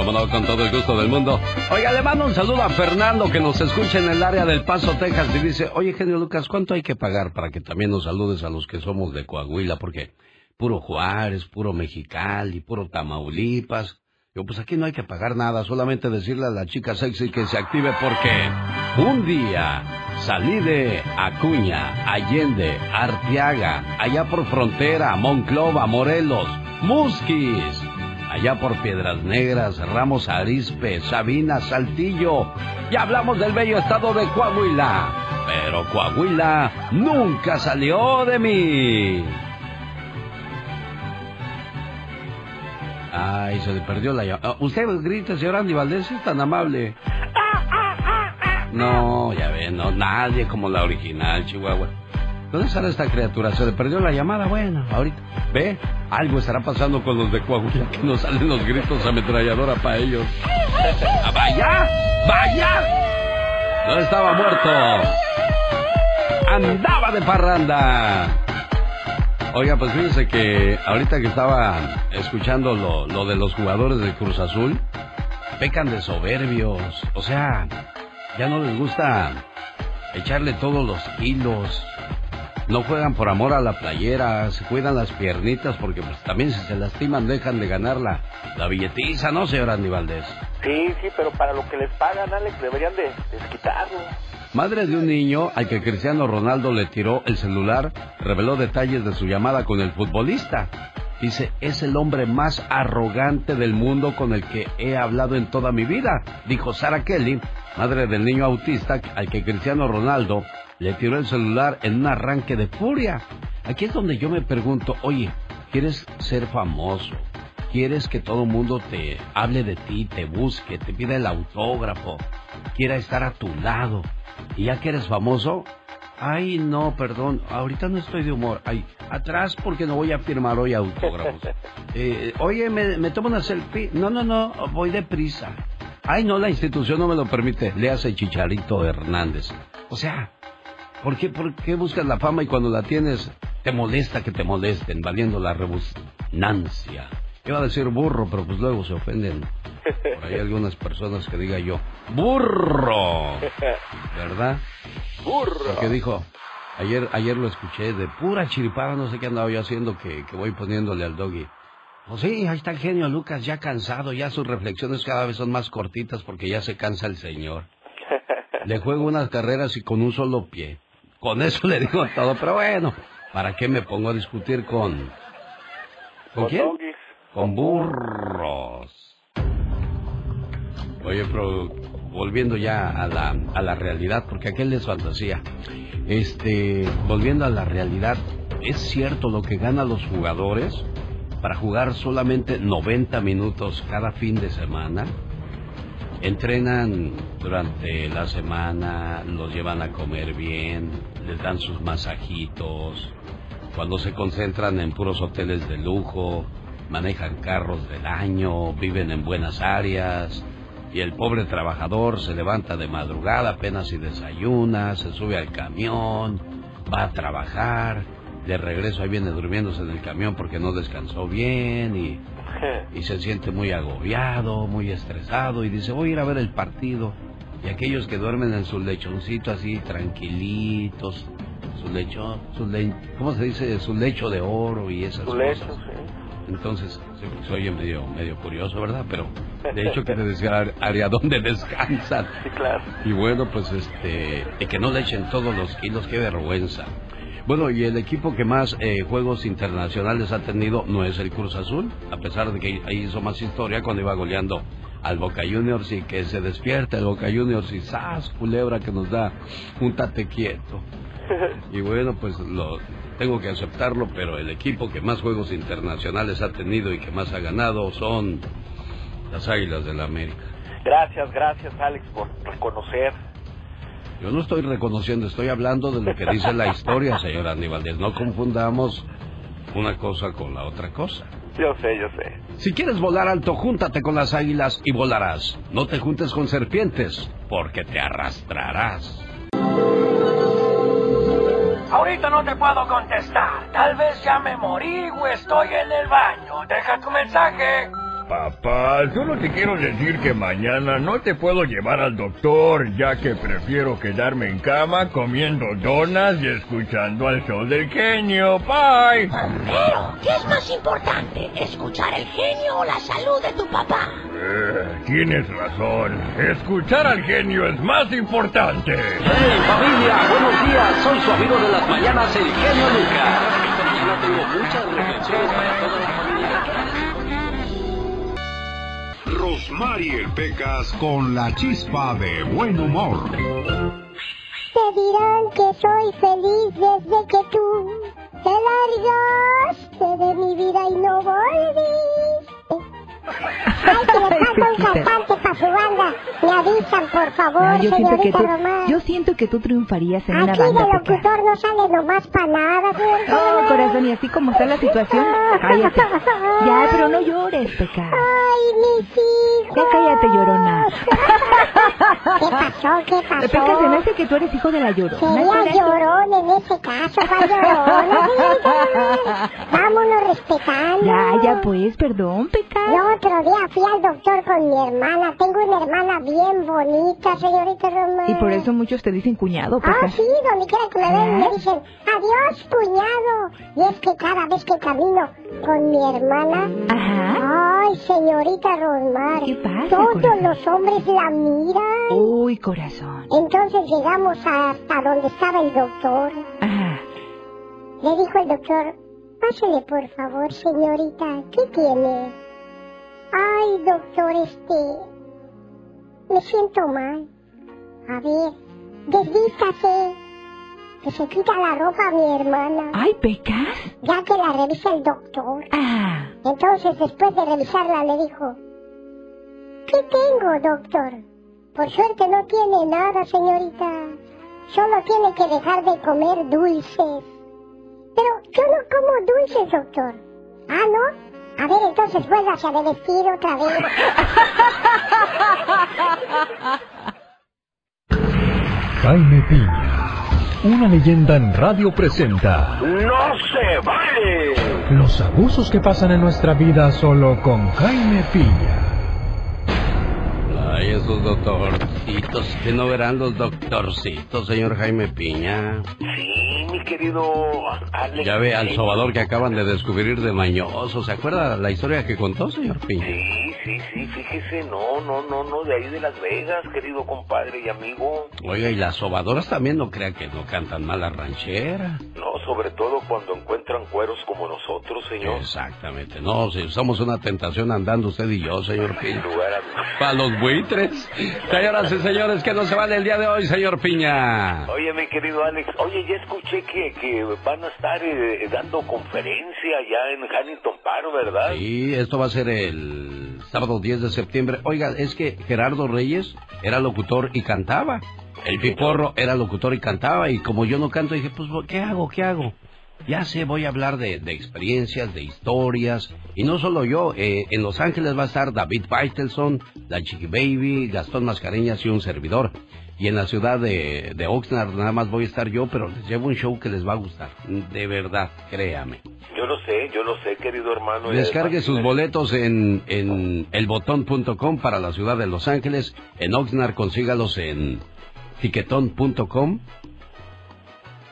Como con todo el gusto del mundo. Oiga, le mando un saludo a Fernando que nos escucha en el área del Paso, Texas y dice, oye, genio Lucas, ¿cuánto hay que pagar para que también nos saludes a los que somos de Coahuila? Porque puro Juárez, puro Mexicali, puro Tamaulipas. Yo, pues aquí no hay que pagar nada, solamente decirle a la chica sexy que se active porque un día salí de Acuña, Allende, Arteaga, allá por Frontera, Monclova, Morelos, Musquis, allá por Piedras Negras, Ramos Arispe, Sabina, Saltillo. Y hablamos del bello estado de Coahuila. Pero Coahuila nunca salió de mí. Ay, se le perdió la llamada. Usted grita, señor Andy Valdés, es tan amable. No, ya ve, no, nadie como la original, Chihuahua. ¿Dónde sale esta criatura? Se le perdió la llamada, bueno, ahorita. ¿Ve? Algo estará pasando con los de Coahuila, que no salen los gritos ametralladora para ellos. ¡Ah, ¡Vaya! ¡Vaya! No estaba muerto. Andaba de parranda. Oiga, pues fíjense que ahorita que estaba escuchando lo, lo de los jugadores de Cruz Azul, pecan de soberbios. O sea, ya no les gusta echarle todos los kilos. No juegan por amor a la playera, se cuidan las piernitas porque pues también si se lastiman dejan de ganar la, la billetiza, ¿no, señor Andy Valdés? Sí, sí, pero para lo que les pagan, Alex, deberían de desquitarlo. Madre de un niño al que Cristiano Ronaldo le tiró el celular reveló detalles de su llamada con el futbolista. Dice, es el hombre más arrogante del mundo con el que he hablado en toda mi vida, dijo Sara Kelly, madre del niño autista al que Cristiano Ronaldo le tiró el celular en un arranque de furia. Aquí es donde yo me pregunto, oye, ¿quieres ser famoso? ¿Quieres que todo el mundo te hable de ti, te busque, te pida el autógrafo, quiera estar a tu lado? Y ya que eres famoso, ay no, perdón, ahorita no estoy de humor, ay, atrás porque no voy a firmar hoy autógrafos. Eh, oye, ¿me, ¿me tomo una selfie? No, no, no, voy deprisa. Ay, no, la institución no me lo permite. Le hace Chicharito Hernández. O sea, ¿por qué, ¿por qué buscas la fama y cuando la tienes te molesta que te molesten, valiendo la rebusnancia? Iba a decir burro, pero pues luego se ofenden. Por ahí algunas personas que diga yo, burro, ¿verdad? Burro. Porque dijo, ayer, ayer lo escuché de pura chiripada, no sé qué andaba yo haciendo que, que voy poniéndole al doggy. Pues sí, ahí está el genio Lucas, ya cansado, ya sus reflexiones cada vez son más cortitas porque ya se cansa el señor. Le juego unas carreras y con un solo pie. Con eso le digo todo, pero bueno, ¿para qué me pongo a discutir con... ¿Con quién? Con burros. Oye, pero volviendo ya a la, a la realidad, porque aquel es fantasía. Este, volviendo a la realidad, ¿es cierto lo que ganan los jugadores para jugar solamente 90 minutos cada fin de semana? Entrenan durante la semana, los llevan a comer bien, les dan sus masajitos, cuando se concentran en puros hoteles de lujo, manejan carros del año, viven en buenas áreas, y el pobre trabajador se levanta de madrugada apenas y desayuna, se sube al camión, va a trabajar, de regreso ahí viene durmiéndose en el camión porque no descansó bien y, y se siente muy agobiado, muy estresado y dice voy a ir a ver el partido. Y aquellos que duermen en su lechoncito así tranquilitos, su lecho, su le- ¿cómo se dice? Su lecho de oro y esas Su cosas. lecho, sí. Entonces, se, se oye medio, medio curioso, ¿verdad? Pero de hecho que te decía área donde descansan. Sí, claro. Y bueno, pues este, y que no le echen todos los kilos, qué vergüenza. Bueno, y el equipo que más eh, juegos internacionales ha tenido no es el Cruz Azul, a pesar de que ahí hizo más historia cuando iba goleando al Boca Juniors y que se despierta el Boca Juniors y ¡zas! culebra que nos da un tate quieto. Y bueno, pues lo tengo que aceptarlo, pero el equipo que más juegos internacionales ha tenido y que más ha ganado son las Águilas del la América. Gracias, gracias, Alex, por reconocer. Yo no estoy reconociendo, estoy hablando de lo que dice la historia, señor Aníbal. No confundamos una cosa con la otra cosa. Yo sé, yo sé. Si quieres volar alto, júntate con las águilas y volarás. No te juntes con serpientes, porque te arrastrarás. Ahorita no te puedo contestar. Tal vez ya me morí o estoy en el baño. Deja tu mensaje papá. Solo te quiero decir que mañana no te puedo llevar al doctor, ya que prefiero quedarme en cama comiendo donas y escuchando al show del genio. Bye. Pero, ¿qué es más importante? ¿Escuchar el genio o la salud de tu papá? Eh, tienes razón. Escuchar al genio es más importante. ¡Hey, familia! Buenos días. Soy su amigo de las mañanas, el genio Lucas. Mañana tengo muchas reflexiones para toda la familia. Rosmarie Pecas con la chispa de buen humor. Te dirán que soy feliz desde que tú te largaste de mi vida y no volviste. Ay, que me falta un para su banda. Me avisan, por favor, No, yo, siento que señorita tú, Román. yo siento que tú triunfarías en una Aquí banda, de Pecas. locutor no sale nomás para nada, señorita Oh, Román. corazón, y así como está la situación, cállate. Ya, pero no llores, Pecas. Ay, mis hijos. Ya cállate, llorona. ¿Qué pasó? ¿Qué pasó? Pecas, se me hace que tú eres hijo de la llorona. Sería llorón en ese caso, ¿cuál llorona, señorita Román? Vámonos respetando. Ya, ya, pues, perdón, Pecas. El otro día fui al doctor con mi hermana. Tengo una hermana bien bonita, señorita Román. Y por eso muchos te dicen cuñado, Ah, sí, donde quiera que me ven me dicen, adiós, cuñado. Y es que cada vez que camino con mi hermana, Ajá. ay, señorita Rosmar, ¿Qué pasa, todos corazón? los hombres la miran. Uy, corazón. Entonces llegamos hasta donde estaba el doctor. Ajá. Le dijo el doctor, pásele por favor, señorita, ¿qué tiene? Ay, doctor, este... Me siento mal. A ver, desvístase. Que se quita la ropa a mi hermana, Ay, Pecas. ya que la revisa el doctor. Ah. Entonces, después de revisarla, le dijo, ¿qué tengo, doctor? Por suerte no tiene nada, señorita. Solo tiene que dejar de comer dulces. Pero yo no como dulces, doctor. Ah, ¿no? A ver, entonces vuélvase a vestir otra vez. Jaime Piña, una leyenda en radio presenta ¡No se vale! los abusos que pasan en nuestra vida solo con Jaime Piña. Ay, esos doctorcitos, que no verán los doctorcitos, señor Jaime Piña. Sí, mi querido Alex. Ya ve al sobador que acaban de descubrir de mañoso. ¿Se acuerda la historia que contó, señor Piña? Sí, sí, sí, fíjese, no, no, no, no, de ahí de Las Vegas, querido compadre y amigo. Oiga, y las sobadoras también no crean que no cantan mal la ranchera. No, sobre todo cuando encuentran cueros como nosotros, señor. Exactamente, no, si somos una tentación andando usted y yo, señor Piña. A. Para los buitres. Señoras y señores, que no se vale el día de hoy, señor Piña. Oye, mi querido Alex, oye, ya escuché que, que van a estar eh, dando conferencia allá en Huntington Park, ¿verdad? Sí, esto va a ser el sábado 10 de septiembre. Oiga, es que Gerardo Reyes era locutor y cantaba. El Piporro era locutor y cantaba. Y como yo no canto, dije, pues, ¿qué hago? ¿Qué hago? Ya sé, voy a hablar de, de experiencias, de historias. Y no solo yo, eh, en Los Ángeles va a estar David Faitelson, la Chiqui Baby, Gastón Mascareñas y un servidor. Y en la ciudad de, de Oxnard nada más voy a estar yo, pero les llevo un show que les va a gustar. De verdad, créame. Yo lo sé, yo lo sé, querido hermano. Descargue sus boletos en, en elbotón.com para la ciudad de Los Ángeles. En Oxnard consígalos en tiquetón.com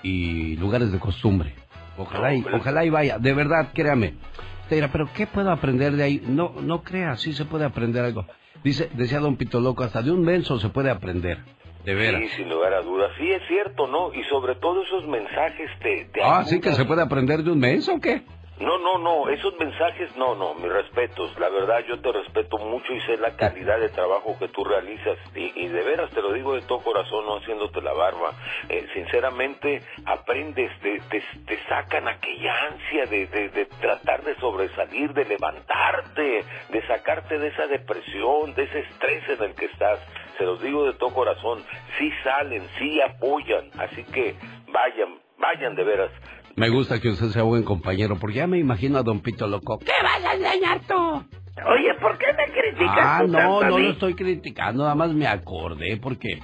y lugares de costumbre. Ojalá y, ojalá y vaya, de verdad, créame. Usted dirá, pero ¿qué puedo aprender de ahí? No, no crea, sí se puede aprender algo. Dice, decía Don Pito Loco, hasta de un menso se puede aprender. De veras. Sí, sin lugar a dudas. Sí, es cierto, ¿no? Y sobre todo esos mensajes te... te Ah, sí que se puede aprender de un menso o qué? No, no, no, esos mensajes, no, no, mis respetos. La verdad, yo te respeto mucho y sé la calidad de trabajo que tú realizas. Y, de veras, te lo digo de todo corazón, no haciéndote la barba. Eh, sinceramente, aprendes, te, te, te sacan aquella ansia de, de tratar de sobresalir, de levantarte, de sacarte de esa depresión, de ese estrés en el que estás. Se los digo de todo corazón, sí salen, sí apoyan. Así que vayan, vayan de veras. Me gusta que usted sea buen compañero, porque ya me imagino a Don Pito Loco. ¿Qué vas a enseñar tú? Oye, ¿por qué me criticas Ah, tú no, tanto a no mí? lo estoy criticando, nada más me acordé porque,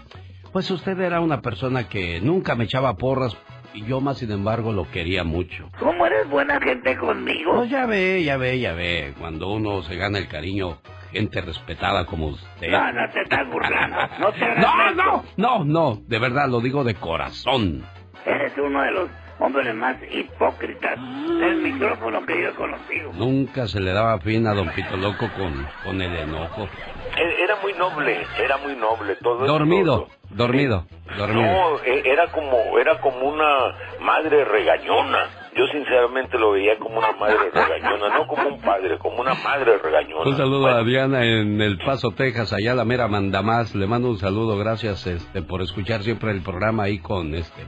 pues usted era una persona que nunca me echaba porras y yo más sin embargo lo quería mucho. ¿Cómo eres buena gente conmigo? Pues ya ve, ya ve, ya ve, cuando uno se gana el cariño, gente respetada como usted. No, no te estás burlando. No te No, no, no, no, de verdad lo digo de corazón. Eres uno de los hombres más hipócritas del micrófono que yo he conocido. Nunca se le daba fin a don Pito Loco con, con el enojo. Era muy noble, era muy noble todo. Dormido, todo. dormido, dormido. No, e- era como, era como una madre regañona. Yo sinceramente lo veía como una madre regañona, no como un padre, como una madre regañona. Un saludo a Diana en El Paso, Texas, allá la mera manda más. Le mando un saludo, gracias este, por escuchar siempre el programa ahí con este.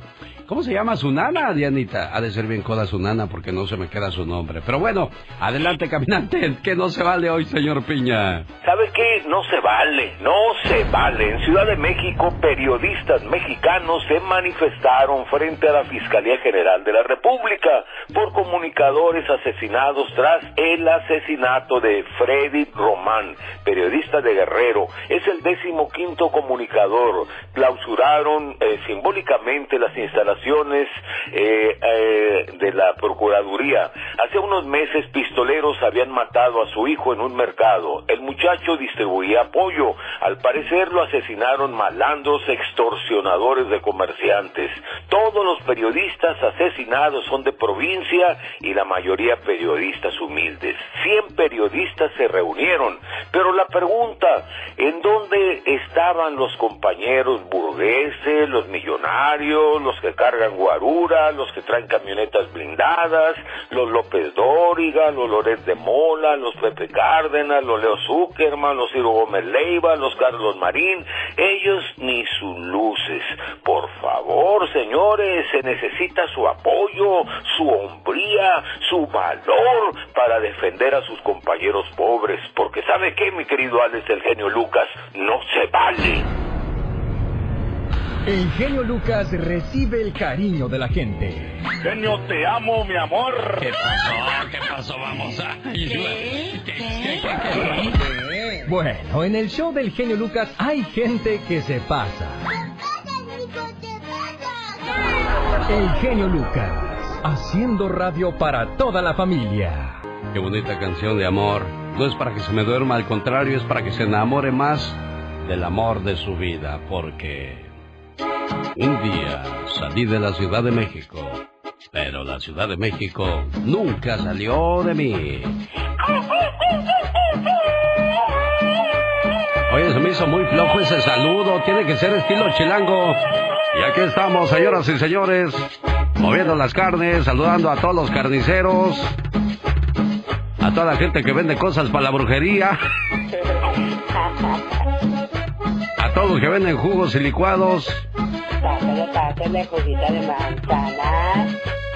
¿Cómo se llama su nana, Dianita? Ha de ser bien coda su nana porque no se me queda su nombre. Pero bueno, adelante, caminante, que no se vale hoy, señor Piña. ¿Sabe qué? No se vale, no se vale. En Ciudad de México, periodistas mexicanos se manifestaron frente a la Fiscalía General de la República por comunicadores asesinados tras el asesinato de Freddy Román, periodista de Guerrero. Es el décimo quinto comunicador. Clausuraron eh, simbólicamente las instalaciones eh, eh, de la Procuraduría. Hace unos meses pistoleros habían matado a su hijo en un mercado. El muchacho distribuía apoyo. Al parecer lo asesinaron malandros extorsionadores de comerciantes. Todos los periodistas asesinados son de provincia y la mayoría periodistas humildes. Cien periodistas se reunieron. Pero la pregunta, ¿en dónde estaban los compañeros burgueses, los millonarios, los que cargan guarura, los que traen camionetas blindadas, los López Dóriga, los Loret de Mola, los Pepe Cárdenas, los Leo Zuckerman, los Ciro Gómez Leiva, los Carlos Marín? Ellos ni sus luces. Por favor, señores, se necesita su apoyo, su hombría, su valor para defender a sus compañeros pobres. Porque ¿sabe qué, mi querido Alex, el genio Lucas? No se vale. El genio Lucas recibe el cariño de la gente. Genio, te amo, mi amor. ¿Qué pasó? ¿Qué pasó? Vamos a... Bueno, en el show del genio Lucas hay gente que se pasa. El genio Lucas, haciendo radio para toda la familia. Qué bonita canción de amor. No es para que se me duerma, al contrario, es para que se enamore más del amor de su vida, porque un día salí de la Ciudad de México, pero la Ciudad de México nunca salió de mí. Oye, se me hizo muy flojo ese saludo, tiene que ser estilo chilango. Y aquí estamos, señoras y señores, moviendo las carnes, saludando a todos los carniceros, a toda la gente que vende cosas para la brujería, a todos los que venden jugos y licuados, Pásale, pásale, juguita de manzana.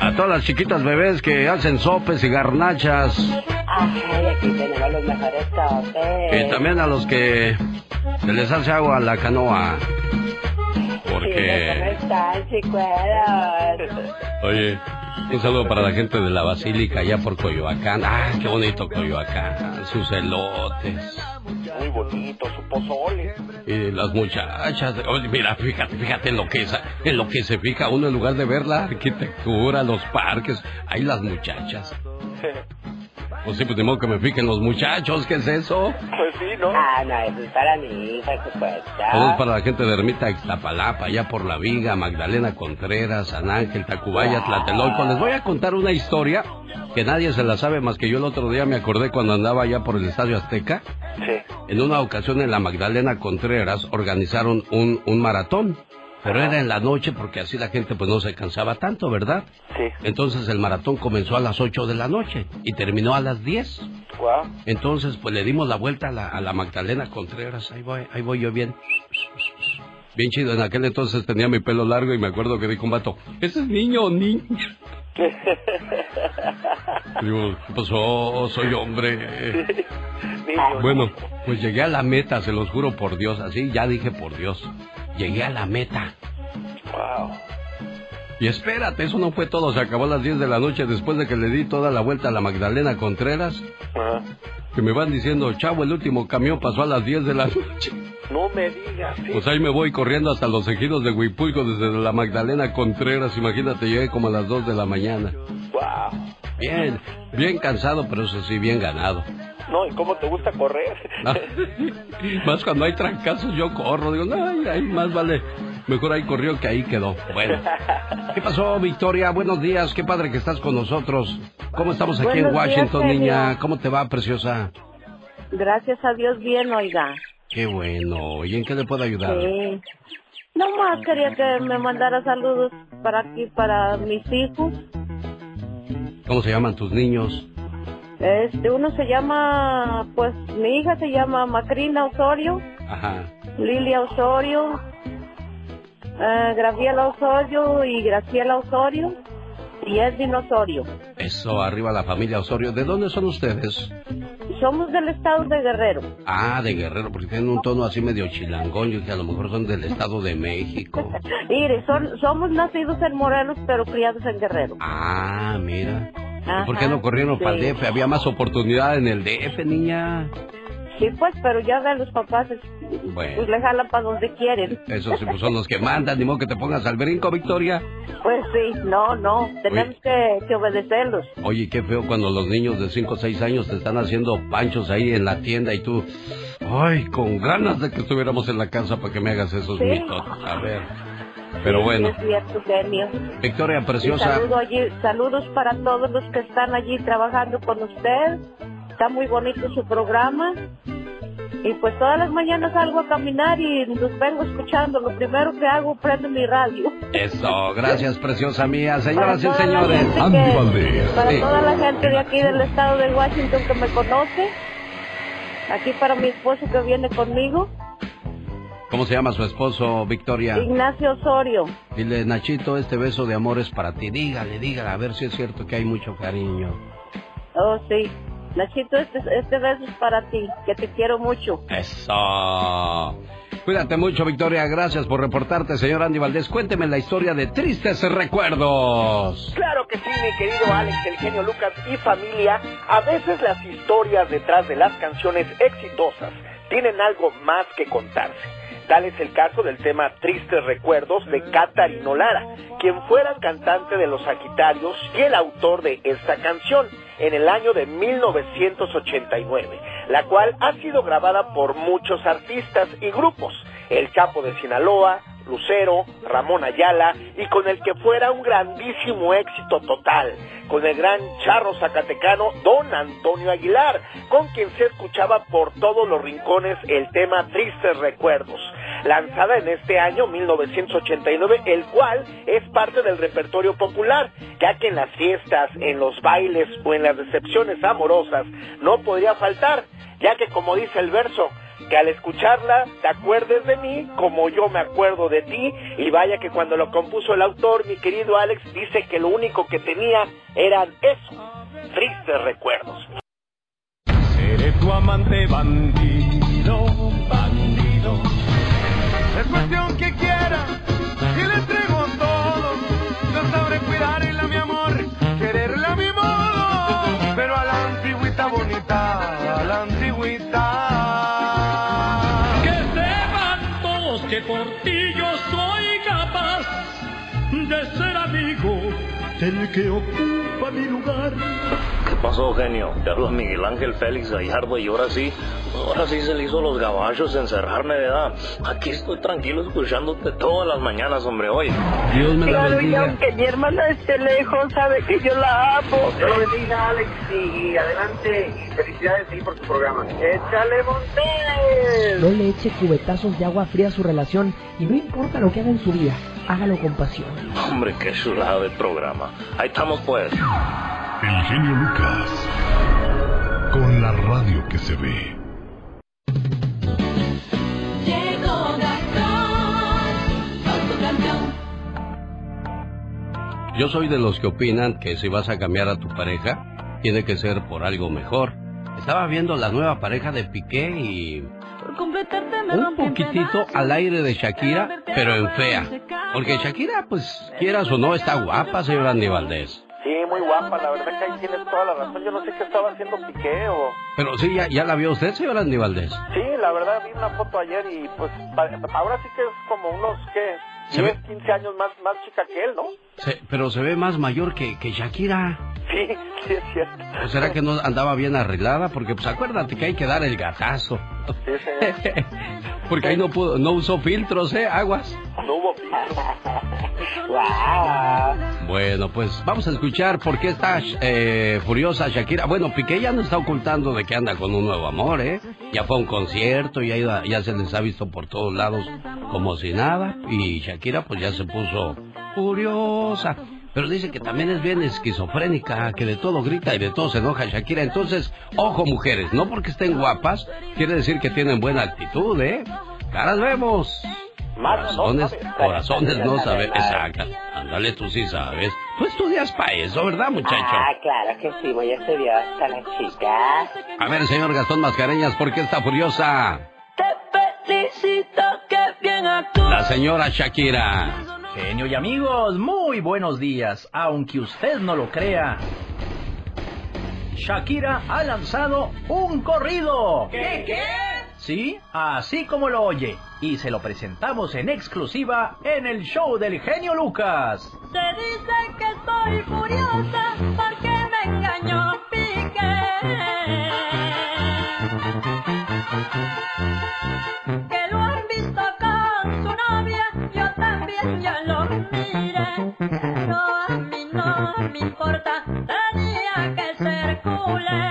a todas las chiquitas bebés que hacen sopes y garnachas, Ay, aquí tenemos los mejores topes. y también a los que se les hace agua a la canoa. ¿Cómo Porque, están, oye, un saludo para la gente de la Basílica allá por Coyoacán. Ah, qué bonito Coyoacán, sus elotes. Muy bonito su pozole. Y las muchachas, oye, mira, fíjate, fíjate en lo que es, en lo que se fija uno en lugar de ver la arquitectura, los parques, ahí las muchachas. Pues sí, pues de modo que me fijen los muchachos, ¿qué es eso? Pues sí, ¿no? Ah, no, eso es para supuesto. Todo es para la gente de Ermita Ixtapalapa, allá por La Viga, Magdalena Contreras, San Ángel, Tacubaya, Tlatelolco. Les voy a contar una historia que nadie se la sabe más que yo el otro día me acordé cuando andaba allá por el Estadio Azteca. Sí. En una ocasión en la Magdalena Contreras organizaron un, un maratón, pero era en la noche porque así la gente pues no se cansaba tanto, ¿verdad? Sí. Entonces el maratón comenzó a las 8 de la noche y terminó a las 10. Wow. Entonces pues le dimos la vuelta a la, a la Magdalena Contreras, ahí voy, ahí voy yo bien. Bien chido, en aquel entonces tenía mi pelo largo y me acuerdo que dijo un vato, ¿ese es niño o niña? Digo, ¿qué pasó? Soy hombre. Bueno, pues llegué a la meta, se los juro por Dios, así ya dije por Dios. Llegué a la meta. Wow. Y espérate, eso no fue todo, se acabó a las 10 de la noche después de que le di toda la vuelta a la Magdalena Contreras. Ajá. Que me van diciendo, chavo, el último camión pasó a las 10 de la noche. No me digas. ¿sí? Pues ahí me voy corriendo hasta los ejidos de Huipulco desde la Magdalena Contreras. Imagínate, llegué como a las 2 de la mañana. Wow. Bien, bien cansado, pero eso sí, bien ganado. No, ¿y cómo te gusta correr? Ah, más cuando hay trancazos yo corro. Digo, no, ay, ay, más vale. Mejor ahí corrió que ahí quedó. Bueno. ¿Qué pasó, Victoria? Buenos días. Qué padre que estás con nosotros. ¿Cómo estamos aquí en Buenos Washington, niña? ¿Cómo te va, preciosa? Gracias a Dios, bien, oiga. Qué bueno. ¿Y en qué le puedo ayudar? Sí. Nomás quería que me mandara saludos para aquí, para mis hijos. ¿Cómo se llaman tus niños? Este, uno se llama, pues mi hija se llama Macrina Osorio, Ajá. Lilia Osorio, eh, Graciela Osorio y Graciela Osorio y Edwin Osorio. Eso, arriba la familia Osorio. ¿De dónde son ustedes? Somos del estado de Guerrero. Ah, de Guerrero, porque tienen un tono así medio chilangón. Yo que a lo mejor son del Estado de México. Mire, son, somos nacidos en Morelos, pero criados en Guerrero. Ah, mira. ¿Y Ajá, ¿Por qué no corrieron sí. para el DF? Había más oportunidad en el DF, niña. Sí, pues, pero ya ven los papás, Bueno. pues le jalan para donde quieren. Esos sí, pues, son los que mandan, ni modo que te pongas al brinco, Victoria. Pues sí, no, no, tenemos que, que obedecerlos. Oye, qué feo cuando los niños de 5 o 6 años te están haciendo panchos ahí en la tienda y tú, ay, con ganas de que estuviéramos en la casa para que me hagas esos Sí. mitos. A ver. Pero Sí, bueno, Es cierto, genio. Victoria preciosa, saludo allí, saludos para todos los que están allí trabajando con usted. Está muy bonito su programa. Y pues todas las mañanas salgo a caminar y los vengo escuchando. Lo primero que hago, prendo mi radio. eso, gracias preciosa mía, señoras y señores. Andy Valdés. Para Sí. toda la gente de aquí del estado de Washington que me conoce. Aquí para mi esposo que viene conmigo, ¿Cómo se llama su esposo, Victoria? Ignacio Osorio. Dile, Nachito, este beso de amor es para ti. Dígale, dígale, a ver si es cierto que hay mucho cariño. Oh, sí. Nachito, este, este beso es para ti, que te quiero mucho. Eso. Cuídate mucho, Victoria. Gracias por reportarte, señor Andy Valdés. Cuénteme la historia de tristes recuerdos. Claro que sí, mi querido Alex, el genio Lucas y familia. A veces las historias detrás de las canciones exitosas tienen algo más que contarse. Tal es el caso del tema Tristes Recuerdos de Catarino Lara, quien fuera cantante de Los Sagitarios y el autor de esta canción en el año de 1989, la cual ha sido grabada por muchos artistas y grupos, El Chapo de Sinaloa, Lucero, Ramón Ayala y con el que fuera un grandísimo éxito total, con el gran charro zacatecano Don Antonio Aguilar, con quien se escuchaba por todos los rincones el tema Tristes Recuerdos, lanzada en este año 1989, el cual es parte del repertorio popular, ya que en las fiestas, en los bailes o en las recepciones amorosas no podría faltar, ya que como dice el verso, que al escucharla te acuerdes de mí como yo me acuerdo de ti y vaya que cuando lo compuso el autor, mi querido Alex, dice que lo único que tenía eran eso, tristes recuerdos. Seré tu amante bandido, bandido. Es cuestión que quiera y le entrego todo. Yo sabré cuidarla, mi amor, quererla a mi modo. Pero a la antigüita bonita, a. de ser amigo del que ocupa mi lugar. ¿Qué pasó, genio? Te habla Miguel Ángel Félix Gallardo y ahora sí, ahora sí se le hizo los gabachos encerrarme, ¿verdad? Aquí estoy tranquilo escuchándote todas las mañanas, hombre, hoy. Dios me la Claro, y bendiga. aunque mi hermana esté lejos, sabe que yo la amo. Dios lo bendiga, Alex, y adelante, y felicidades sí, por tu programa. ¡Échale Montes! No le eche cubetazos de agua fría a su relación y no importa lo que haga en su vida, hágalo con pasión. Hombre, qué chulada de programa. Ahí estamos, pues. El genio Lucas. Con la radio que se ve. Llegó Gastón con su canción. Yo soy de los que opinan que si vas a cambiar a tu pareja, tiene que ser por algo mejor. Estaba viendo la nueva pareja de Piqué y un poquitito al aire de Shakira, pero en fea. Porque Shakira, pues, quieras o no, está guapa, señor Andy Valdés. Sí, muy guapa, la verdad que ahí tienes toda la razón. Yo no sé qué estaba haciendo Piqué o... Pero sí, ¿ya, ya la vio usted, señor Andy Valdés? Sí, la verdad vi una foto ayer y pues ahora sí que es como unos, ¿qué? Se 10, 15 años más, más chica que él, ¿no? Se- pero se ve más mayor que, que Shakira. Sí, sí es cierto. ¿O será que no andaba bien arreglada? Porque pues acuérdate que hay que dar el gatazo. Sí. Porque ahí no pudo, no usó filtros, ¿eh? Aguas. No hubo filtro. Bueno, pues vamos a escuchar por qué está eh, furiosa Shakira. Bueno, Piqué ya no está ocultando de que anda con un nuevo amor, ¿eh? Ya fue a un concierto, ya, iba- ya se les ha visto por todos lados como si nada. Y Shakira pues ya se puso furiosa. Pero dice que también es bien esquizofrénica, que de todo grita y de todo se enoja Shakira. Entonces, ojo mujeres, no porque estén guapas, quiere decir que tienen buena actitud, ¿eh? Caras vemos. Corazones, corazones no sabes. Exacto. Ándale, tú sí sabes. Tú estudias para eso, ¿verdad, muchacho? Ah, claro que sí, muy estudiosa la chica. A ver, señor Gastón Mascareñas, ¿por qué está furiosa? Felicito que bien actúas. La señora Shakira. Genio y amigos, muy buenos días. Aunque usted no lo crea, Shakira ha lanzado un corrido. ¿Qué, qué? Sí, así como lo oye. Y se lo presentamos en exclusiva en el show del genio Lucas. Se dice que estoy furiosa porque me engañó Piqué. Yo lo miré. Pero a mí no me importa, tenía que ser culé.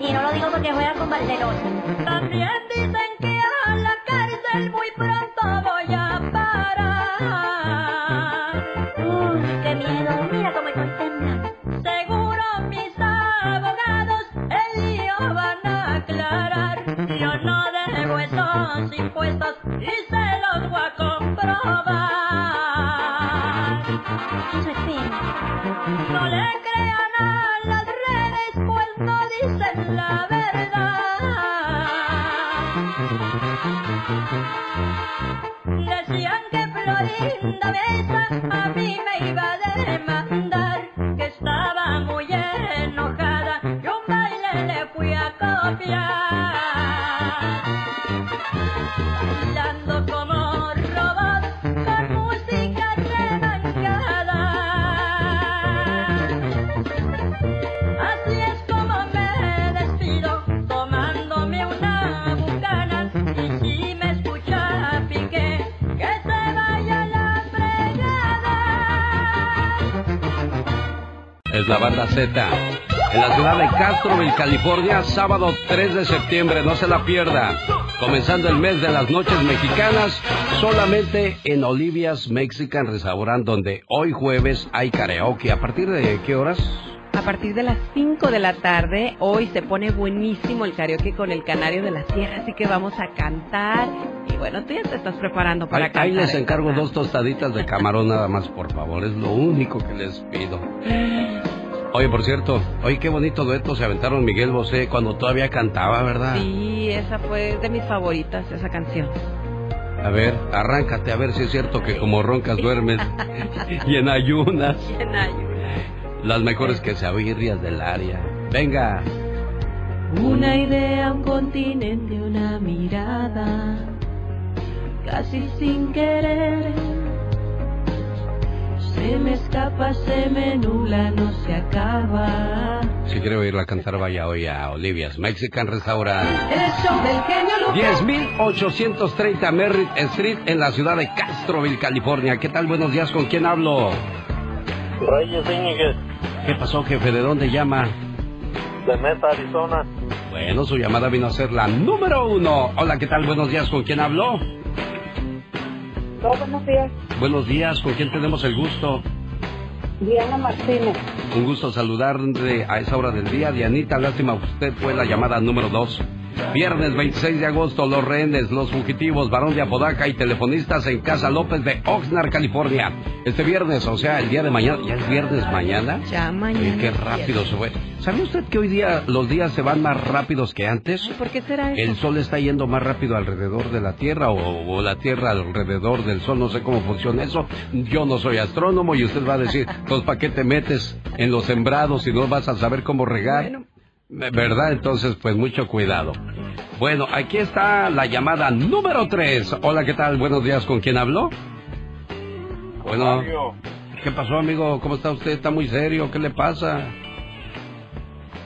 Y no lo digo porque juega con Valderón. También dicen que a la cárcel muy pronto voy a parar. La banda Z. En la ciudad de Castroville, California, sábado 3 de septiembre, no se la pierda. Comenzando el mes de las noches mexicanas, solamente en Olivia's Mexican Restaurant, donde hoy jueves hay karaoke. ¿A partir de qué horas? A partir de las 5 de la tarde, hoy se pone buenísimo el karaoke con el Canario de la Sierra, así que vamos a cantar. Y bueno, tú ya te estás preparando para Ahí, cantar. ahí les ¿eh? encargo dos tostaditas de camarón nada más, por favor. Es lo único que les pido. Oye, por cierto, oye, qué bonito dueto se aventaron Miguel Bosé cuando todavía cantaba, ¿verdad? Sí, esa fue de mis favoritas, esa canción. A ver, arráncate a ver si es cierto que como roncas duermes y en ayunas. En ayunas. Las mejores que sabirrias del área. Venga. Una idea, un continente, una mirada, casi sin querer. Se me escapa, se me nubla, no se acaba. Si quiere oírla cantar, vaya hoy a Olivia's Mexican Restaurant. El show del genio Lucas. 10.830 Merritt Street en la ciudad de Castroville, California. ¿Qué tal? Buenos días, ¿con quién hablo? Reyes Íñiguez, ¿Qué pasó, jefe? ¿De dónde llama? de Meta, Arizona. Bueno, su llamada vino a ser la número uno. Hola, ¿qué tal? Buenos días, ¿con quién habló? No, buenos días. Buenos días, ¿con quién tenemos el gusto? Diana Martínez. Un gusto saludarle a esa hora del día. Dianita, lástima, usted fue la llamada número dos. Viernes 26 de agosto, Los Rehenes, Los Fugitivos, Barón de Apodaca y Telefonistas en Casa López de Oxnard, California. Este viernes, o sea, el día de mañana, ¿ya es viernes mañana? Ya mañana. Oye, qué rápido se fue. ¿Sabe usted que hoy día los días se van más rápidos que antes? ¿Por qué será eso? El sol está yendo más rápido alrededor de la Tierra o, o la Tierra alrededor del sol, no sé cómo funciona eso. Yo no soy astrónomo y usted va a decir, pues ¿para qué te metes en los sembrados si no vas a saber cómo regar? ¿Verdad? Entonces, pues mucho cuidado. Bueno, aquí está la llamada número 3. Hola, ¿qué tal? Buenos días, ¿con quién habló? Bueno, ¿qué pasó, amigo? ¿Cómo está usted? ¿Está muy serio? ¿Qué le pasa?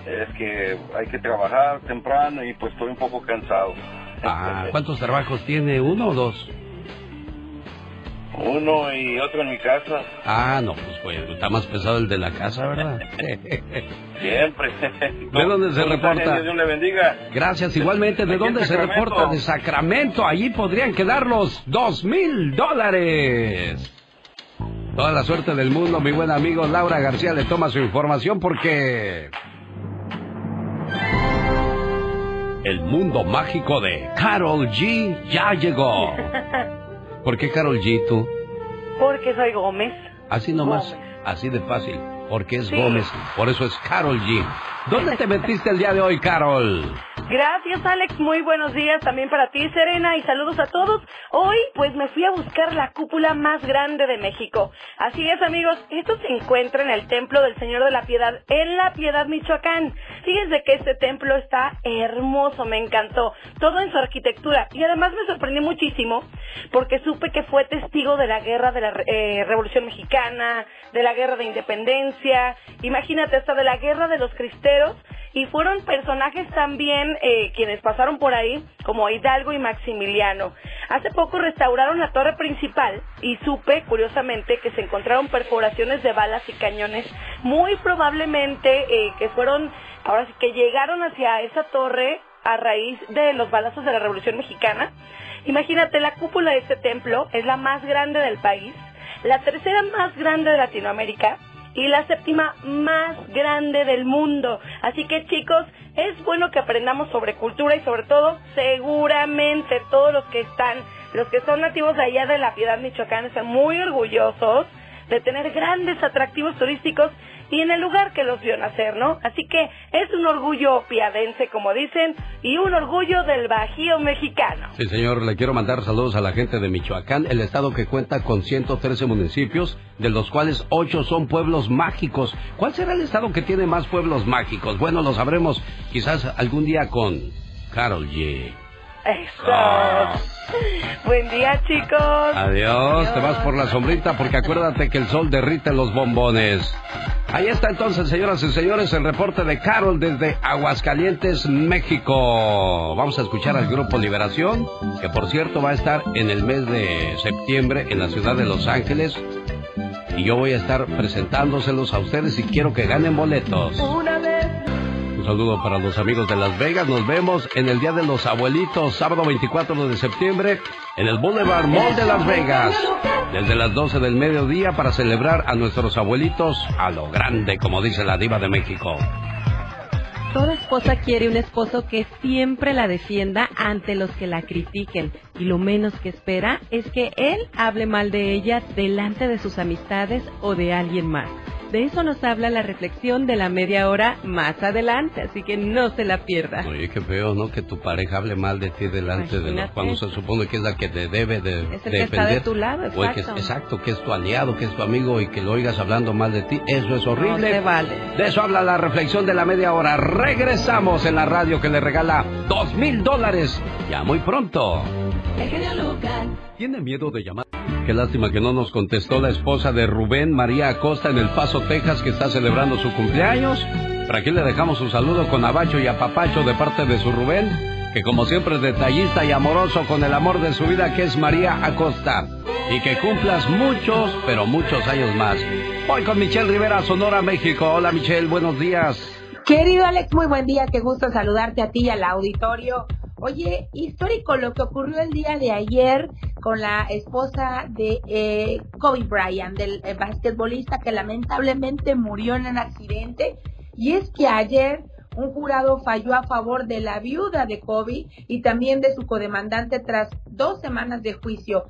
Es que hay que trabajar temprano y pues estoy un poco cansado. Ah, ¿cuántos trabajos tiene? ¿Uno o dos? Uno y otro en mi casa. Ah, no, pues, pues está más pesado el de la casa, ¿verdad? Siempre. ¿De dónde se ¿Cómo está, reporta? Dios le bendiga. Gracias, igualmente. ¿De dónde se reporta? De Sacramento. Allí podrían quedar los dos mil dólares. Toda la suerte del mundo, mi buen amigo Laura García le toma su información porque... El mundo mágico de Carol G ya llegó. ¿Por qué Carol G tú? Porque soy Gómez. Así nomás, así de fácil. Porque es Sí. Gómez, por eso es Carol G. ¿Dónde te metiste el día de hoy, Carol? Gracias, Alex. Muy buenos días también para ti, Serena, y saludos a todos. Hoy, pues, me fui a buscar la cúpula más grande de México. Así es, amigos. Esto se encuentra en el Templo del Señor de la Piedad, en La Piedad, Michoacán. Fíjense que este templo está hermoso, me encantó. Todo en su arquitectura. Y además me sorprendí muchísimo porque supe que fue testigo de la guerra de la eh, Revolución Mexicana, de la guerra de independencia. Imagínate, hasta de la guerra de los cristeros y fueron personajes también eh, quienes pasaron por ahí, como Hidalgo y Maximiliano. Hace poco restauraron la torre principal y supe, curiosamente, que se encontraron perforaciones de balas y cañones, muy probablemente eh, que fueron, ahora sí que llegaron hacia esa torre a raíz de los balazos de la Revolución Mexicana. Imagínate, la cúpula de este templo es la más grande del país, la tercera más grande de Latinoamérica y la séptima más grande del mundo. Así que chicos, es bueno que aprendamos sobre cultura y sobre todo, seguramente todos los que están, los que son nativos allá de la Piedad Michoacán están muy orgullosos de tener grandes atractivos turísticos y en el lugar que los vio nacer, ¿no? Así que es un orgullo piadense, como dicen, y un orgullo del Bajío mexicano. Sí, señor, le quiero mandar saludos a la gente de Michoacán, el estado que cuenta con 113 municipios, de los cuales 8 son pueblos mágicos. ¿Cuál será el estado que tiene más pueblos mágicos? Bueno, lo sabremos quizás algún día con Carol G. Eso. Buen día, chicos. Adiós, te vas por la sombrita porque acuérdate que el sol derrite los bombones. Ahí está entonces, señoras y señores, el reporte de Carol desde Aguascalientes, México. Vamos a escuchar al grupo Liberación, que por cierto va a estar en el mes de septiembre en la ciudad de Los Ángeles. Y yo voy a estar presentándoselos a ustedes y quiero que ganen boletos. Una vez. Un saludo para los amigos de Las Vegas. Nos vemos en el Día de los Abuelitos, sábado 24 de septiembre, en el Boulevard Mall de Las Vegas. Desde las 12 del mediodía para celebrar a nuestros abuelitos a lo grande, como dice la diva de México. Toda esposa quiere un esposo que siempre la defienda ante los que la critiquen y lo menos que espera es que él hable mal de ella delante de sus amistades o de alguien más. De eso nos habla la reflexión de la media hora más adelante, así que no se la pierda. Oye, qué feo, ¿no? Que tu pareja hable mal de ti delante de los... Cuando se supone que es la que te debe de Es el que defender. está de tu lado, O el que- exacto. exacto, que es tu aliado, que es tu amigo y que lo oigas hablando mal de ti. Eso es horrible. No se vale. De eso habla la reflexión de la media hora. Regresamos en la radio que le regala dos mil dólares. Ya muy pronto. ¿Tiene miedo de llamar? Qué lástima que no nos contestó la esposa de Rubén María Acosta en El Paso, Texas, que está celebrando su cumpleaños. Por aquí le dejamos un saludo con abacho y apapacho de parte de su Rubén, que como siempre es detallista y amoroso con el amor de su vida, que es María Acosta. Y que cumplas muchos, pero muchos años más. Voy con Michelle Rivera, Sonora, México. Hola Michelle, buenos días. Querido Alex, muy buen día, qué gusto saludarte a ti y al auditorio. Oye, histórico lo que ocurrió el día de ayer con la esposa de eh, Kobe Bryant, del eh, basquetbolista que lamentablemente murió en un accidente. Y es que ayer un jurado falló a favor de la viuda de Kobe y también de su codemandante tras dos semanas de juicio.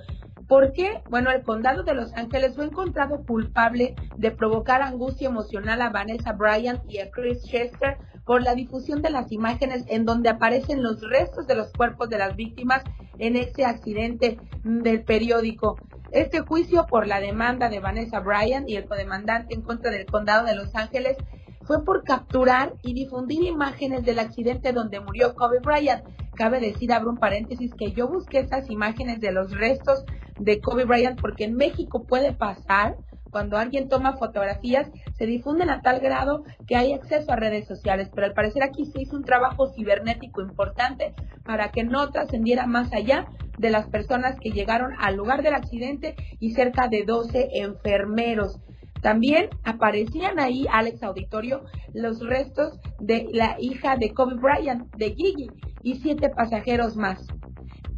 ¿Por qué? Bueno, el condado de Los Ángeles fue encontrado culpable de provocar angustia emocional a Vanessa Bryant y a Chris Chester por la difusión de las imágenes en donde aparecen los restos de los cuerpos de las víctimas en ese accidente del periódico. Este juicio por la demanda de Vanessa Bryant y el codemandante en contra del condado de Los Ángeles fue por capturar y difundir imágenes del accidente donde murió Kobe Bryant. Cabe decir, abro un paréntesis, que yo busqué esas imágenes de los restos de Kobe Bryant porque en México puede pasar cuando alguien toma fotografías, se difunden a tal grado que hay acceso a redes sociales, pero al parecer aquí se hizo un trabajo cibernético importante para que no trascendiera más allá de las personas que llegaron al lugar del accidente y cerca de 12 enfermeros. También aparecían ahí, Alex Auditorio, los restos de la hija de Kobe Bryant, de Gigi, y siete pasajeros más.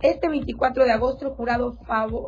Este 24 de agosto el jurado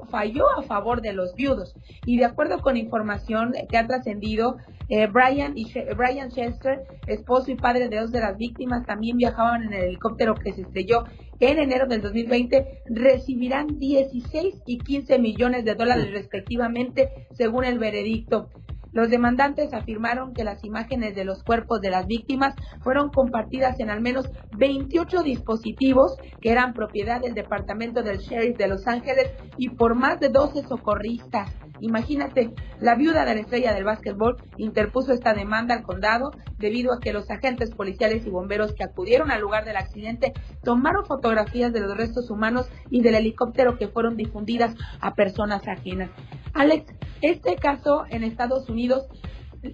falló a favor de los viudos y de acuerdo con información que ha trascendido, eh, Brian, y Brian Chester, esposo y padre de dos de las víctimas, también viajaban en el helicóptero que se estrelló en enero del 2020, recibirán 16 y 15 millones de dólares respectivamente según el veredicto. Los demandantes afirmaron que las imágenes de los cuerpos de las víctimas fueron compartidas en al menos 28 dispositivos que eran propiedad del Departamento del Sheriff de Los Ángeles y por más de 12 socorristas. Imagínate, la viuda de la estrella del básquetbol interpuso esta demanda al condado debido a que los agentes policiales y bomberos que acudieron al lugar del accidente tomaron fotografías de los restos humanos y del helicóptero que fueron difundidas a personas ajenas. Alex, este caso en Estados Unidos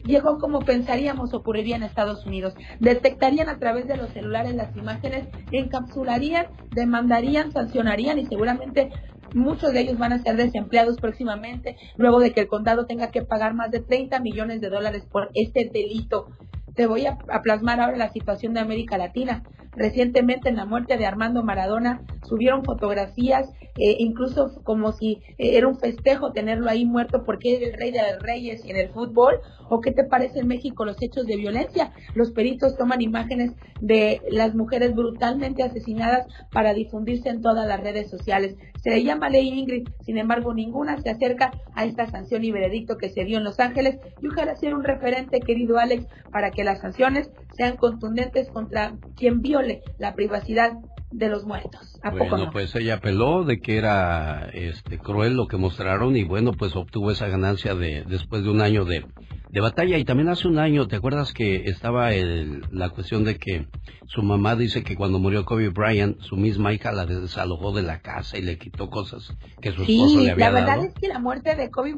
llegó como pensaríamos ocurriría en Estados Unidos. Detectarían a través de los celulares las imágenes, encapsularían, demandarían, sancionarían y seguramente Muchos de ellos van a ser desempleados próximamente, luego de que el condado tenga que pagar más de 30 millones de dólares por este delito. Te voy a, plasmar ahora la situación de América Latina. Recientemente en la muerte de Armando Maradona subieron fotografías, eh, incluso como si eh, era un festejo tenerlo ahí muerto porque es el rey de los reyes en el fútbol. ¿O qué te parece en México los hechos de violencia? Los peritos toman imágenes de las mujeres brutalmente asesinadas para difundirse en todas las redes sociales. Se le llama ley Ingrid, sin embargo ninguna se acerca a esta sanción y veredicto que se dio en Los Ángeles. Y ojalá sea un referente, querido Alex, para que las sanciones sean contundentes contra quien viole la privacidad de los muertos. ¿A bueno, pues ella apeló de que era este cruel lo que mostraron y bueno, pues obtuvo esa ganancia de después de un año de de batalla. Y también hace un año, ¿te acuerdas que estaba el, la cuestión de que su mamá dice que cuando murió Kobe Bryant, su misma hija la desalojó de la casa y le quitó cosas que su esposo le había dado? la verdad es que la muerte de Kobe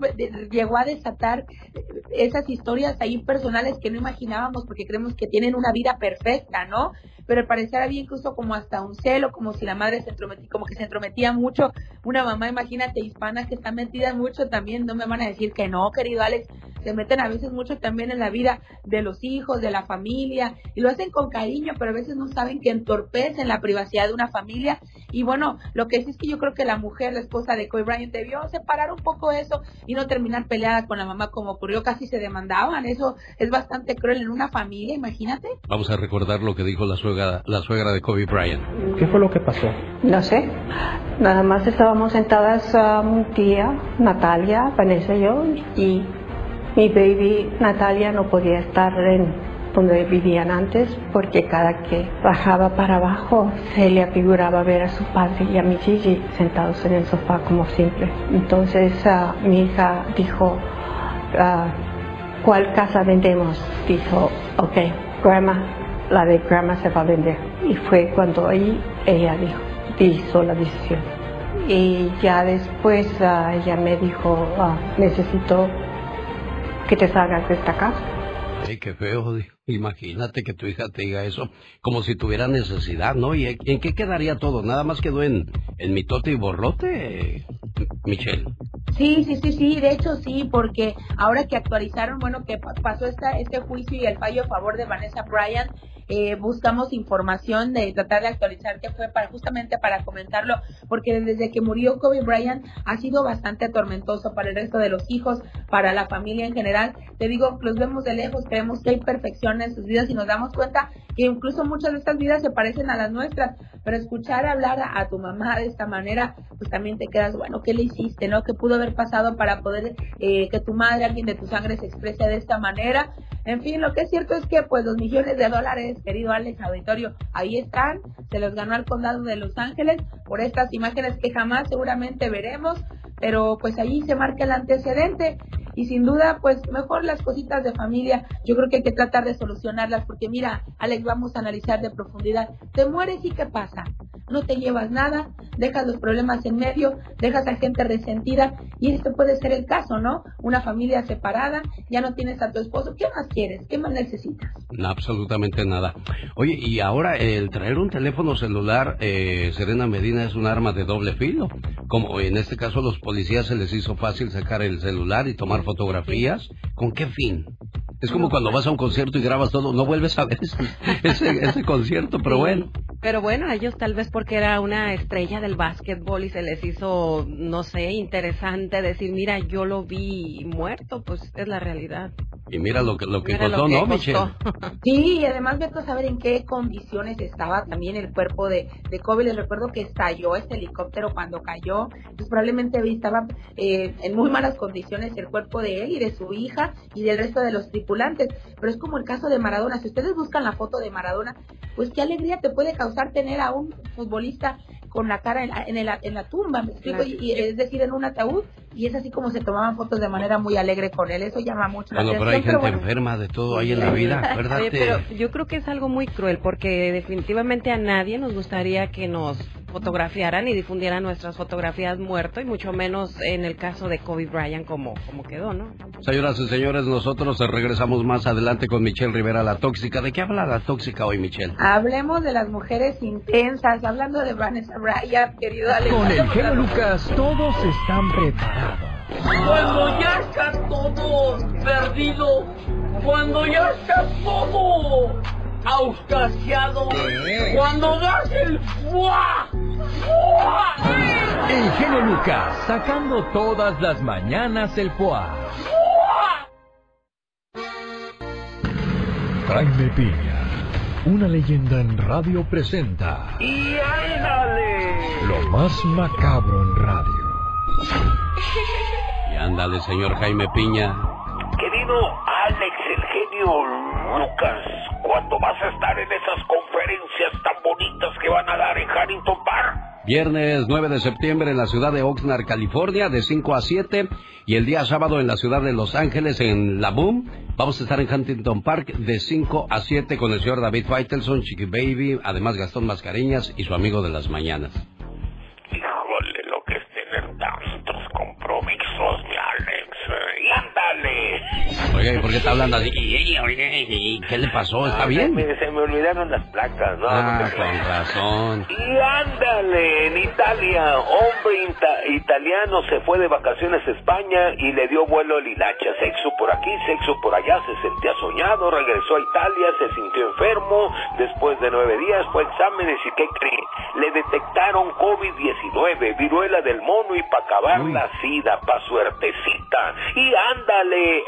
llegó a desatar esas historias ahí personales que no imaginábamos porque creemos que tienen una vida perfecta, ¿no? pero al parecer había incluso como hasta un celo, como si la madre se entrometía, como que se entrometía mucho. Una mamá, imagínate, hispana que está metida mucho también, no me van a decir que no, querido Alex, se meten a veces mucho también en la vida de los hijos, de la familia, y lo hacen con cariño, pero a veces no saben que entorpecen la privacidad de una familia. Y bueno, lo que sí es que yo creo que la mujer, la esposa de Kobe Bryant, debió separar un poco eso y no terminar peleada con la mamá como ocurrió, casi se demandaban. Eso es bastante cruel en una familia, imagínate. Vamos a recordar lo que dijo la suegra la suegra de Kobe Bryant. ¿Qué fue lo que pasó? No sé. Nada más estábamos sentadas um, tía, Natalia, Vanessa y yo, y mi baby Natalia no podía estar en donde vivían antes porque cada que bajaba para abajo se le afiguraba ver a su padre y a mi Gigi sentados en el sofá como siempre. Entonces uh, mi hija dijo, uh, ¿cuál casa vendemos? Dijo, ok, grandma, la de grandma se va a vender. Y fue cuando ahí ella dijo, hizo la decisión. Y ya después ah, ella me dijo, ah, necesito que te salgas de esta casa. Ay, qué feo. Imagínate que tu hija te diga eso, como si tuviera necesidad, ¿no? ¿Y en qué quedaría todo? ¿Nada más quedó en, en mitote y borlote, Michelle? Sí, sí, sí, sí, de hecho sí, porque ahora que actualizaron, bueno, que pasó esta, este juicio y el fallo a favor de Vanessa Bryan, eh, buscamos información de tratar de actualizar qué fue para justamente para comentarlo, porque desde que murió Kobe Bryant ha sido bastante tormentoso para el resto de los hijos, para la familia en general. Te digo, los vemos de lejos, creemos que hay perfección en sus vidas y nos damos cuenta que incluso muchas de estas vidas se parecen a las nuestras, pero escuchar hablar a, a tu mamá de esta manera, pues también te quedas, bueno, ¿qué le hiciste, no? ¿Qué pudo haber pasado para poder eh, que tu madre, alguien de tu sangre se exprese de esta manera? En fin, lo que es cierto es que pues los millones de dólares, querido Alex Auditorio, ahí están, se los ganó el condado de Los Ángeles por estas imágenes que jamás seguramente veremos, pero pues allí se marca el antecedente y sin duda pues mejor las cositas de familia, yo creo que hay que tratar de solucionarlas porque mira, Alex, vamos a analizar de profundidad, te mueres y qué pasa, no te llevas nada, dejas los problemas en medio, dejas a gente resentida y este puede ser el caso, ¿no? Una familia separada, ya no tienes a tu esposo, ¿qué más quieres? ¿Qué más necesitas? No, absolutamente nada. Oye, y ahora el traer un teléfono celular, eh, Serena Medina, es un arma de doble filo. Como en este caso los policías se les hizo fácil sacar el celular y tomar fotografías, ¿con qué fin? Es como cuando vas a un concierto y grabas todo, no vuelves a ver ese, ese, ese concierto, pero bueno. Pero bueno, a ellos tal vez porque era una estrella del básquetbol y se les hizo, no sé, interesante decir, mira, yo lo vi muerto, pues es la realidad. Y mira lo que, lo que Mira costó, lo que ¿no, costó. Michelle? Sí, y además a saber en qué condiciones estaba también el cuerpo de, de Kobe. Les recuerdo que estalló este helicóptero cuando cayó, pues probablemente estaba eh, en muy malas condiciones el cuerpo de él y de su hija y del resto de los tripulantes. Pero es como el caso de Maradona. Si ustedes buscan la foto de Maradona, pues qué alegría te puede causar tener a un futbolista con la cara en la, en el- en la tumba, ¿me explico? Claro. Y, y es decir, en un ataúd, y es así como se tomaban fotos de manera muy alegre con él. Eso llama mucho la Bueno, pero atención. hay gente bueno, enferma de todo ahí en la vida, acuérdate. pero yo creo que es algo muy cruel porque definitivamente a nadie nos gustaría que nos fotografiaran y difundieran nuestras fotografías muerto y mucho menos en el caso de Kobe Bryant como, como quedó, ¿no? Señoras y señores, nosotros regresamos más adelante con Michelle Rivera, la tóxica. ¿De qué habla la tóxica hoy, Michelle? Hablemos de las mujeres intensas, hablando de Vanessa Bryant, querido Alex. Con el las- Lucas todos están preparados. Cuando ya está todo perdido, cuando ya está todo auscasiado, cuando das el fuá, fuá, El genio Lucas sacando todas las mañanas el poa. Jaime Piña, una leyenda en radio presenta y ándale. lo más macabro en radio. Y ándale, señor Jaime Piña. Querido Alex, el genio Lucas, ¿cuándo vas a estar en esas conferencias tan bonitas que van a dar en Harrington Park? Viernes 9 de septiembre en la ciudad de Oxnard, California, de 5 a 7. Y el día sábado en la ciudad de Los Ángeles, en La Boom. Vamos a estar en Huntington Park de 5 a 7 con el señor David Faitelson, Chiqui Baby, además Gastón Mascareñas y su amigo de las mañanas. Ándale. Oiga, ¿y por qué está hablando así? ¿Y, y- y- y- qué le pasó? ¿Está Ah, bien? Se me, se me olvidaron las placas, ¿no? Ah, No con razón. Y ándale, en Italia, hombre ita- italiano se fue de vacaciones a España y le dio vuelo al hilacha. Sexo por aquí, sexo por allá, se sentía soñado, regresó a Italia, se sintió enfermo. Después de nueve días fue a exámenes y ¿qué cree? Le detectaron COVID-19, viruela del mono y para acabar la sida, pa' suertecita. Y ándale,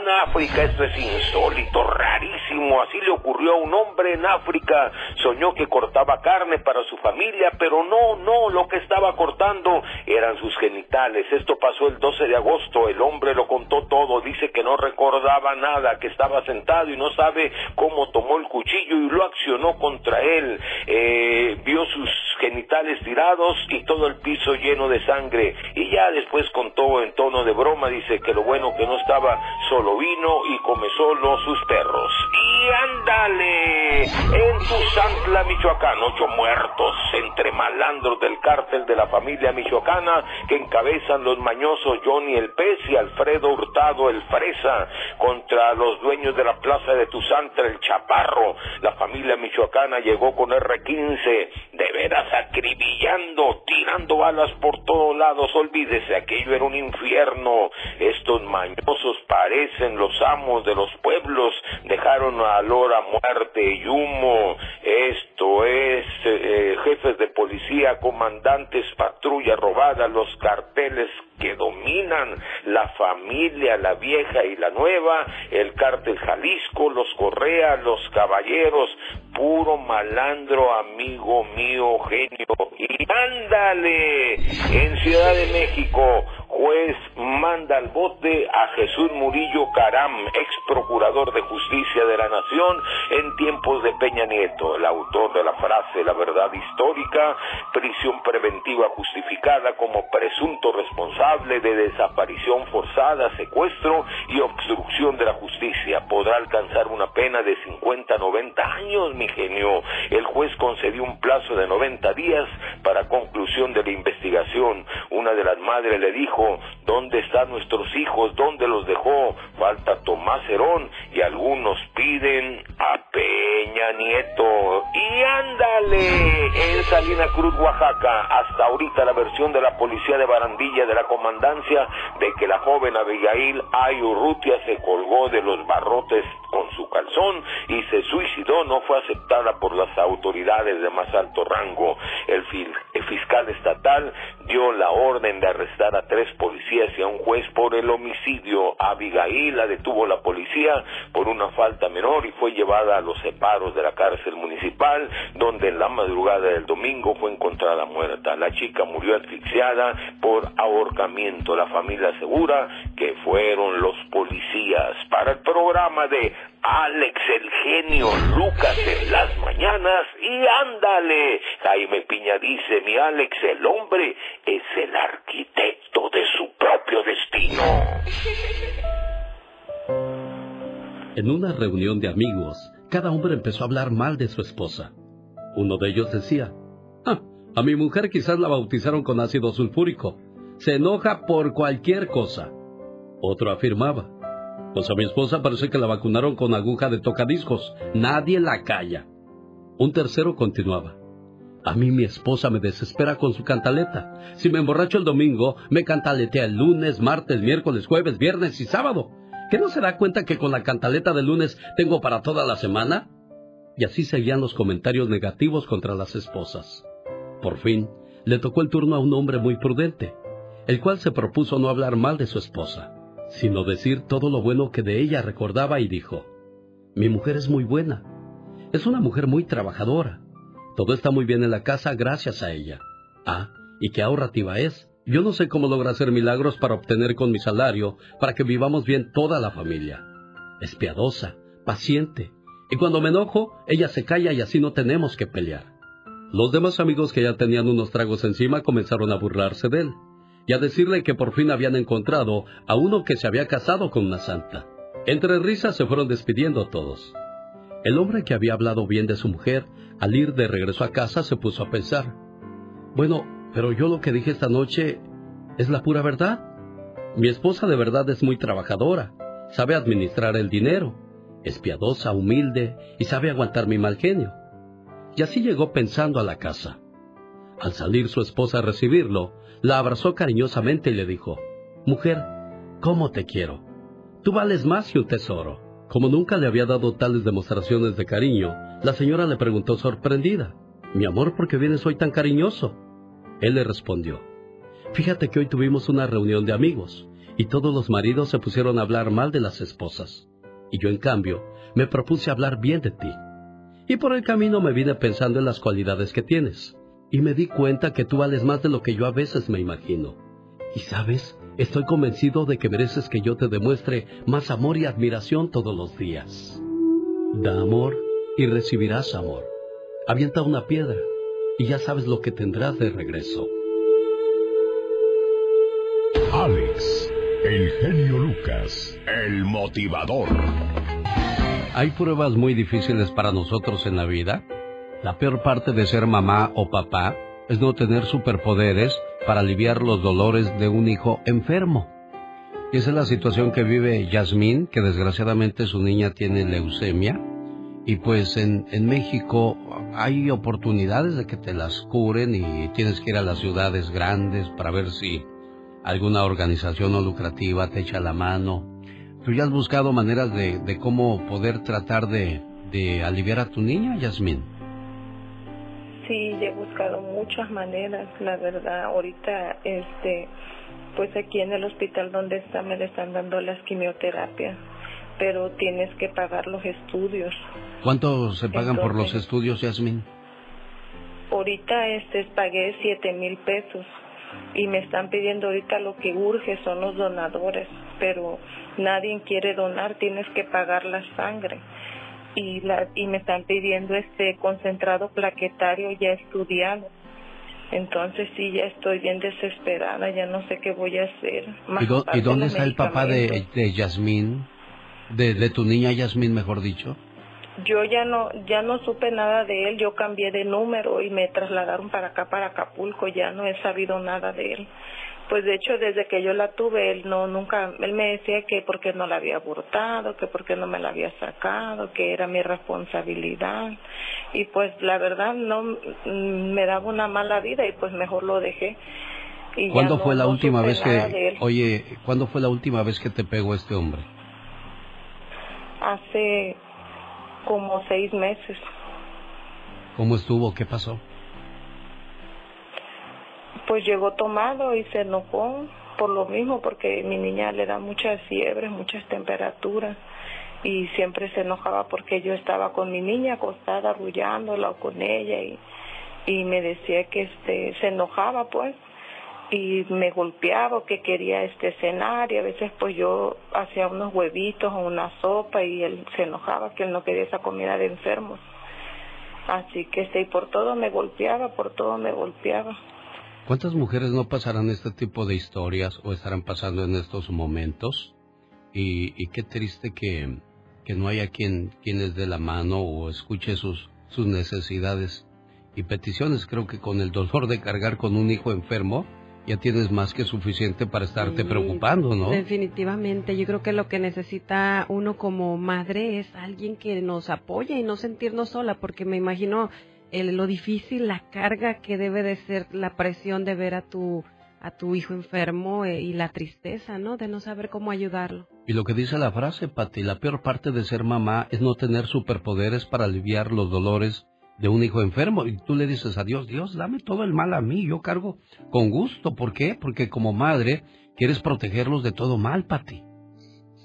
en África, esto es insólito, rarísimo. Así le ocurrió a un hombre en África. Soñó que cortaba carne para su familia, pero no, no, lo que estaba cortando eran sus genitales. Esto pasó el 12 de agosto. El hombre lo contó todo. Dice que no recordaba nada, que estaba sentado y no sabe cómo tomó el cuchillo y lo accionó contra él. Eh, vio sus genitales tirados y todo el piso lleno de sangre. Y ya después contó en tono de broma, dice que lo bueno que no estaba solo vino y come solo sus perros. Y ándale, en Tuzantla, Michoacán, ocho muertos entre malandros del cártel de la familia michoacana que encabezan los mañosos Johnny el Pez y Alfredo Hurtado el Fresa contra los dueños de la plaza de Tuzantla, el Chaparro. La familia michoacana llegó con R-15, de veras acribillando, tirando balas por todos lados. Olvídese, aquello era un infierno. Estos mañosos parecen los amos de los pueblos, dejaron a Lora muerte y humo. Esto es, eh, jefes de policía, comandantes, patrulla robada, los carteles que dominan la familia, la vieja y la nueva, el cártel Jalisco, los Correa, los caballeros, puro malandro amigo mío, genio. Y ándale, en Ciudad de México, juez manda al bote a Jesús Murillo Caram, ex procurador de justicia de la nación en tiempos de Peña Nieto, el autor de la frase La verdad histórica, prisión preventiva justificada como presunto responsable de desaparición forzada, secuestro y obstrucción de la justicia. Podrá alcanzar una pena de 50 a 90 años, mi genio. El juez concedió un plazo de 90 días para conclusión de la investigación. Una de las madres le dijo ¿dónde están nuestros hijos? ¿Dónde los dejó? Falta Tomás Herón y algunos piden a Peña Nieto. Y ándale, en Salina Cruz, Oaxaca, hasta ahorita la versión de la policía de Barandilla de la comandancia de que la joven Abigail Ayurrutia se colgó de los barrotes con su calzón y se suicidó no fue aceptada por las autoridades de más alto rango. El, el fiscal estatal dio la orden de arrestar a tres policías y a un juez por el homicidio. Abigail la detuvo la policía por una falta menor y fue llevada a los separos de la cárcel municipal, donde en la madrugada del domingo fue encontrada muerta. La chica murió asfixiada por ahorcamiento. La familia asegura que fueron los policías. Para el programa de Alex el genio Lucas en las mañanas y ándale. Jaime Piña dice, mi Alex el hombre es el arquitecto de su propio destino. En una reunión de amigos, cada hombre empezó a hablar mal de su esposa. Uno de ellos decía, ah, a mi mujer quizás la bautizaron con ácido sulfúrico. Se enoja por cualquier cosa. Otro afirmaba, pues a mi esposa parece que la vacunaron con aguja de tocadiscos. Nadie la calla. Un tercero continuaba. A mí mi esposa me desespera con su cantaleta. Si me emborracho el domingo, me cantaletea el lunes, martes, miércoles, jueves, viernes y sábado. ¿Qué no se da cuenta que con la cantaleta del lunes tengo para toda la semana? Y así seguían los comentarios negativos contra las esposas. Por fin, le tocó el turno a un hombre muy prudente, el cual se propuso no hablar mal de su esposa sino decir todo lo bueno que de ella recordaba y dijo, mi mujer es muy buena, es una mujer muy trabajadora, todo está muy bien en la casa gracias a ella. Ah, y qué ahorrativa es. Yo no sé cómo logra hacer milagros para obtener con mi salario para que vivamos bien toda la familia. Es piadosa, paciente, y cuando me enojo, ella se calla y así no tenemos que pelear. Los demás amigos que ya tenían unos tragos encima comenzaron a burlarse de él y a decirle que por fin habían encontrado a uno que se había casado con una santa. Entre risas se fueron despidiendo todos. El hombre que había hablado bien de su mujer, al ir de regreso a casa, se puso a pensar, bueno, pero yo lo que dije esta noche es la pura verdad. Mi esposa de verdad es muy trabajadora, sabe administrar el dinero, es piadosa, humilde y sabe aguantar mi mal genio. Y así llegó pensando a la casa. Al salir su esposa a recibirlo, la abrazó cariñosamente y le dijo, Mujer, ¿cómo te quiero? Tú vales más que un tesoro. Como nunca le había dado tales demostraciones de cariño, la señora le preguntó sorprendida, Mi amor, ¿por qué vienes hoy tan cariñoso? Él le respondió, Fíjate que hoy tuvimos una reunión de amigos, y todos los maridos se pusieron a hablar mal de las esposas, y yo en cambio me propuse hablar bien de ti. Y por el camino me vine pensando en las cualidades que tienes y me di cuenta que tú vales más de lo que yo a veces me imagino. Y sabes, estoy convencido de que mereces que yo te demuestre más amor y admiración todos los días. Da amor y recibirás amor. Avienta una piedra y ya sabes lo que tendrás de regreso. Alex, el genio Lucas, el motivador. Hay pruebas muy difíciles para nosotros en la vida la peor parte de ser mamá o papá es no tener superpoderes para aliviar los dolores de un hijo enfermo. Y esa es la situación que vive Yasmín, que desgraciadamente su niña tiene leucemia. Y pues en, México hay oportunidades de que te las curen y tienes que ir a las ciudades grandes para ver si alguna organización no lucrativa te echa la mano. ¿Tú ya has buscado maneras de, de cómo poder tratar de, de aliviar a tu niña, Yasmín? Sí, he buscado muchas maneras, la verdad. Ahorita, este, pues aquí en el hospital donde está me le están dando las quimioterapias, pero tienes que pagar los estudios. ¿Cuánto se pagan por los estudios, Yasmin? Ahorita este pagué siete mil pesos y me están pidiendo ahorita lo que urge son los donadores, pero nadie quiere donar, tienes que pagar la sangre y la y me están pidiendo este concentrado plaquetario ya estudiado. Entonces sí, ya estoy bien desesperada, ya no sé qué voy a hacer. Más ¿Y, dónde está el papá de, de Yasmín? De, de tu niña Yasmín, mejor dicho. Yo ya no, ya no supe nada de él, yo cambié de número y me trasladaron para acá, para Acapulco, ya no he sabido nada de él. Pues de hecho desde que yo la tuve, él no, nunca, él me decía que porque no la había abortado, que porque no me la había sacado, que era mi responsabilidad. Y pues la verdad no, mm, me daba una mala vida y pues mejor lo dejé. Y ¿Cuándo no- fue la no última vez que, oye, cuándo fue la última vez que te pegó este hombre? Hace como seis meses. ¿Cómo estuvo? ¿Qué pasó? Pues llegó tomado y se enojó por lo mismo, porque mi niña le da muchas fiebres, muchas temperaturas y siempre se enojaba porque yo estaba con mi niña acostada arrullándola o con ella y, y me decía que este se enojaba pues y me golpeaba que quería este cenar y a veces pues yo hacía unos huevitos o una sopa y él se enojaba que él no quería esa comida de enfermos. Así que este y por todo me golpeaba por todo me golpeaba ¿Cuántas mujeres no pasarán este tipo de historias o estarán pasando en estos momentos? Y, y qué triste que, que no haya quien, quien les dé la mano o escuche sus, sus necesidades y peticiones. Creo que con el dolor de cargar con un hijo enfermo, ya tienes más que suficiente para estarte Sí, preocupando, ¿no? Definitivamente, yo creo que lo que necesita uno como madre es alguien que nos apoye y no sentirnos sola, porque me imagino el- lo difícil, la carga que debe de ser la presión de ver a tu a tu hijo enfermo eh, y la tristeza, ¿no? De no saber cómo ayudarlo. Y lo que dice la frase, Pati, la peor parte de ser mamá es no tener superpoderes para aliviar los dolores de un hijo enfermo. Y tú le dices a Dios, Dios, dame todo el mal a mí, yo cargo con gusto. ¿Por qué? Porque como madre quieres protegerlos de todo mal, Pati.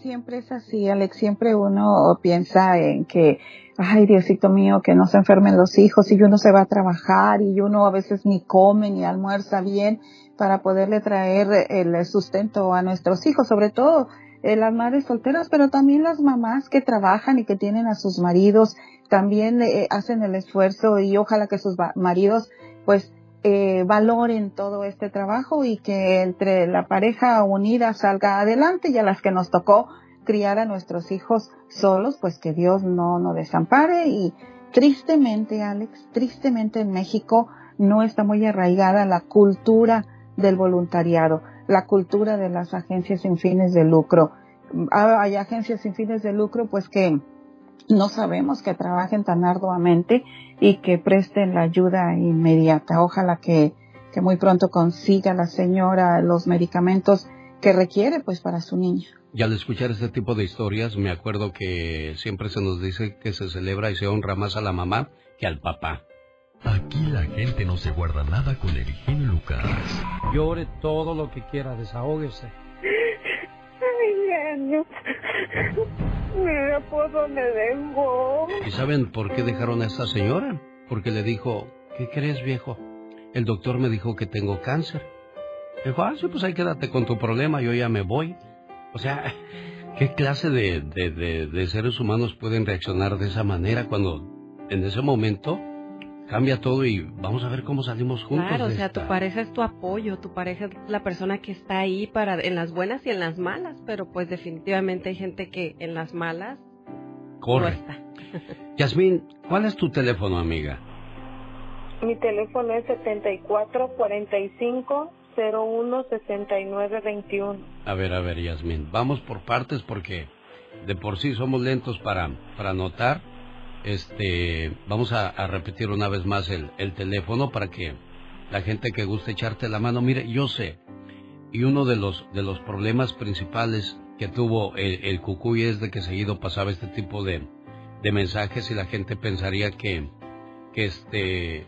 Siempre es así, Alex. Siempre uno piensa en que, ay, Diosito mío, que no se enfermen los hijos y uno se va a trabajar y uno a veces ni come ni almuerza bien para poderle traer el sustento a nuestros hijos, sobre todo eh, las madres solteras, pero también las mamás que trabajan y que tienen a sus maridos, también eh, hacen el esfuerzo y ojalá que sus maridos, pues, eh, valoren todo este trabajo y que entre la pareja unida salga adelante y a las que nos tocó criar a nuestros hijos solos, pues que Dios no nos desampare y tristemente, Alex, tristemente en México no está muy arraigada la cultura del voluntariado, la cultura de las agencias sin fines de lucro. Ah, Hay agencias sin fines de lucro pues que no sabemos que trabajen tan arduamente y que presten la ayuda inmediata. Ojalá que, que muy pronto consiga la señora los medicamentos que requiere pues para su niña. Y al escuchar este tipo de historias, me acuerdo que siempre se nos dice que se celebra y se honra más a la mamá que al papá. Aquí la gente no se guarda nada con el genio Lucas. Llore todo lo que quiera, desahógese. Ay, genio. Mira por dónde vengo. ¿Y saben por qué dejaron a esta señora? Porque le dijo, ¿qué crees viejo? El doctor me dijo que tengo cáncer. Dijo, ah, sí, pues ahí quédate con tu problema, yo ya me voy. O sea, ¿qué clase de, de, de, de seres humanos pueden reaccionar de esa manera cuando en ese momento cambia todo y vamos a ver cómo salimos juntos? Claro, o sea, esta? tu pareja es tu apoyo, tu pareja es la persona que está ahí para en las buenas y en las malas, pero pues definitivamente hay gente que en las malas no Corre. está. Yasmín, ¿cuál es tu teléfono, amiga? Mi teléfono es 7445 01 69 21. A ver, a ver, Yasmín, vamos por partes porque de por sí somos lentos para, para anotar. Este, vamos a, a repetir una vez más el, el teléfono para que la gente que guste echarte la mano, mire, yo sé, y uno de los, de los problemas principales que tuvo el, el Cucuy es de que seguido pasaba este tipo de, de mensajes y la gente pensaría que, que este,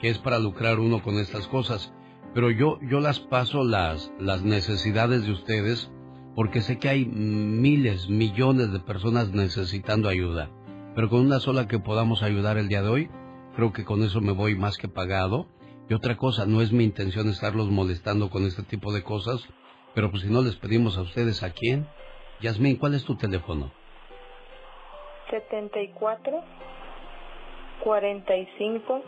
que es para lucrar uno con estas cosas. Pero yo, yo las paso las, las necesidades de ustedes porque sé que hay miles, millones de personas necesitando ayuda. Pero con una sola que podamos ayudar el día de hoy, creo que con eso me voy más que pagado. Y otra cosa, no es mi intención estarlos molestando con este tipo de cosas, pero pues si no les pedimos a ustedes a quién. Yasmín, ¿cuál es tu teléfono? 74 45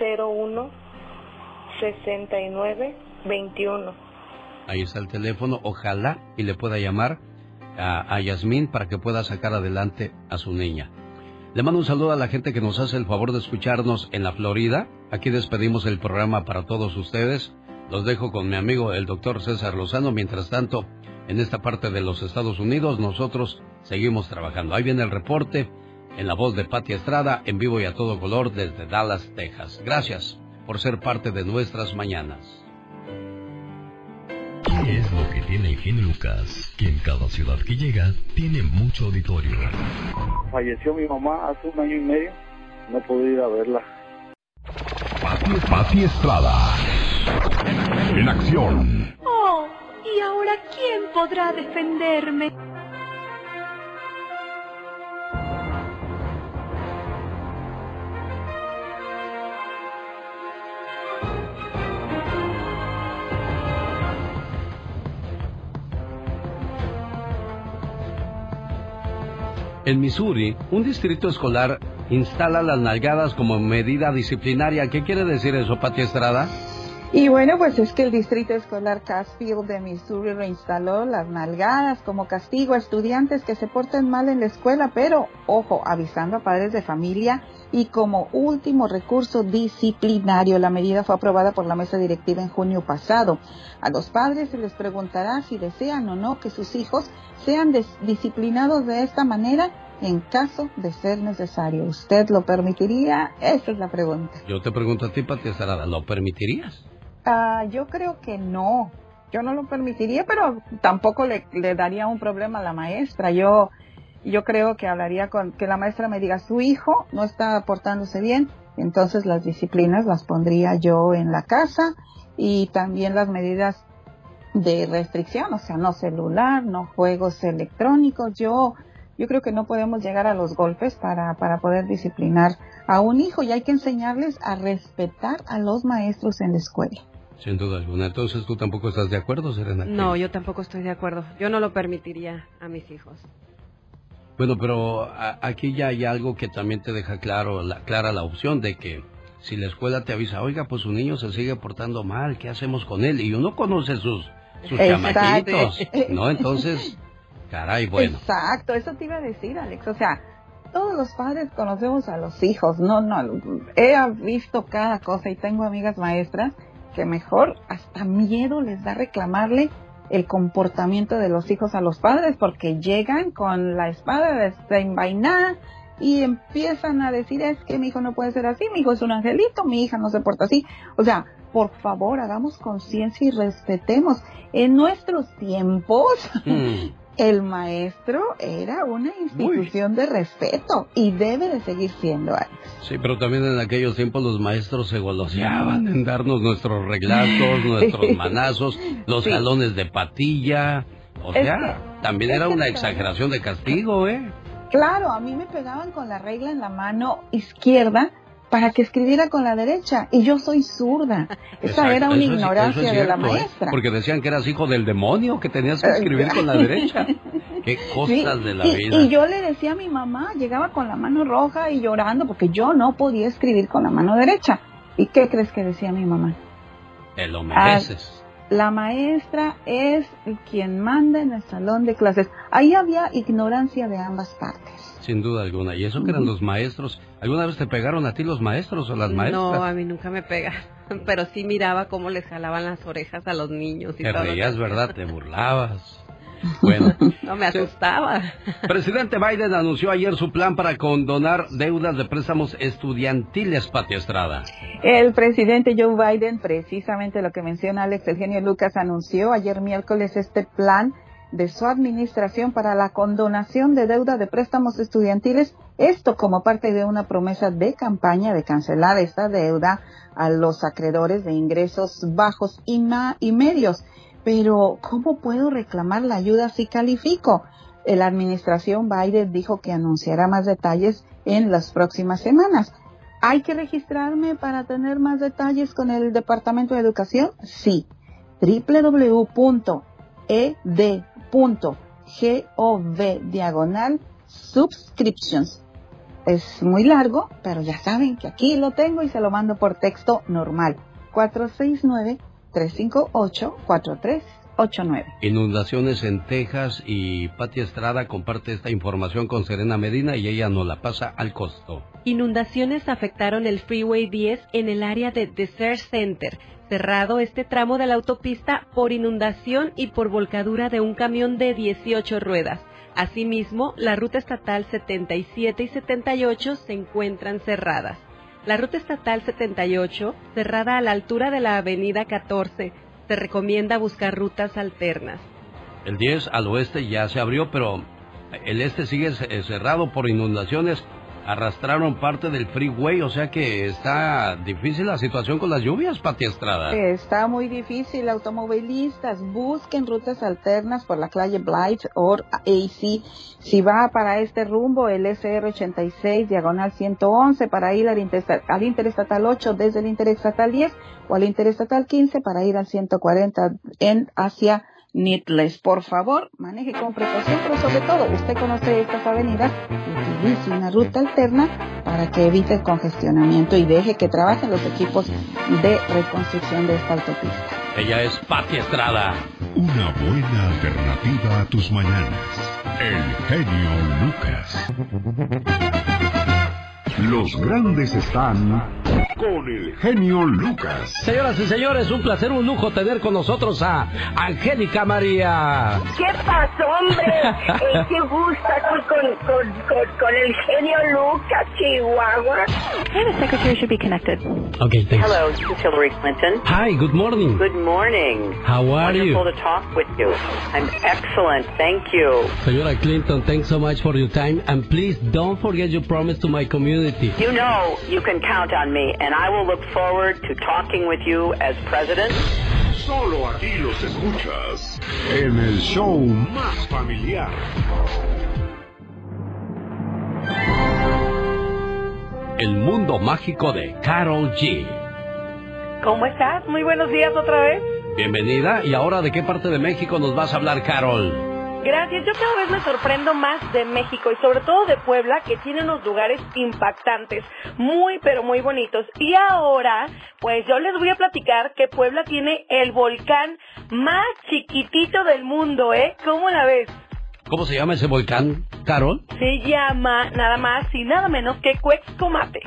01 69 21. Ahí está el teléfono, ojalá y le pueda llamar a, a Yasmín para que pueda sacar adelante a su niña. Le mando un saludo a la gente que nos hace el favor de escucharnos en la Florida. Aquí despedimos el programa para todos ustedes. Los dejo con mi amigo el doctor César Lozano. Mientras tanto, en esta parte de los Estados Unidos, nosotros seguimos trabajando. Ahí viene el reporte en la voz de Patti Estrada, en vivo y a todo color desde Dallas, Texas. Gracias por ser parte de nuestras mañanas. ¿Qué es lo que tiene el genio Lucas? Que en cada ciudad que llega tiene mucho auditorio. Falleció mi mamá hace un año y medio. No pude ir a verla. Pati, Pati Estrada. En acción. Oh, ¿y ahora quién podrá defenderme? En Missouri, un distrito escolar instala las nalgadas como medida disciplinaria. ¿Qué quiere decir eso, Pati Estrada? Y bueno, pues es que el Distrito Escolar Casfield de Missouri reinstaló las nalgadas como castigo a estudiantes que se porten mal en la escuela, pero ojo, avisando a padres de familia y como último recurso disciplinario. La medida fue aprobada por la mesa directiva en junio pasado. A los padres se les preguntará si desean o no que sus hijos sean disciplinados de esta manera en caso de ser necesario. ¿Usted lo permitiría? Esa es la pregunta. Yo te pregunto a ti, Pati Estrada, ¿lo permitirías? Ah, yo creo que no. Yo no lo permitiría, pero tampoco le, le, daría un problema a la maestra. Yo, yo creo que hablaría con que la maestra me diga su hijo no está portándose bien, entonces las disciplinas las pondría yo en la casa y también las medidas de restricción, o sea, no celular, no juegos electrónicos. Yo, yo creo que no podemos llegar a los golpes para, para poder disciplinar a un hijo y hay que enseñarles a respetar a los maestros en la escuela. Sin duda alguna. Entonces, ¿tú tampoco estás de acuerdo, Serena? No, yo tampoco estoy de acuerdo. Yo no lo permitiría a mis hijos. Bueno, pero a, aquí ya hay algo que también te deja claro, la, clara la opción de que si la escuela te avisa, oiga, pues su niño se sigue portando mal, ¿qué hacemos con él? Y uno conoce sus, sus chamaquitos, ¿no? Entonces, caray, bueno. Exacto, eso te iba a decir, Alex. O sea, todos los padres conocemos a los hijos, no, no, he visto cada cosa y tengo amigas maestras que mejor hasta miedo les da reclamarle el comportamiento de los hijos a los padres porque llegan con la espada desenvainada y empiezan a decir es que mi hijo no puede ser así, mi hijo es un angelito, mi hija no se porta así. O sea, por favor, hagamos conciencia y respetemos. En nuestros tiempos, mm. El maestro era una institución Uy. de respeto y debe de seguir siendo Alex. Sí, pero también en aquellos tiempos los maestros se goloseaban en darnos nuestros reglazos, nuestros manazos, los sí. galones de patilla. O sea, también era una exageración de castigo, ¿eh? Claro, a mí me pegaban con la regla en la mano izquierda para que escribiera con la derecha y yo soy zurda. Esa Exacto, era una ignorancia es, es cierto, de la maestra. ¿eh? Porque decían que eras hijo del demonio, que tenías que escribir con la derecha. Qué cosas sí, de la y, vida. Y yo le decía a mi mamá, llegaba con la mano roja y llorando porque yo no podía escribir con la mano derecha. ¿Y qué crees que decía mi mamá? Te lo mereces. Ah, la maestra es quien manda en el salón de clases. Ahí había ignorancia de ambas partes. Sin duda alguna. ¿Y eso que eran los maestros? ¿Alguna vez te pegaron a ti los maestros o las maestras? No, a mí nunca me pegaron. Pero sí miraba cómo les jalaban las orejas a los niños. Y te todo reías, ¿verdad? Te burlabas. Bueno. No me asustaba. Presidente Biden anunció ayer su plan para condonar deudas de préstamos estudiantiles, Pati Estrada. El presidente Joe Biden, precisamente lo que menciona Alex Eugenio Lucas, anunció ayer miércoles este plan de su administración para la condonación de deuda de préstamos estudiantiles, esto como parte de una promesa de campaña de cancelar esta deuda a los acreedores de ingresos bajos y, y medios. Pero, ¿cómo puedo reclamar la ayuda si califico? La administración Biden dijo que anunciará más detalles en las próximas semanas. ¿Hay que registrarme para tener más detalles con el Departamento de Educación? Sí. www.ed.gov diagonal subscriptions. Es muy largo, pero ya saben que aquí lo tengo y se lo mando por texto normal. 469 358 43 Inundaciones en Texas y Pati Estrada comparte esta información con Serena Medina y ella nos la pasa al costo. Inundaciones afectaron el Freeway 10 en el área de Desert Center, cerrado este tramo de la autopista por inundación y por volcadura de un camión de 18 ruedas. Asimismo, la ruta estatal 77 y 78 se encuentran cerradas. La ruta estatal 78, cerrada a la altura de la avenida 14, se recomienda buscar rutas alternas. El 10 al oeste ya se abrió, pero el este sigue cerrado por inundaciones arrastraron parte del freeway, o sea que está difícil la situación con las lluvias, Pati Estrada. Está muy difícil, automovilistas, busquen rutas alternas por la calle Blight o AC. Si va para este rumbo, el SR86, diagonal 111, para ir al, al Interestatal 8 desde el Interestatal 10 o al Interestatal 15 para ir al 140 en hacia Needless. Por favor, maneje con precaución, pero sobre todo, usted conoce estas avenidas, utilice una ruta alterna para que evite el congestionamiento y deje que trabajen los equipos de reconstrucción de esta autopista. Ella es Pati Estrada. Una buena alternativa a tus mañanas. El genio Lucas. Los grandes están con el genio Lucas. Señoras y señores, un placer, un lujo tener con nosotros a Angélica María. ¿Qué pasó, hombre? ¿Qué gusta con, con, con, el genio Lucas, Chihuahua? Hey, the secretary should be connected. Okay, thanks. Hello, this is Hillary Clinton. Hi, good morning. Good morning. How are Wonderful you? Wonderful to talk with you. I'm excellent, thank you. Señora Clinton, thanks so much for your time, and please don't forget your promise to my community. You know you can count on me, and I will look forward to talking with you as president. Solo aquí los escuchas en el show más familiar. El mundo mágico de Carol G. ¿Cómo estás? Muy buenos días otra vez. Bienvenida. ¿Y ahora de qué parte de México nos vas a hablar, Carol? Gracias. Yo cada vez me sorprendo más de México y sobre todo de Puebla, que tiene unos lugares impactantes, muy pero muy bonitos. Y ahora, pues yo les voy a platicar que Puebla tiene el volcán más chiquitito del mundo, ¿eh? ¿Cómo la ves? ¿Cómo se llama ese volcán, Carol? Se llama nada más y nada menos que Cuexcomate.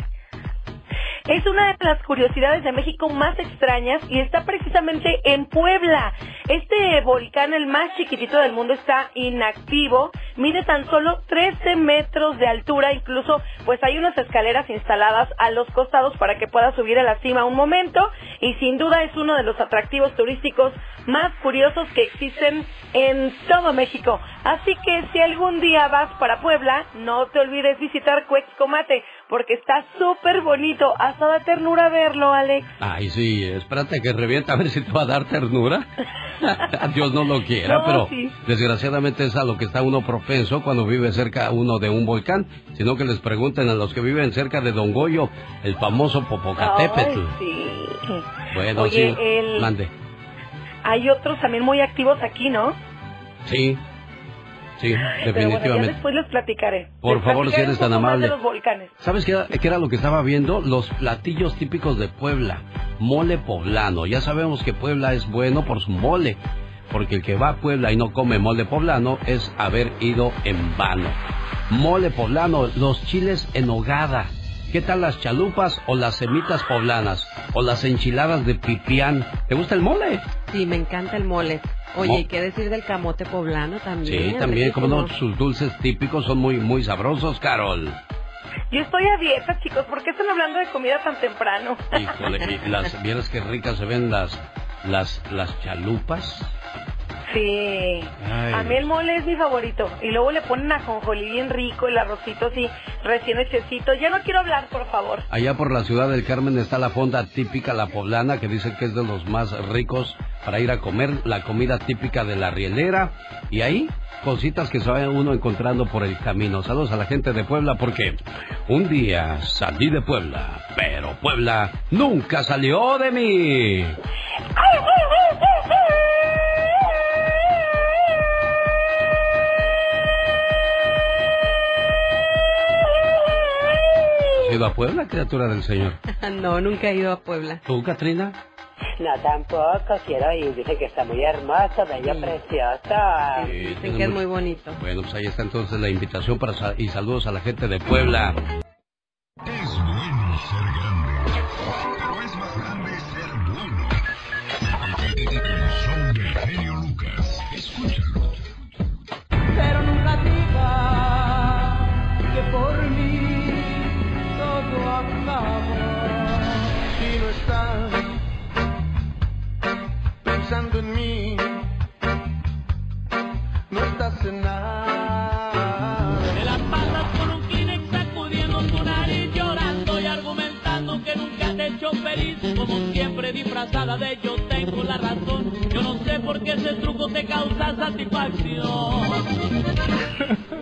Es una de las curiosidades de México más extrañas y está precisamente en Puebla. Este volcán, el más chiquitito del mundo, está inactivo, mide tan solo 13 metros de altura, incluso pues hay unas escaleras instaladas a los costados para que pueda subir a la cima un momento y sin duda es uno de los atractivos turísticos más curiosos que existen en todo México. Así que si algún día vas para Puebla, no te olvides visitar Cuexcomate, porque está súper bonito. Hasta da ternura verlo, Alex. Ay, sí, espérate que revienta a ver si te va a dar ternura. Dios no lo quiera, pero desgraciadamente es a lo que está uno propenso cuando vive cerca uno de un volcán, sino que les pregunten a los que viven cerca de Don Goyo, el famoso Popocatépetl. sí. Bueno, Oye, sí, el... mande. Hay otros también muy activos aquí, ¿no? Sí, sí, Pero bueno, ya definitivamente. después les platicaré. Por Les favor, si eres tan amable. de los volcanes. ¿Sabes qué era, qué era lo que estaba viendo? Los platillos típicos de Puebla. Mole poblano. Ya sabemos que Puebla es bueno por su mole. Porque el que va a Puebla y no come mole poblano es haber ido en vano. Mole poblano, los chiles en hogada. ¿Qué tal las chalupas o las semitas poblanas? O las enchiladas de pipián. ¿Te gusta el mole? Sí, me encanta el mole. Oye, ¿y qué decir del camote poblano también? Sí, también, como no, sus dulces típicos son muy, muy sabrosos, Carol. Yo estoy a dieta, chicos. ¿Por qué están hablando de comida tan temprano? Híjole, y las, vieras qué ricas se ven las, las, las chalupas. Sí. Ay. A mí el mole es mi favorito. Y luego le ponen ajonjolí bien rico, el arrocito así, recién hechecito. Ya no quiero hablar, por favor. Allá por la ciudad del Carmen está la fonda típica, la poblana, que dicen que es de los más ricos para ir a comer la comida típica de la rielera. Y ahí, cositas que se va uno encontrando por el camino. Saludos a la gente de Puebla, porque un día salí de Puebla, pero Puebla nunca salió de mí. ¿Has ido a Puebla, criatura del Señor? no, nunca he ido a Puebla. ¿Tú, Katrina? No, tampoco quiero ir. Dice que está muy hermoso, bello, precioso. Sí, Dicen tiene que es muy bonito. Bueno, pues ahí está entonces la invitación para sa- y saludos a la gente de Puebla. Es bueno ser grande, pero es más grande ser bueno. El show del genio Lucas. Escúchalo. Pero nunca diga que por mí pensando en mí, no estás en nada. Feliz. Como siempre disfrazada de yo tengo la razón. Yo no sé por qué ese truco te causa satisfacción.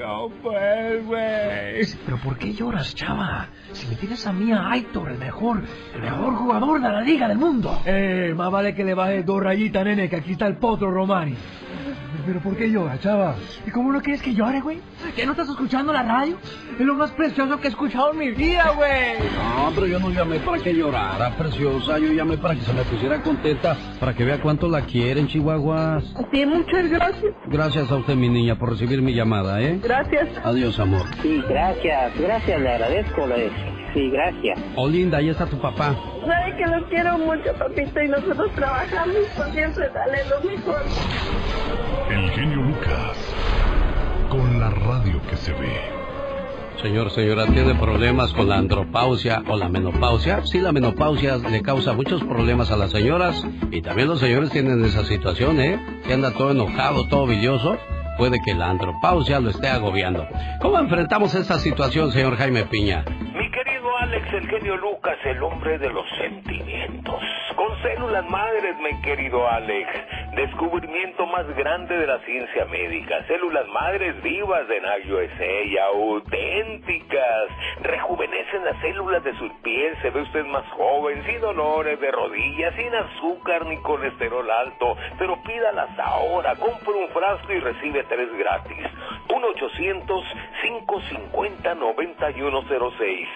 No pues, güey. Pero ¿por qué lloras, chava? Si me tienes a mí, a Aitor, el mejor, el mejor jugador de la liga del mundo. Eh, más vale que le bajes dos rayitas, nene, que aquí está el potro Romani. Pero ¿por qué llora, chava? ¿Y cómo no quieres que llore, güey? ¿Que no estás escuchando la radio? Es lo más precioso que he escuchado en mi vida, güey. No, pero yo no llamé para que llorara, preciosa. Yo llamé para que se me pusiera contenta, para que vea cuánto la quieren, Chihuahuas. Sí, muchas gracias. Gracias a usted, mi niña, por recibir mi llamada, ¿eh? Gracias. Adiós, amor. Sí, gracias, gracias, le agradezco. le- Sí, gracias. Oh, linda, ahí está tu papá. Sabe que lo quiero mucho, papito, y nosotros trabajamos por siempre darle lo mejor. El genio Lucas. Con la radio que se ve. Señor, señora, ¿tiene problemas con la andropausia o la menopausia? Sí, la menopausia le causa muchos problemas a las señoras y también los señores tienen esa situación, ¿eh? Que anda todo enojado, todo billoso. Puede que la andropausia lo esté agobiando. ¿Cómo enfrentamos esta situación, señor Jaime Piña? Mi Alex, el genio Lucas, el hombre de los sentimientos. Con células madres, mi querido Alex. Descubrimiento más grande de la ciencia médica. Células madres vivas USA y auténticas. Rejuvenecen las células de su piel. Se ve usted más joven, sin dolores de rodillas, sin azúcar ni colesterol alto. Pero pídalas ahora. Compre un frasco y recibe tres gratis. 1-800-550-9106.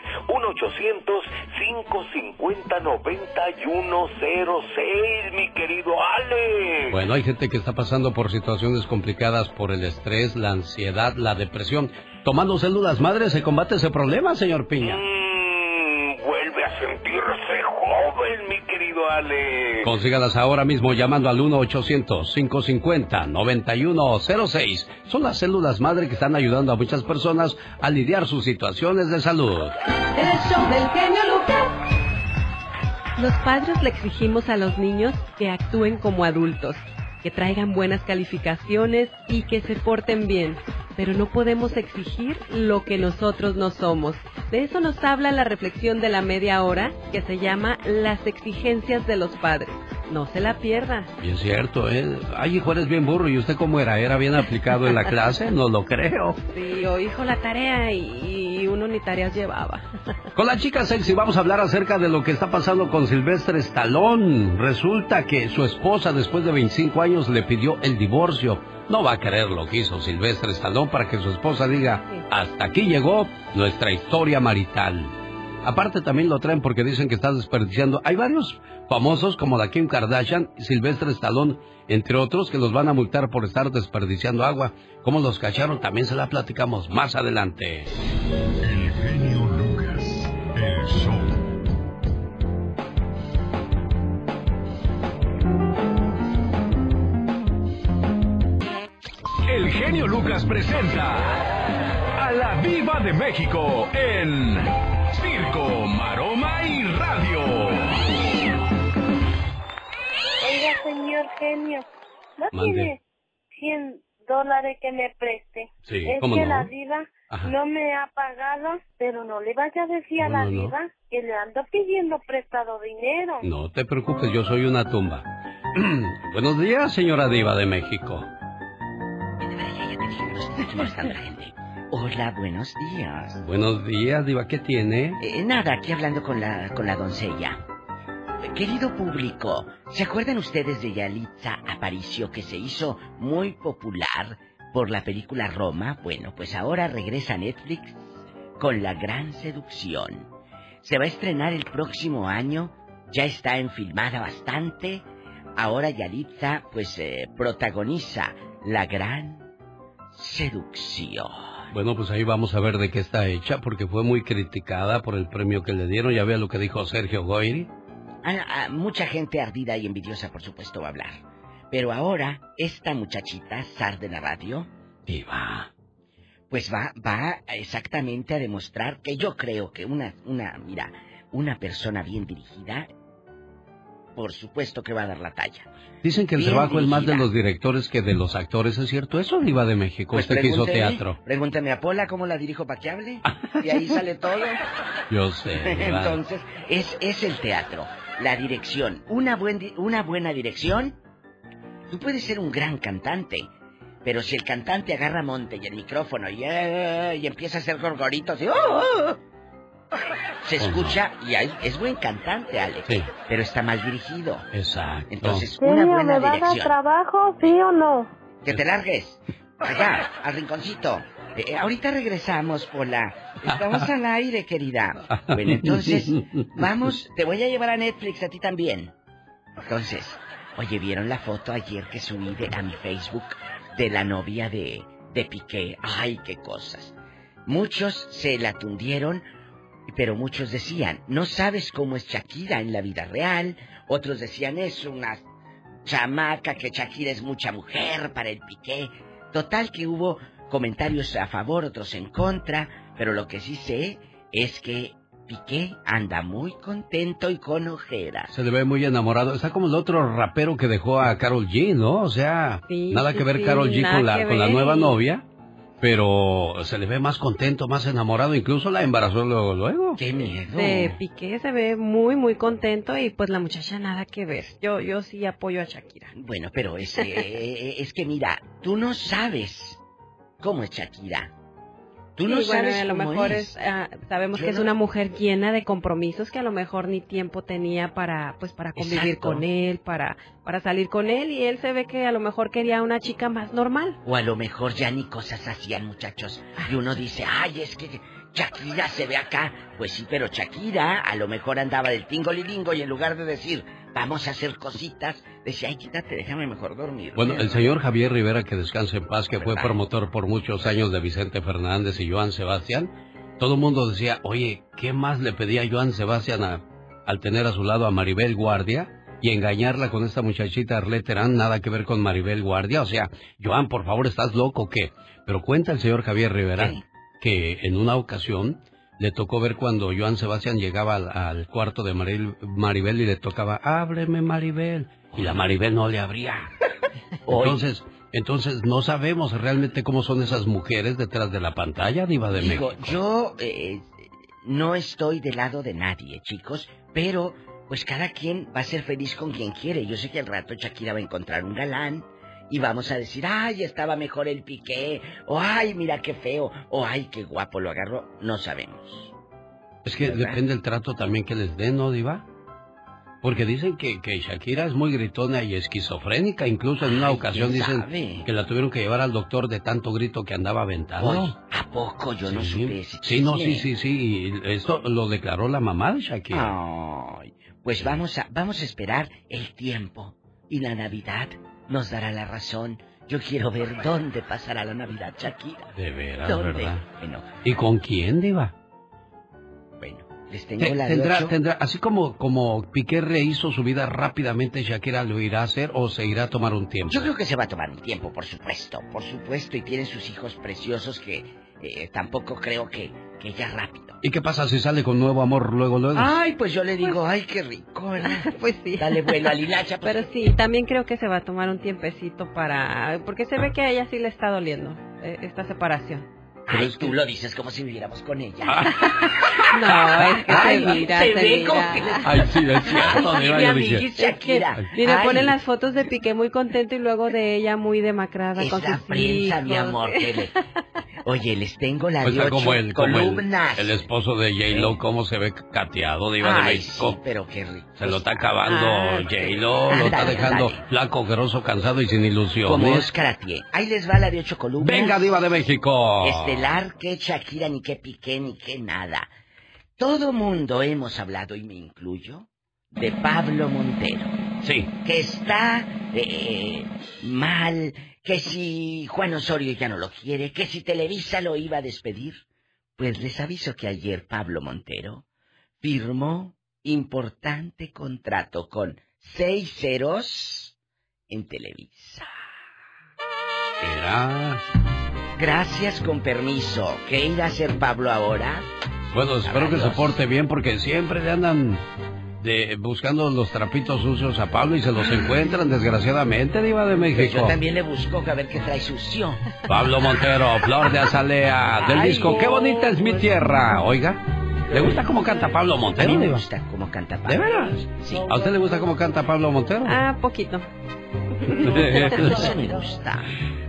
1-800-550-9106, mi querido Alex. Bueno, hay gente que está pasando por situaciones complicadas por el estrés, la ansiedad, la depresión. Tomando células madres se combate ese problema, señor Piña. Mm, vuelve a sentirse joven, mi querido Alex. Consígalas ahora mismo llamando al 1-800-550-9106. Son las células madre que están ayudando a muchas personas a lidiar sus situaciones de salud. El show del genio Lucas. Los padres le exigimos a los niños que actúen como adultos, que traigan buenas calificaciones y que se porten bien, pero no podemos exigir lo que nosotros no somos. De eso nos habla la reflexión de la media hora que se llama Las exigencias de los padres. No se la pierda. Bien cierto, ¿eh? Ay, hijo, eres bien burro. ¿Y usted cómo era? ¿Era bien aplicado en la clase? No lo creo. Sí, o hijo la tarea y, y uno ni tareas llevaba. Con la chica sexy vamos a hablar acerca de lo que está pasando con Silvestre Stallone. Resulta que su esposa después de 25 años le pidió el divorcio. No va a creer lo que hizo Silvestre Stallone para que su esposa diga, hasta aquí llegó nuestra historia marital. Aparte también lo traen porque dicen que está desperdiciando. Hay varios famosos como la Kim Kardashian, Silvestre Stallone, entre otros, que los van a multar por estar desperdiciando agua. Como los cacharon también se la platicamos más adelante. El genio Lucas. El show. El genio Lucas presenta a la Viva de México en Circo, Maroma y Radio. Oiga, señor genio, ¿no Mande. tiene 100 dólares que me preste. Sí, es ¿cómo que no? la diva Ajá. no me ha pagado, pero no le vaya a decir a la no, diva que le ando pidiendo prestado dinero. No te preocupes, yo soy una tumba. Buenos días, señora Diva de México. Hola, buenos días. Buenos días, Diva, ¿qué tiene? Eh, nada, aquí hablando con la, con la doncella. Querido público, ¿se acuerdan ustedes de Yalitza Aparicio que se hizo muy popular por la película Roma? Bueno, pues ahora regresa a Netflix con La Gran Seducción. Se va a estrenar el próximo año, ya está enfilmada bastante. Ahora Yalitza pues eh, protagoniza La Gran Seducción. Bueno, pues ahí vamos a ver de qué está hecha, porque fue muy criticada por el premio que le dieron. Ya vea lo que dijo Sergio Goyri. Mucha gente ardida y envidiosa, por supuesto, va a hablar. Pero ahora, esta muchachita, Sar de la radio, Diva. pues va, va exactamente a demostrar que yo creo que una, una, mira, una persona bien dirigida, por supuesto que va a dar la talla. Dicen que el Bien trabajo es más de los directores que de los actores, ¿es cierto? Eso, Diva de México. Pues Usted que hizo pregúnteme, teatro. Pregúntame a Pola cómo la dirijo para que hable. Y ahí sale todo. Yo sé. Entonces, es, es el teatro, la dirección. Una, buen una buena dirección, tú puedes ser un gran cantante, pero si el cantante agarra monte y el micrófono y, eh, y empieza a hacer gorgoritos y... ¡oh, oh! Se escucha y ahí es buen cantante, Alex, Sí. pero está mal dirigido. Exacto. Entonces, una buena ¿me va a dar dirección. trabajo, sí o no? Que te largues. Allá, al rinconcito. Eh, eh, ahorita regresamos, Pola. Estamos al aire, querida. Bueno, entonces, vamos, te voy a llevar a Netflix a ti también. Entonces, oye, ¿vieron la foto ayer que subí de, a mi Facebook de la novia de, de Piqué? Ay, qué cosas. Muchos se la tundieron, pero muchos decían, no sabes cómo es Shakira en la vida real. Otros decían, es una chamaca, que Shakira es mucha mujer para el Piqué. Total que hubo comentarios a favor, otros en contra, pero lo que sí sé es que Piqué anda muy contento y con ojeras. Se le ve muy enamorado. Está como el otro rapero que dejó a Carol G, ¿no? O sea, Sí, nada que ver sí, Carol G con la, con la nueva novia, pero se le ve más contento, más enamorado. Incluso la embarazó luego. luego. ¡Qué miedo! De Piqué se ve muy, muy contento y pues la muchacha nada que ver. Yo, yo sí apoyo a Shakira. Bueno, pero es, eh, es que mira, tú no sabes cómo es Shakira. Tú no Sí, bueno, sabes a lo cómo mejor es. es, ah, sabemos Yo que es una mujer llena de compromisos que a lo mejor ni tiempo tenía para pues para convivir Exacto. con él, para para salir con él y él se ve que a lo mejor quería una chica más normal. O a lo mejor ya ni cosas hacían, muchachos. Y uno dice, ay, es que Shakira se ve acá. Pues sí, pero Shakira a lo mejor andaba del tingolilingo y en lugar de decir, vamos a hacer cositas, decía, ay, quítate, déjame mejor dormir. Bueno, el señor Javier Rivera, que descanse en paz, que fue promotor por muchos años de Vicente Fernández y Joan Sebastián, todo el mundo decía, oye, ¿qué más le pedía Joan Sebastián a- al tener a su lado a Maribel Guardia y engañarla con esta muchachita Arlette Terán? Nada que ver con Maribel Guardia. O sea, Joan, por favor, ¿estás loco qué? Pero cuenta el señor Javier Rivera. Que en una ocasión le tocó ver cuando Joan Sebastián llegaba al, al cuarto de Maribel y le tocaba, ábreme Maribel. Y la Maribel no le abría. Entonces, entonces no sabemos realmente cómo son esas mujeres detrás de la pantalla, Diva de Digo, México. yo eh, no estoy del lado de nadie, chicos, pero pues cada quien va a ser feliz con quien quiere. Yo sé que al rato Shakira va a encontrar un galán y vamos a decir, ay, estaba mejor el piqué, o ay, mira qué feo, o ay, qué guapo lo agarró. No sabemos. Es que ¿verdad? depende el trato también que les den, ¿no, Diva? Porque dicen que, que Shakira es muy gritona y esquizofrénica. Incluso en una Ay, ocasión ¿quién dicen sabe? que la tuvieron que llevar al doctor de tanto grito que andaba aventando. Oye, ¿a poco yo no supe ese Sí, no, sí, sí, sí. y Esto lo declaró la mamá de Shakira. Ay, pues vamos a, vamos a esperar el tiempo y la Navidad nos dará la razón. Yo quiero ver dónde pasará la Navidad, Shakira. De veras, ¿Dónde? ¿verdad? Bueno, ¿Y con quién, Diva? bueno, les tengo Te- la de tendrá, tendrá, así como, como Piqué rehizo su vida rápidamente, Shakira lo irá a hacer o se irá a tomar un tiempo. Yo creo que se va a tomar un tiempo, por supuesto, por supuesto, y tiene sus hijos preciosos que eh, tampoco creo que que ella rápido. ¿Y qué pasa si sale con nuevo amor luego, luego? Ay, pues yo le digo, ay, qué rico, ¿verdad? Pues sí. Dale vuelo a Lilacha. pues. Pero sí, también creo que se va a tomar un tiempecito para... Porque se ve que a ella sí le está doliendo eh, esta separación. Ay, tú lo dices como si viviéramos con ella. No, es que Ay, se mira, se se ve como mira. que le- Ay, sí, es cierto, Ay, mi amiguis Shakira. Mira, Ay, ponen las fotos de Piqué muy contento y luego de ella muy demacrada Es con la sus prensa, mi amor. que le- Oye, les tengo la O de ocho como el, como el, esposo de J-Lo, cómo se ve cateado, Diva de Ay, México. sí, pero qué rico. Se lo está acabando Ah, J-Lo, lo está dejando ándale. flaco, grosso, cansado y sin Como ilusiones. Oscar Atié. Ahí les va la de ocho columnas. Venga, Diva de México. Estelar, que Shakira, ni que Piqué, ni que nada. Todo mundo hemos hablado, y me incluyo, de Pablo Montero. Sí. Que está eh, mal, que si Juan Osorio ya no lo quiere, que si Televisa lo iba a despedir. Pues les aviso que ayer Pablo Montero firmó importante contrato con seis ceros en Televisa. Era. Gracias con permiso. ¿Qué irá a hacer Pablo ahora? Bueno, espero que se porte bien porque siempre le andan de, buscando los trapitos sucios a Pablo y se los encuentran, desgraciadamente, Diva de Pues México. yo también le busco a ver qué trae sucio. Pablo Montero, Flor de Azalea, del Ay, disco Qué bonita es mi tierra. Oiga, ¿le gusta cómo canta Pablo A Montero? mí me gusta cómo canta Pablo. ¿De veras? Sí. ¿A usted le gusta cómo canta Pablo Montero? Ah, poquito. Eso me gusta.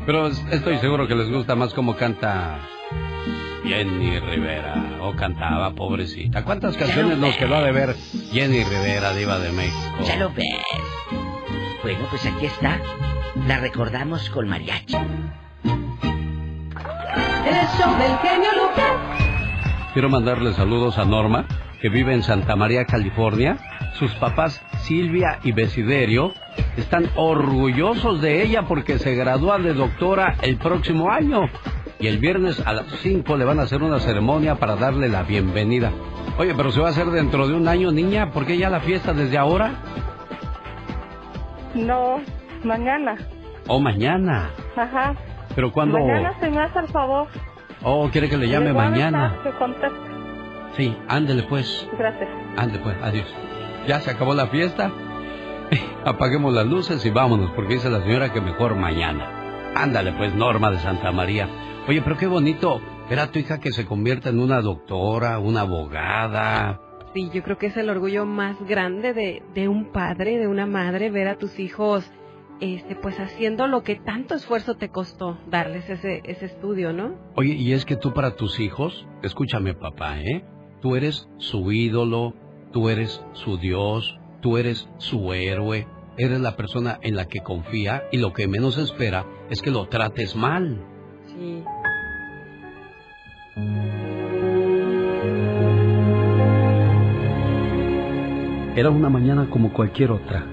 Pero estoy seguro que les gusta más cómo canta Jenny Rivera. O cantaba, pobrecita. ¿Cuántas canciones nos quedó de ver Jenny Rivera, diva de México? Ya lo ves. Bueno, pues aquí está. La recordamos con mariachi. El show del genio Lucas. Quiero mandarle saludos a Norma, que vive en Santa María, California. Sus papás, Silvia y Besiderio, están orgullosos de ella porque se gradúa de doctora el próximo año. Y el viernes a las 5 le van a hacer una ceremonia para darle la bienvenida. Oye, pero se va a hacer dentro de un año, niña. ¿Por qué ya la fiesta desde ahora? No, mañana. O mañana. Ajá. Pero cuando... Mañana se me hace el favor. Oh, quiere que le llame mañana. que. Sí, ándele pues. Gracias. Ande pues, adiós. Ya se acabó la fiesta. Apaguemos las luces y vámonos, porque dice la señora que mejor mañana. Ándale pues, Norma de Santa María. Oye, pero qué bonito. Era tu hija que se convierta en una doctora, una abogada. Sí, yo creo que es el orgullo más grande de, de un padre, de una madre, ver a tus hijos este, pues haciendo lo que tanto esfuerzo te costó darles ese, ese estudio, ¿no? Oye, y es que tú para tus hijos, escúchame papá, ¿eh? Tú eres su ídolo, tú eres su Dios, tú eres su héroe, eres la persona en la que confía y lo que menos espera es que lo trates mal. Sí. Era una mañana como cualquier otra.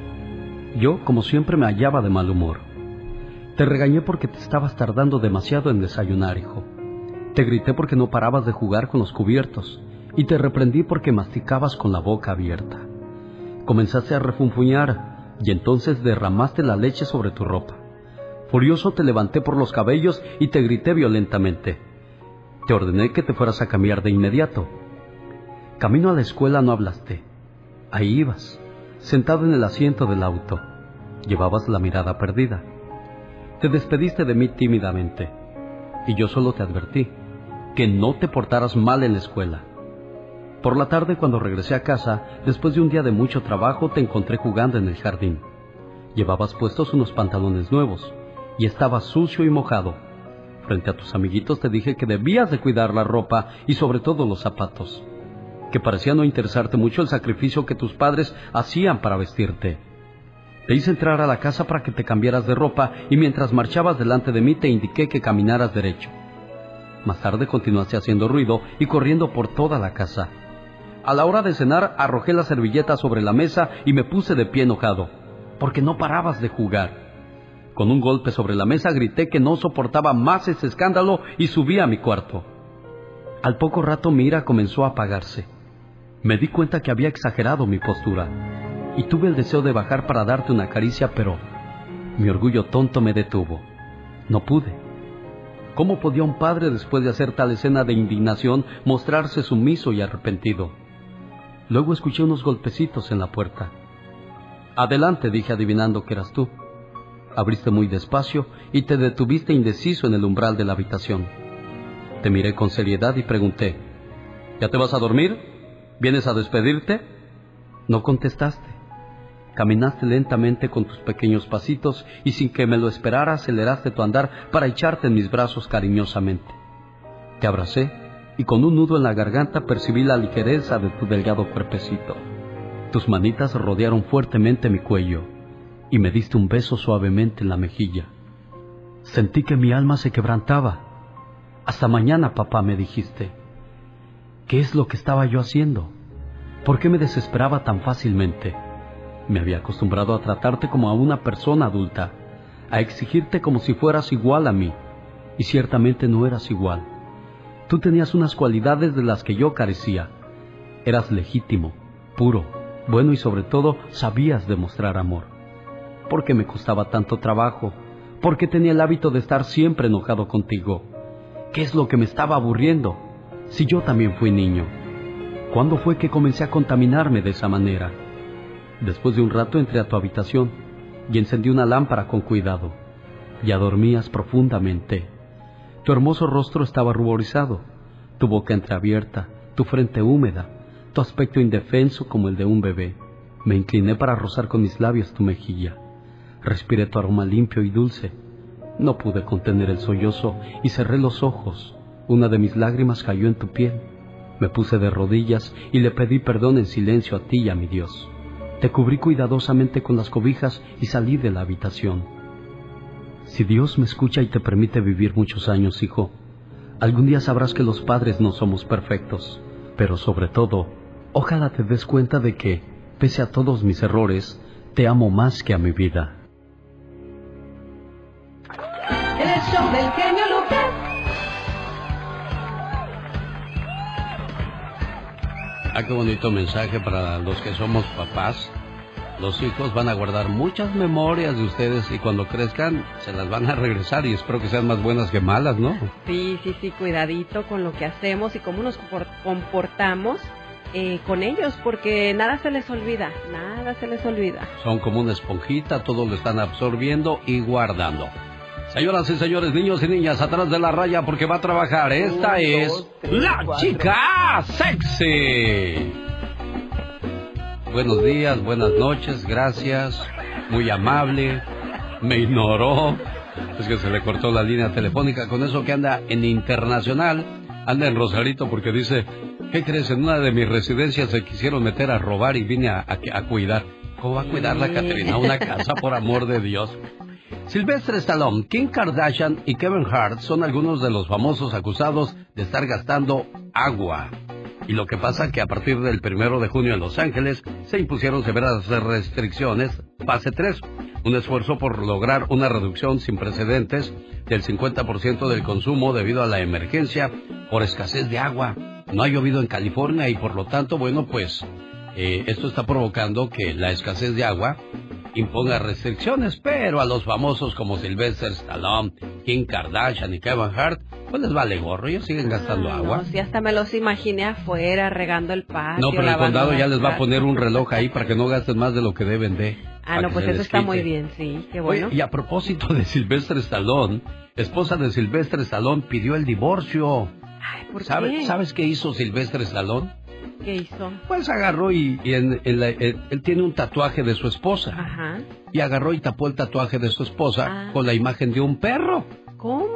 Yo, como siempre, me hallaba de mal humor. Te regañé porque te estabas tardando demasiado en desayunar, hijo. Te grité porque no parabas de jugar con los cubiertos y te reprendí porque masticabas con la boca abierta. Comenzaste a refunfuñar y entonces derramaste la leche sobre tu ropa. Furioso te levanté por los cabellos y te grité violentamente. Te ordené que te fueras a cambiar de inmediato. Camino a la escuela no hablaste. Ahí ibas, sentado en el asiento del auto. Llevabas la mirada perdida. Te despediste de mí tímidamente. Y yo solo te advertí que no te portaras mal en la escuela. Por la tarde, cuando regresé a casa, después de un día de mucho trabajo, te encontré jugando en el jardín. Llevabas puestos unos pantalones nuevos y estabas sucio y mojado. Frente a tus amiguitos te dije que debías de cuidar la ropa y sobre todo los zapatos, que parecía no interesarte mucho el sacrificio que tus padres hacían para vestirte. Te hice entrar a la casa para que te cambiaras de ropa y mientras marchabas delante de mí te indiqué que caminaras derecho. Más tarde continuaste haciendo ruido y corriendo por toda la casa. A la hora de cenar arrojé la servilleta sobre la mesa y me puse de pie enojado, porque no parabas de jugar. Con un golpe sobre la mesa grité que no soportaba más ese escándalo y subí a mi cuarto. Al poco rato mi ira comenzó a apagarse. Me di cuenta que había exagerado mi postura y tuve el deseo de bajar para darte una caricia, pero mi orgullo tonto me detuvo. No pude. ¿Cómo podía un padre, después de hacer tal escena de indignación, mostrarse sumiso y arrepentido? Luego escuché unos golpecitos en la puerta. Adelante, dije adivinando que eras tú. Abriste muy despacio y te detuviste indeciso en el umbral de la habitación. Te miré con seriedad y pregunté, ¿Ya te vas a dormir? ¿Vienes a despedirte? No contestaste. Caminaste lentamente con tus pequeños pasitos y sin que me lo esperara aceleraste tu andar para echarte en mis brazos cariñosamente. Te abracé y con un nudo en la garganta percibí la ligereza de tu delgado cuerpecito. Tus manitas rodearon fuertemente mi cuello y me diste un beso suavemente en la mejilla. Sentí que mi alma se quebrantaba. Hasta mañana, papá, me dijiste. ¿Qué es lo que estaba yo haciendo? ¿Por qué me desesperaba tan fácilmente? Me había acostumbrado a tratarte como a una persona adulta, a exigirte como si fueras igual a mí, y ciertamente no eras igual. Tú tenías unas cualidades de las que yo carecía. Eras legítimo, puro, bueno y sobre todo sabías demostrar amor. ¿Por qué me costaba tanto trabajo? ¿Por qué tenía el hábito de estar siempre enojado contigo? ¿Qué es lo que me estaba aburriendo? Si yo también fui niño. ¿Cuándo fue que comencé a contaminarme de esa manera? Después de un rato entré a tu habitación y encendí una lámpara con cuidado. Ya dormías profundamente. Tu hermoso rostro estaba ruborizado, tu boca entreabierta, tu frente húmeda, tu aspecto indefenso como el de un bebé. Me incliné para rozar con mis labios tu mejilla. Respiré tu aroma limpio y dulce. No pude contener el sollozo y cerré los ojos. Una de mis lágrimas cayó en tu piel. Me puse de rodillas y le pedí perdón en silencio a ti y a mi Dios. Te cubrí cuidadosamente con las cobijas y salí de la habitación. Si Dios me escucha y te permite vivir muchos años, hijo, algún día sabrás que los padres no somos perfectos, pero sobre todo, ojalá te des cuenta de que, pese a todos mis errores, te amo más que a mi vida. El show del genio Lucas. Ah, qué bonito mensaje para los que somos papás. Los hijos van a guardar muchas memorias de ustedes y cuando crezcan se las van a regresar y espero que sean más buenas que malas, ¿no? Sí, sí, sí, cuidadito con lo que hacemos y cómo nos compor- comportamos eh, con ellos, porque nada se les olvida, nada se les olvida. Son como una esponjita, todo lo están absorbiendo y guardando. Señoras y señores, niños y niñas, atrás de la raya porque va a trabajar. Esta es dos, tres, la cuatro. chica sexy. Buenos días, buenas noches, gracias. Muy amable. Me ignoró. Es que se le cortó la línea telefónica con eso que anda en internacional. Anda en Rosarito porque dice, ¿qué crees? En una de mis residencias se quisieron meter a robar y vine a, a- a cuidar. ¿Cómo va a cuidar la Catrina una casa, por amor de Dios? Sylvester Stallone, Kim Kardashian y Kevin Hart son algunos de los famosos acusados de estar gastando agua. Y lo que pasa que a partir del primero de junio en Los Ángeles se impusieron severas restricciones, fase 3, un esfuerzo por lograr una reducción sin precedentes del 50% del consumo debido a la emergencia por escasez de agua. No ha llovido en California y por lo tanto, bueno, pues eh, esto está provocando que la escasez de agua imponga restricciones, pero a los famosos como Sylvester Stallone, Kim Kardashian y Kevin Hart, pues les vale gorro, ellos siguen gastando agua. No, si hasta me los imaginé afuera, regando el patio. No, pero el condado ya les va a poner un reloj ahí para que no gasten más de lo que deben de. Ah, no, pues eso está muy bien, sí, qué bueno. Oye, y a propósito de Sylvester Stallone, esposa de Sylvester Stallone pidió el divorcio. ¿por ¿Sabe- qué? ¿Sabes qué hizo Sylvester Stallone? ¿Qué hizo? Pues agarró y, y en- en la- él, él tiene un tatuaje de su esposa. Ajá. Y agarró y tapó el tatuaje de su esposa Ah. con la imagen de un perro. ¿Cómo?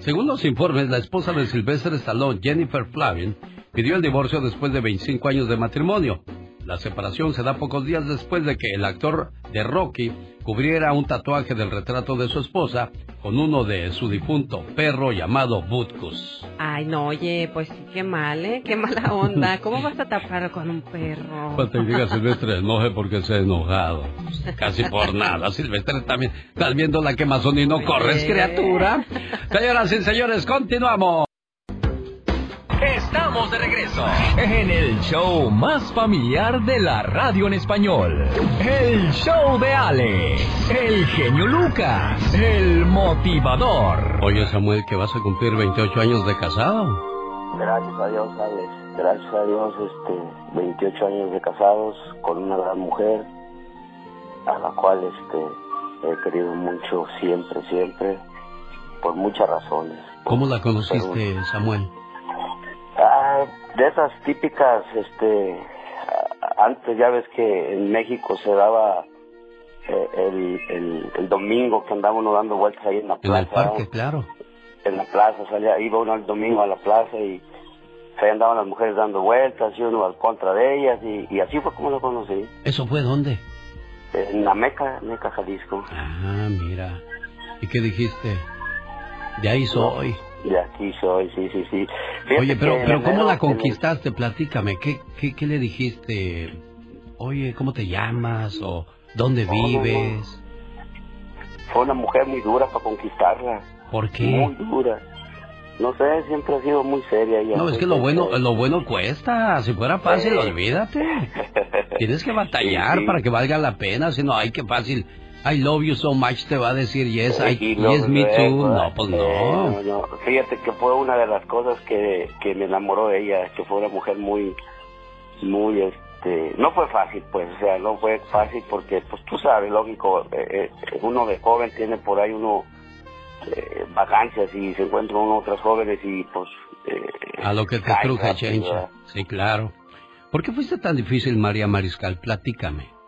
Según los informes, la esposa de Sylvester Stallone, Jennifer Flavin, pidió el divorcio después de 25 años de matrimonio. La separación se da pocos días después de que el actor de Rocky cubriera un tatuaje del retrato de su esposa con uno de su difunto perro llamado Butkus. Ay, no, oye, pues sí, qué mal, ¿eh? Qué mala onda. ¿Cómo vas a tapar con un perro? Cuando te diga Silvestre, enoje porque se ha enojado. Casi por nada. Silvestre también. Estás viendo la quemazón y no corres, criatura. Señoras y señores, continuamos. Estamos de regreso en el show más familiar de la radio en español. El show de Alex, el genio Lucas, el motivador. Oye Samuel, que vas a cumplir 28 años de casado. Gracias a Dios, Alex. Gracias a Dios, este, 28 años de casados con una gran mujer, a la cual este, he querido mucho siempre, siempre, por muchas razones. ¿Cómo la conociste, Samuel? Ah, de esas típicas, este, antes ya ves que en México se daba eh, el, el, el domingo que andábamos dando vueltas ahí en la En plaza. el parque, claro. En la plaza, salía, iba uno el domingo a la plaza y ahí andaban las mujeres dando vueltas y uno al contra de ellas y, y así fue como lo conocí. ¿Eso fue dónde? En la Meca, Meca, Jalisco. Ah, mira. ¿Y qué dijiste? De ahí soy. Y aquí soy, sí, sí, sí. Fíjate Oye, pero, que pero ¿cómo la que conquistaste? Platícame. ¿Qué, qué, qué le dijiste? Oye, ¿cómo te llamas? ¿O dónde vives? Fue una mujer muy dura para conquistarla. ¿Por qué? Muy dura. No sé, siempre ha sido muy seria ella. No, es que lo bueno, lo bueno cuesta. Si fuera fácil, olvídate. Tienes que batallar Sí, sí. para que valga la pena. Si no, ay, qué fácil. I love you so much te va a decir yes, I, Y luego yes, me too. No, pues eh, no. no, no. Fíjate que fue una de las cosas que, que me enamoró de ella, que fue una mujer muy, muy, este, no fue fácil, pues, o sea, no fue fácil porque, pues, tú sabes, lógico, eh, eh, uno de joven tiene por ahí uno eh, vacancias y se encuentra uno otras jóvenes y, pues, eh, A lo que te truje, Chencha. Sí, claro. ¿Por qué fuiste tan difícil, María Mariscal? Platícame.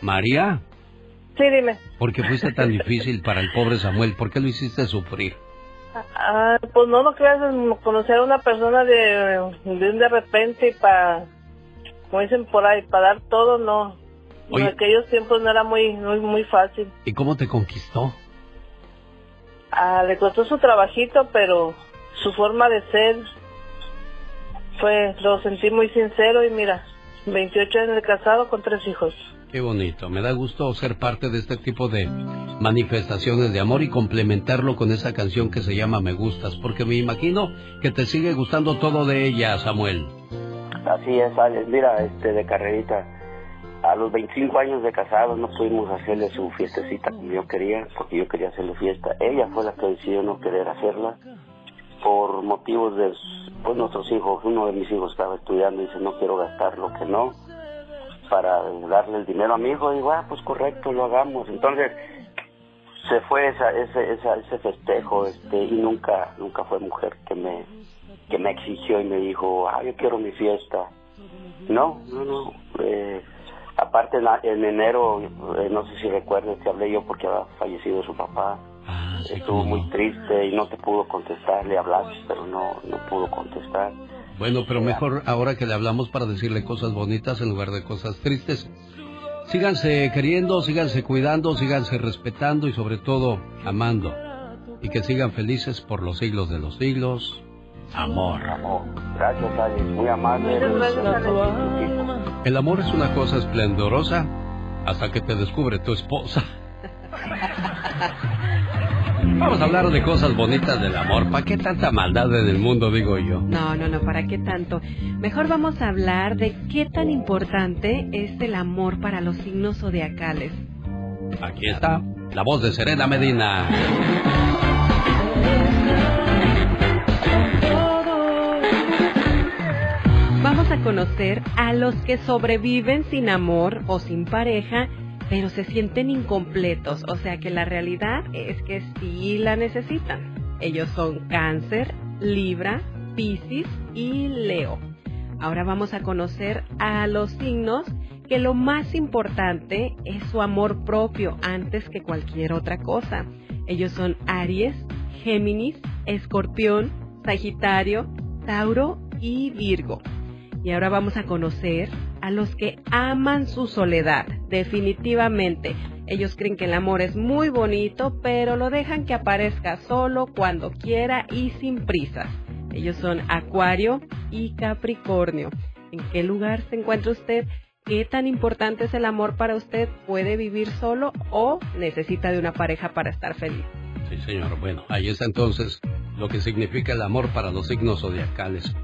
María, Sí, dime. ¿por qué fuiste tan difícil para el pobre Samuel? ¿Por qué lo hiciste sufrir? Ah, pues no, no creas conocer a una persona de, de un de repente y para, como dicen por ahí, para dar todo, no. Oye. En aquellos tiempos no era muy, muy, muy fácil. ¿Y cómo te conquistó? Ah, le costó su trabajito, pero su forma de ser fue, lo sentí muy sincero y mira, 28 años de casado con tres hijos. Qué bonito. Me da gusto ser parte de este tipo de manifestaciones de amor y complementarlo con esa canción que se llama Me Gustas, porque me imagino que te sigue gustando todo de ella, Samuel. Así es, Alex. Mira, este, de carrerita. A los 25 años de casados no pudimos hacerle su fiestecita como yo quería, porque yo quería hacerle fiesta. Ella fue la que decidió no querer hacerla por motivos de pues, nuestros hijos. Uno de mis hijos estaba estudiando y dice, no quiero gastar lo que no para darle el dinero a mi hijo. Digo, ah, pues correcto, lo hagamos. Entonces se fue esa, ese, esa, ese festejo este, y nunca, nunca fue mujer que me, que me exigió y me dijo, ah, yo quiero mi fiesta. No, no, no. Eh, aparte, en, enero, eh, no sé si recuerdas que hablé yo porque había fallecido su papá. Estuvo muy triste y no te pudo contestar. Le hablaste, pero no, no pudo contestar. Bueno, pero mejor ahora que le hablamos para decirle cosas bonitas en lugar de cosas tristes. Síganse queriendo, síganse cuidando, síganse respetando y sobre todo amando. Y que sigan felices por los siglos de los siglos. Amor. Gracias, Alex. Muy amable. El amor es una cosa esplendorosa hasta que te descubre tu esposa. Vamos a hablar de cosas bonitas del amor. ¿Para qué tanta maldad en el mundo, digo yo? No, no, no, ¿para qué tanto? Mejor vamos a hablar de qué tan importante es el amor para los signos zodiacales. Aquí está la voz de Serena Medina. Vamos a conocer a los que sobreviven sin amor o sin pareja, pero se sienten incompletos, o sea que la realidad es que sí la necesitan. Ellos son Cáncer, Libra, Piscis y Leo. Ahora vamos a conocer a los signos que lo más importante es su amor propio antes que cualquier otra cosa. Ellos son Aries, Géminis, Escorpión, Sagitario, Tauro y Virgo. Y ahora vamos a conocer a los que aman su soledad, definitivamente. Ellos creen que el amor es muy bonito, pero lo dejan que aparezca solo cuando quiera y sin prisas. Ellos son Acuario y Capricornio. ¿En qué lugar se encuentra usted? ¿Qué tan importante es el amor para usted? ¿Puede vivir solo o necesita de una pareja para estar feliz? Sí, señor. Bueno, ahí está entonces lo que significa el amor para los signos zodiacales.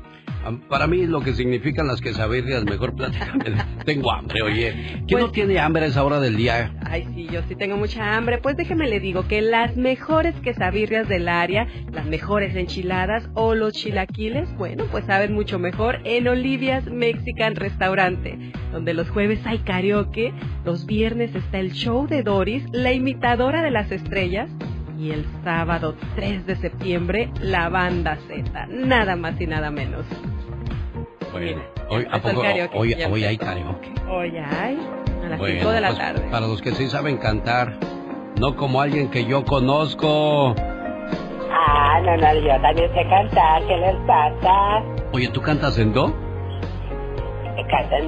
Para mí lo que significan las quesabirrias, mejor pláticame. Tengo hambre, oye. ¿Quién no tiene hambre a esa hora del día? Ay, sí, yo sí tengo mucha hambre. Pues déjeme le digo que las mejores quesabirrias del área, las mejores enchiladas o los chilaquiles, bueno, pues saben mucho mejor en Olivia's Mexican Restaurante, donde los jueves hay karaoke, los viernes está el show de Doris, la imitadora de las estrellas, y el sábado 3 de septiembre, la banda Z, nada más y nada menos. Bueno, hoy, ¿a poco, karaoke, hoy, hoy hay karaoke? Hoy hay, a las Bueno, 5 de la pues, tarde. Para los que sí saben cantar, no como alguien que yo conozco. Ah, no, no, yo también sé cantar, ¿qué les pasa? Oye, ¿tú cantas en do?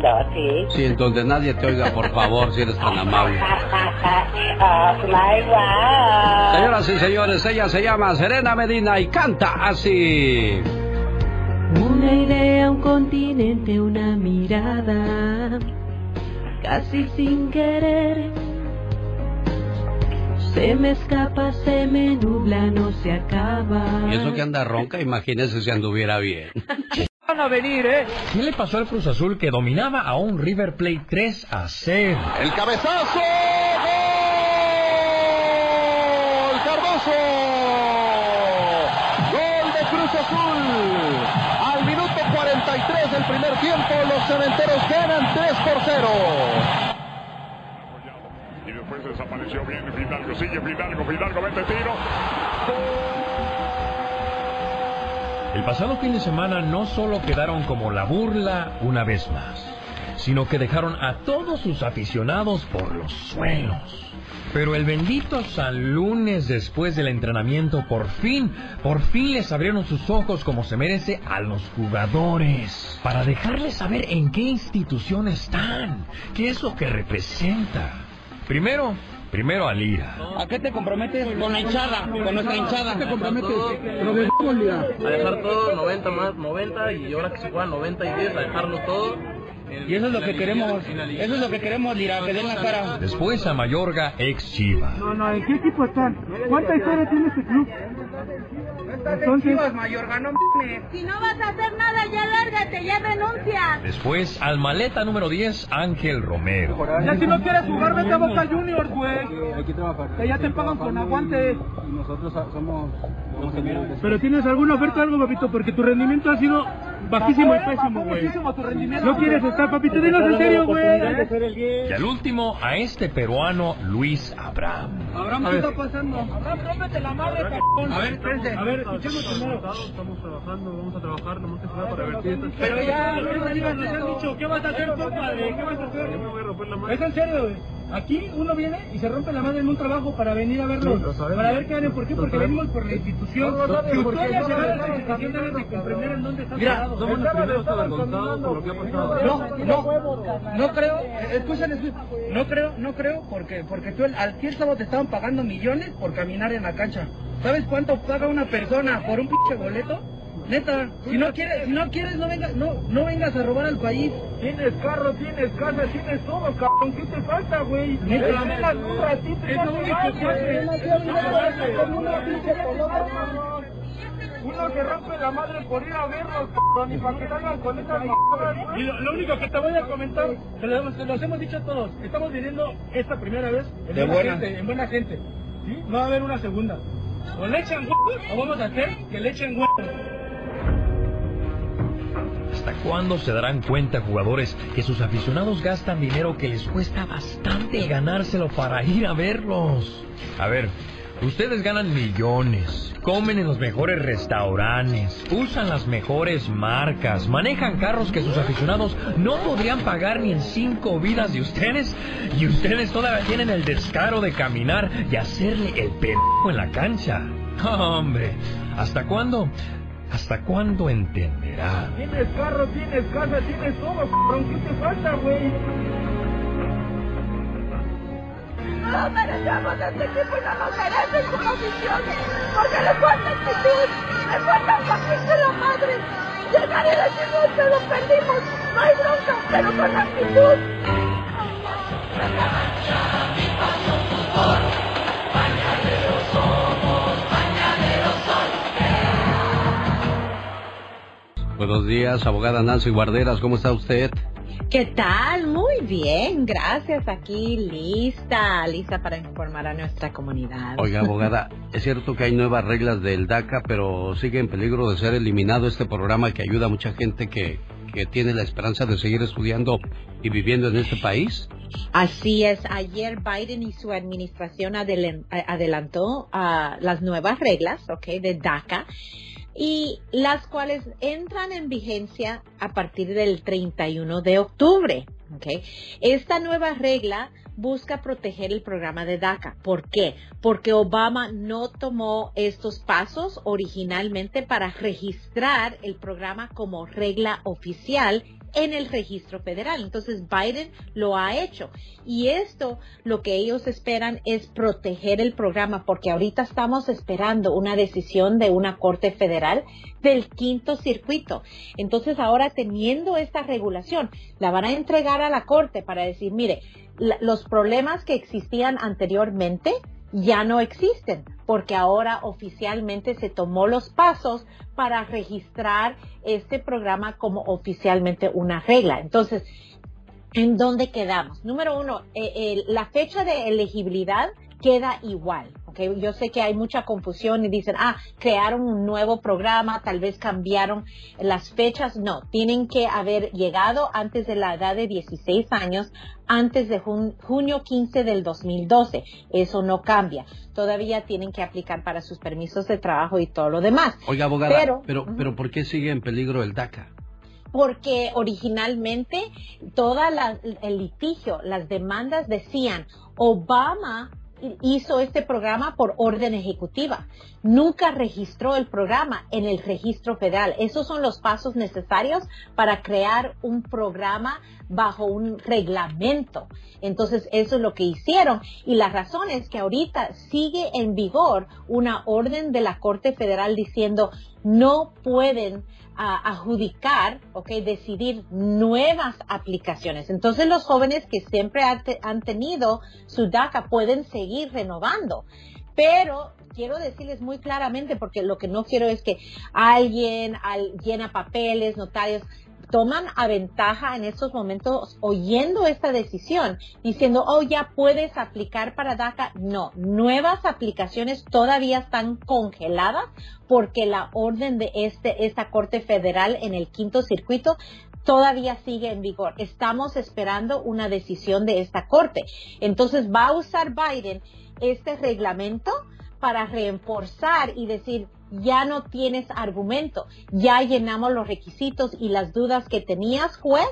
Dos, sí. Sí, en donde nadie te oiga, por favor, si eres tan amable. my wow. Señoras y señores, ella se llama Serena Medina y canta así. Una idea, un continente, una mirada, casi sin querer. Se me escapa, se me nubla, no se acaba. Y eso que anda ronca, imagínese si anduviera bien. Van a venir, ¿eh? ¿Qué le pasó al Cruz Azul que dominaba a un River Plate 3 a 0? El cabezazo. ¡Gol! Cardoso. Gol de Cruz Azul. Al minuto 43 del primer tiempo, los cementeros ganan 3 por 0. Y después desapareció bien Fidalgo, sigue Fidalgo, Fidalgo, vete tiro. El pasado fin de semana no solo quedaron como la burla una vez más, sino que dejaron a todos sus aficionados por los suelos. Pero el bendito San Lunes después del entrenamiento por fin, por fin les abrieron sus ojos como se merece a los jugadores, para dejarles saber en qué institución están, qué es lo que representa. Primero, primero a Lira. ¿A qué te comprometes con la hinchada, con nuestra hinchada? ¿Qué te comprometes? A dejar todo, 90 más 90 y ahora que se juega 90 y 10, a dejarlo todo. Y eso es lo que queremos, eso es lo que queremos, Lira, que den la cara. Después a Mayorga, ex Chiva. No, no, ¿en qué equipo están? ¿Cuánta historia tiene este club? Entonces, Mayorga, no mames. Si no vas a hacer nada, ya lárgate, ya renuncia. Después al maleta número 10, Ángel Romero. ya si no quieres jugar, vete a Boca Juniors, güey. Hay que trabajar. Que ya te pagan con aguante. Y nosotros somos... Pero tienes alguna oferta o algo, papito, porque tu rendimiento ha sido bajísimo y pésimo, güey. No quieres estar, papito, dinos en serio, güey. Y al último, a este peruano, Luis Abraham. Abraham, ¿qué está pasando? Abraham, rómpete la madre, cabrón. A ver, espérense. A ver, escuchemos primero. Estamos trabajando, vamos a trabajar, nomás que se va para revertir estas Pero ya, no nos digas, nos han dicho, ¿qué vas a hacer tú, padre? ¿Qué vas a hacer? Es en serio, güey. Aquí uno viene y se rompe la madre en un trabajo para venir a verlo, Sí, para ver qué harán. ¿Por qué? Porque venimos por la institución. No, no Si ustedes no a la institución deben de comprender en dónde están Mira, somos los primeros avergonzados por lo que ha pasado. No, no, no creo, escuchen, no creo, no creo, porque, porque tú el, al sábado te estaban pagando millones por caminar en la cancha. ¿Sabes cuánto paga una persona por un pinche boleto? Neta, si no quieres, si no quieres, no vengas, no, no vengas a robar al país. Tienes carro, tienes casa, tienes todo, cabrón. ¿Qué te falta, güey? Neta. Dame las burras, sí, te Es lo a único que hace. Uno que rompe la madre por ir a verlos, cabrón, y para que salgan con esas mamadas. Y lo, lo único que te voy a comentar, te lo, hemos- te los hemos dicho todos, estamos viviendo esta primera vez en De buena, buena. gente, en buena gente. ¿sí? No va a haber una segunda. O le echan huevos, o vamos a hacer que le echen huevos. ¿Hasta cuándo se darán cuenta jugadores que sus aficionados gastan dinero que les cuesta bastante ganárselo para ir a verlos? A ver, ustedes ganan millones, comen en los mejores restaurantes, usan las mejores marcas, manejan carros que sus aficionados no podrían pagar ni en cinco vidas de ustedes, y ustedes todavía tienen el descaro de caminar y hacerle el pendejo en la cancha. Hombre, ¿hasta cuándo? ¿Hasta cuándo entenderá? Tienes carro, tienes casa, tienes todo, cabrón. ¿Qué te falta, güey? No merecemos este equipo y no nos merecen como afición. Porque le falta actitud, le falta partirse la madre. Llegar y decir, no, te lo perdimos. No hay bronca, pero con actitud. Buenos días, abogada Nancy Guarderas, ¿cómo está usted? ¿Qué tal? Muy bien, gracias. Aquí lista, lista para informar a nuestra comunidad. Oiga, abogada, es cierto que hay nuevas reglas del DACA, pero sigue en peligro de ser eliminado este programa que ayuda a mucha gente que, que tiene la esperanza de seguir estudiando y viviendo en este país. Así es, ayer Biden y su administración adelantó ah, las nuevas reglas, ¿ok? De DACA y las cuales entran en vigencia a partir del 31 de octubre. Esta nueva regla busca proteger el programa de DACA. ¿Por qué? Porque Obama no tomó estos pasos originalmente para registrar el programa como regla oficial en el registro federal. Entonces Biden lo ha hecho. Y esto lo que ellos esperan es proteger el programa porque ahorita estamos esperando una decisión de una corte federal del quinto circuito. Entonces ahora teniendo esta regulación, la van a entregar a la corte para decir, mire, los problemas que existían anteriormente ya no existen, porque ahora oficialmente se tomó los pasos para registrar este programa como oficialmente una regla. Entonces, ¿en dónde quedamos? Número uno, eh, eh, la fecha de elegibilidad queda igual. ¿Ok? Yo sé que hay mucha confusión y dicen, ah, crearon un nuevo programa, tal vez cambiaron las fechas. No, tienen que haber llegado antes de la edad de 16 años, antes de jun- junio 15 del 2012. Eso no cambia. Todavía tienen que aplicar para sus permisos de trabajo y todo lo demás. Oiga, abogada, Pero- pero, pero, ¿por qué sigue en peligro el DACA? porque originalmente todo el litigio, las demandas decían, Obama hizo este programa por orden ejecutiva. Nunca registró el programa en el registro federal. Esos son los pasos necesarios para crear un programa bajo un reglamento. Entonces, eso es lo que hicieron. Y la razón es que ahorita sigue en vigor una orden de la Corte Federal diciendo no pueden ah, adjudicar, ok, decidir nuevas aplicaciones. Entonces los jóvenes que siempre han, han tenido su DACA pueden seguir renovando. Pero quiero decirles muy claramente, porque lo que no quiero es que alguien al- llena papeles, notarios, toman a ventaja en estos momentos oyendo esta decisión, diciendo, oh, ya puedes aplicar para DACA. No, nuevas aplicaciones todavía están congeladas porque la orden de este, esta Corte Federal en el quinto circuito todavía sigue en vigor. Estamos esperando una decisión de esta Corte. Entonces va a usar Biden este reglamento para reforzar y decir, ya no tienes argumento, ya llenamos los requisitos y las dudas que tenías, juez,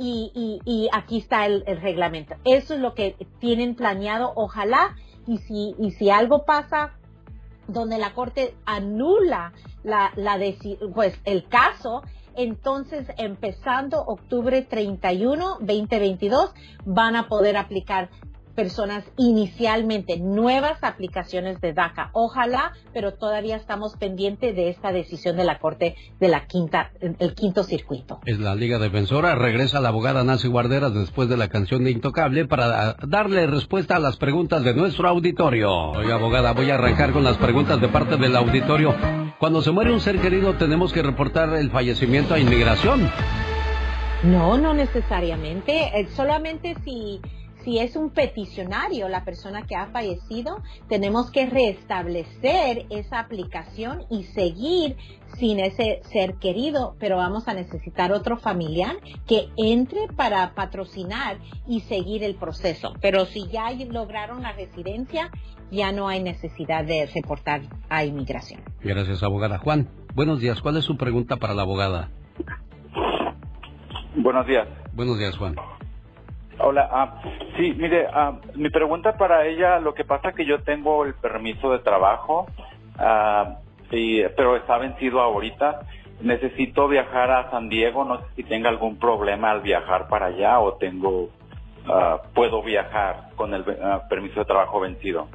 y, y- aquí está el, el reglamento. Eso es lo que tienen planeado, ojalá, y si, y si algo pasa donde la corte anula la, la pues el caso, entonces empezando octubre 31, 2022, van a poder aplicar personas inicialmente nuevas aplicaciones de DACA. Ojalá, pero todavía estamos pendientes de esta decisión de la Corte de la quinta, el quinto circuito. Es la Liga Defensora. Regresa la abogada Nancy Guarderas después de la canción de Intocable para darle respuesta a las preguntas de nuestro auditorio. Oiga, abogada, voy a arrancar con las preguntas de parte del auditorio. Cuando se muere un ser querido, tenemos que reportar el fallecimiento a inmigración. No, no necesariamente. Eh, solamente si, si es un peticionario la persona que ha fallecido, tenemos que restablecer esa aplicación y seguir sin ese ser querido, pero vamos a necesitar otro familiar que entre para patrocinar y seguir el proceso. Pero si ya lograron la residencia, ya no hay necesidad de reportar a inmigración. Gracias, abogada. Juan, buenos días. ¿Cuál es su pregunta para la abogada? Buenos días. Buenos días, Juan. Hola, ah, sí, mire, ah, mi pregunta para ella, lo que pasa que yo tengo el permiso de trabajo, ah, pero está vencido ahorita. Necesito viajar a San Diego, no sé si tenga algún problema al viajar para allá o tengo, ah, puedo viajar con el ah, permiso de trabajo vencido.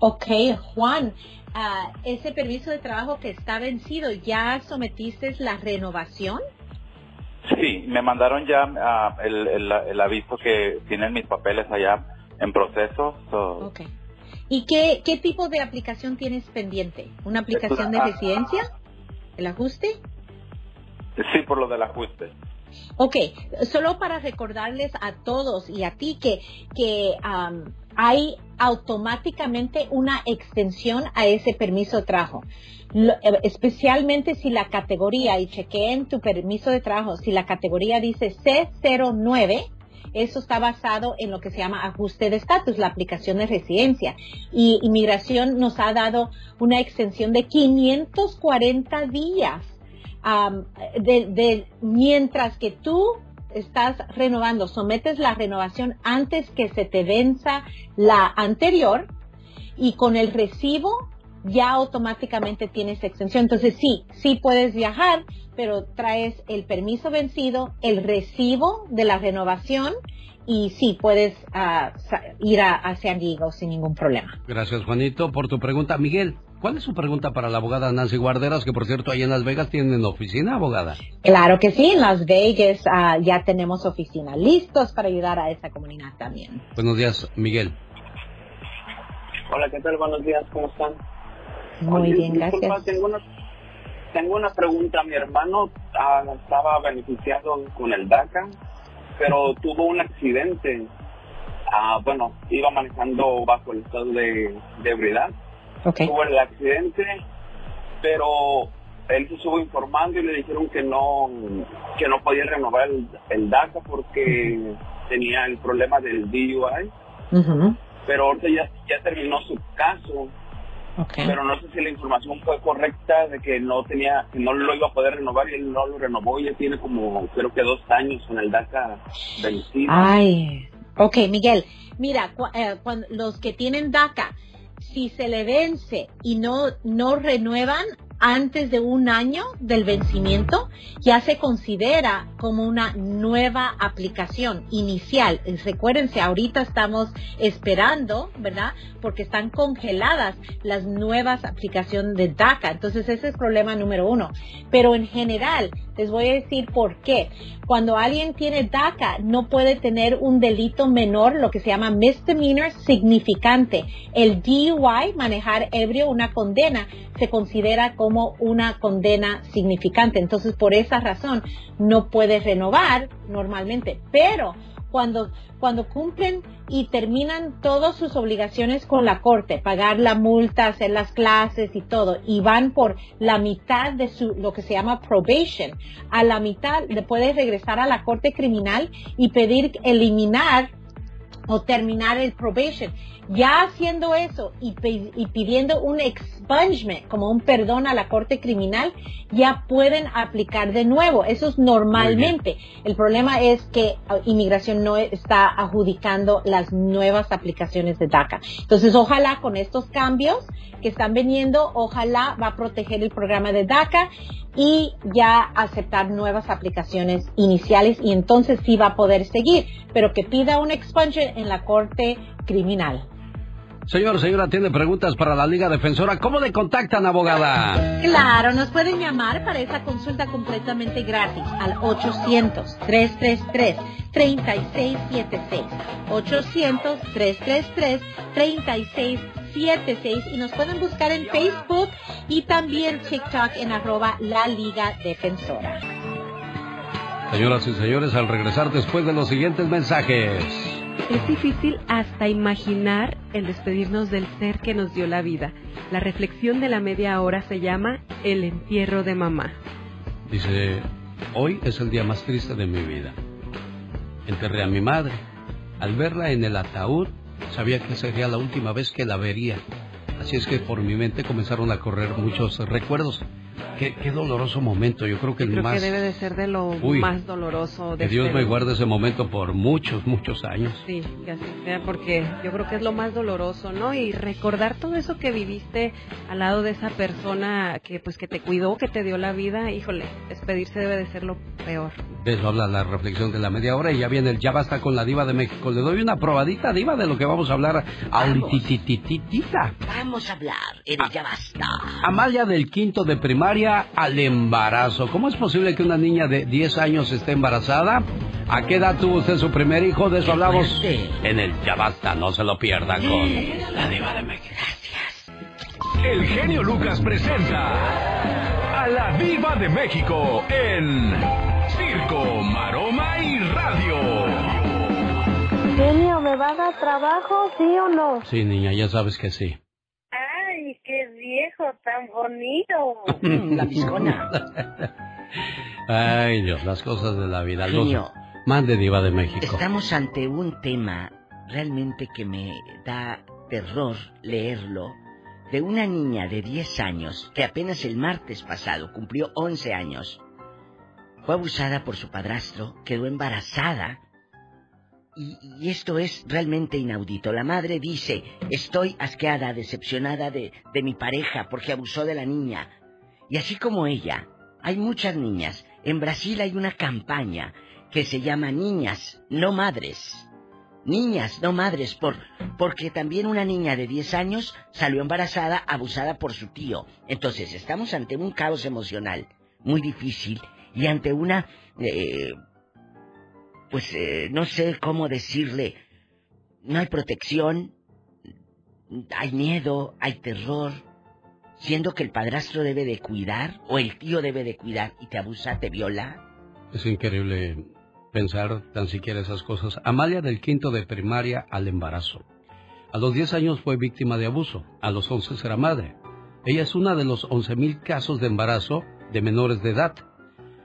Ok, Juan, ah, ese permiso de trabajo que está vencido, ¿ya sometiste la renovación? Sí, me mandaron ya ah, el, el- el aviso que tienen mis papeles allá en proceso. so- Ok. ¿Y qué, qué tipo de aplicación tienes pendiente? ¿Una aplicación de Ah. residencia? ¿El ajuste? Sí, por lo del ajuste. Ok, solo para recordarles a todos y a ti que, que am, hay automáticamente una extensión a ese permiso de trabajo. Eh, especialmente si la categoría, y chequeen tu permiso de trabajo, si la categoría dice C09, eso está basado en lo que se llama ajuste de estatus, la aplicación de residencia. Y inmigración nos ha dado una extensión de 540 días mientras que tú estás renovando, sometes la renovación antes que se te venza la anterior y con el recibo ya automáticamente tienes extensión. Entonces sí, sí puedes viajar, pero traes el permiso vencido, el recibo de la renovación y sí puedes ah, ir a, a Diego sin ningún problema. Gracias, Juanito, por tu pregunta. Miguel, ¿cuál es su pregunta para la abogada Nancy Guarderas, que por cierto, ahí en Las Vegas tienen oficina, abogada? Claro que sí, en Las Vegas ah, ya tenemos oficina listos para ayudar a esa comunidad también. Buenos días, Miguel. Hola, ¿qué tal? Buenos días, ¿cómo están? Muy Oye, bien, disculpa, gracias. Tengo una, tengo una pregunta. Mi hermano ah, estaba beneficiado con el DACA, pero tuvo un accidente. Ah, bueno, iba manejando bajo el estado de, de ebriedad. Okay. El accidente, pero él se estuvo informando y le dijeron que no que no podía renovar el, el DACA porque tenía el problema del DUI. Pero ahorita ya, ya terminó su caso pero no sé si la información fue correcta de que no tenía, que no lo iba a poder renovar y él no lo renovó y ya tiene como creo que dos años con el DACA vencido. Ay, ok, Miguel. Mira, cu- eh, cuando, los que tienen DACA, si se le vence y no, no renuevan antes de un año del vencimiento, ya se considera como una nueva aplicación inicial. Eh, Recuérdense, ahorita estamos esperando, ¿verdad? Porque están congeladas las nuevas aplicaciones de DACA. Entonces ese es problema número uno. Pero en general, les voy a decir por qué. Cuando alguien tiene DACA, no puede tener un delito menor, lo que se llama misdemeanor significante. El DUI, manejar ebrio, una condena, se considera como una condena significante. Entonces, por esa razón, no puede renovar normalmente. Pero cuando, cuando cumplen y terminan todas sus obligaciones con la corte, pagar la multa, hacer las clases y todo, y van por la mitad de su, lo que se llama probation, a la mitad le puedes regresar a la corte criminal y pedir eliminar o terminar el probation. Ya haciendo eso y, y pidiendo un expungement, como un perdón a la corte criminal, ya pueden aplicar de nuevo. Eso es normalmente. El problema es que ah, inmigración no está adjudicando las nuevas aplicaciones de DACA. Entonces, ojalá con estos cambios que están viniendo, ojalá va a proteger el programa de DACA y ya aceptar nuevas aplicaciones iniciales y entonces sí va a poder seguir, pero que pida un expungement en la corte criminal. Señor, señora, tiene preguntas para la Liga Defensora. ¿Cómo le contactan, abogada? Claro, nos pueden llamar para esa consulta completamente gratis al 800-333-3676. 800-333-3676 y nos pueden buscar en Facebook y también TikTok en arroba la Liga Defensora. Señoras y señores, al regresar después de los siguientes mensajes. Es difícil hasta imaginar el despedirnos del ser que nos dio la vida. La reflexión de la media hora se llama El entierro de mamá. Dice, hoy es el día más triste de mi vida. Enterré a mi madre. Al verla en el ataúd, sabía que sería la última vez que la vería. Así es que por mi mente comenzaron a correr muchos recuerdos. Qué, qué doloroso momento. Yo creo que el Creo más... que debe de ser de lo Uy, más doloroso de Que Dios este- me guarde ese momento por muchos, muchos años. Sí, que así sea, porque yo creo que es lo más doloroso, ¿no? Y recordar todo eso que viviste al lado de esa persona que pues que te cuidó, que te dio la vida, híjole, despedirse debe de ser lo peor. De eso habla la reflexión de la media hora y ya viene el Ya Basta con la Diva de México. Le doy una probadita, Diva, de lo que vamos a hablar ahorita. Vamos a hablar, eres ya basta. Amalia del quinto de primaria al embarazo. ¿Cómo es posible que una niña de 10 años esté embarazada? ¿A qué edad tuvo usted su primer hijo? De eso hablamos en el Ya Basta. No se lo pierdan con la Diva de México. El genio Lucas presenta a la Viva de México en Circo, Maroma y Radio. Genio, ¿me va a dar trabajo, sí o no? Sí, niña, ya sabes que sí. Viejo tan bonito. La piscona. Ay, Dios, las cosas de la vida. Genio. Mande diva de México. Estamos ante un tema realmente que me da terror leerlo, de una niña de 10 años que apenas el martes pasado cumplió 11 años. Fue abusada por su padrastro, quedó embarazada y, y esto es realmente inaudito. La madre dice, estoy asqueada, decepcionada de, de mi pareja porque abusó de la niña. Y así como ella, hay muchas niñas. En Brasil hay una campaña que se llama Niñas, no Madres. Niñas, no madres, por, porque también una niña de 10 años salió embarazada, abusada por su tío. Entonces, estamos ante un caos emocional muy difícil y ante una, eh, pues eh, no sé cómo decirle, no hay protección, hay miedo, hay terror, siendo que el padrastro debe de cuidar o el tío debe de cuidar y te abusa, te viola. Es increíble pensar tan siquiera esas cosas. Amalia del quinto de primaria al embarazo. A los 10 años fue víctima de abuso, a los 11 será madre. Ella es una de los 11.000 casos de embarazo de menores de edad.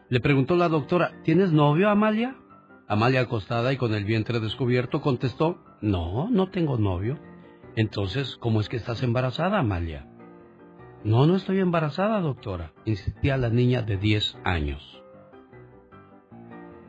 Le preguntó la doctora, ¿tienes novio, Amalia? Amalia acostada y con el vientre descubierto contestó, no, no tengo novio. Entonces, ¿cómo es que estás embarazada, Amalia? No, no estoy embarazada, doctora, insistía la niña de 10 años.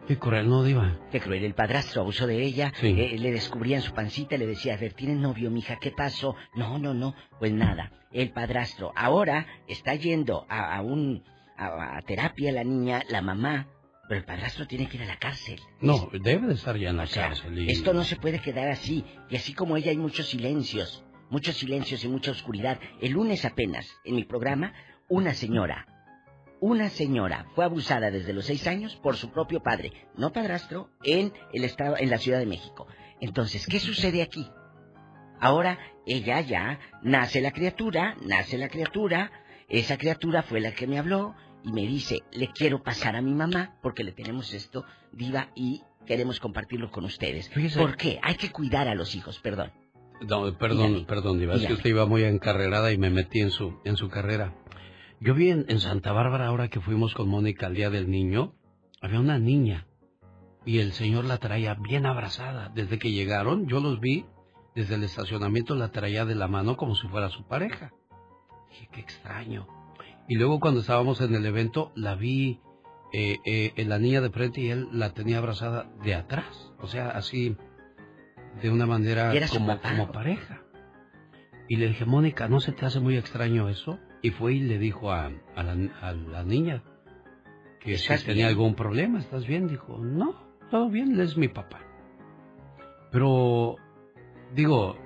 Qué cruel, ¿no, Diva? Qué cruel, el padrastro abusó de ella, Sí. eh, le descubría en su pancita, le decía, a ver, ¿tienes novio, mija? ¿Qué pasó? No, no, no, pues nada. El padrastro ahora está yendo a, a un a, a terapia la niña, la mamá, pero el padrastro tiene que ir a la cárcel. No, debe de estar ya en la O sea, cárcel. y- Esto no se puede quedar así. Y así como ella hay muchos silencios, muchos silencios y mucha oscuridad. El lunes apenas, en mi programa, una señora, una señora fue abusada desde los seis años por su propio padre, no padrastro, en el estado, en la Ciudad de México. Entonces, ¿qué sucede aquí? Ahora ella ya nace la criatura, nace la criatura, esa criatura fue la que me habló y me dice, le quiero pasar a mi mamá porque le tenemos esto, diva, y queremos compartirlo con ustedes. Fíjese- ¿Por qué? Hay que cuidar a los hijos, perdón. No, perdón, Dígame. perdón, Diva, es que Dígame. usted iba muy encarrerada y me metí en su, en su carrera. Yo vi en, en Santa Bárbara, ahora que fuimos con Mónica al Día del Niño, había una niña y el señor la traía bien abrazada. Desde que llegaron, yo los vi, desde el estacionamiento la traía de la mano como si fuera su pareja. Dije, qué extraño. Y luego cuando estábamos en el evento, la vi eh, eh, en la niña de frente y él la tenía abrazada de atrás. O sea, así, de una manera ¿Y era su como, pareja. Y le dije, Mónica, ¿no se te hace muy extraño eso? Y fue y le dijo a, a la, a la niña que si ¿Estás tenía bien? algún problema. ¿Estás bien? Dijo, no, todo bien, él es mi papá. Pero, digo,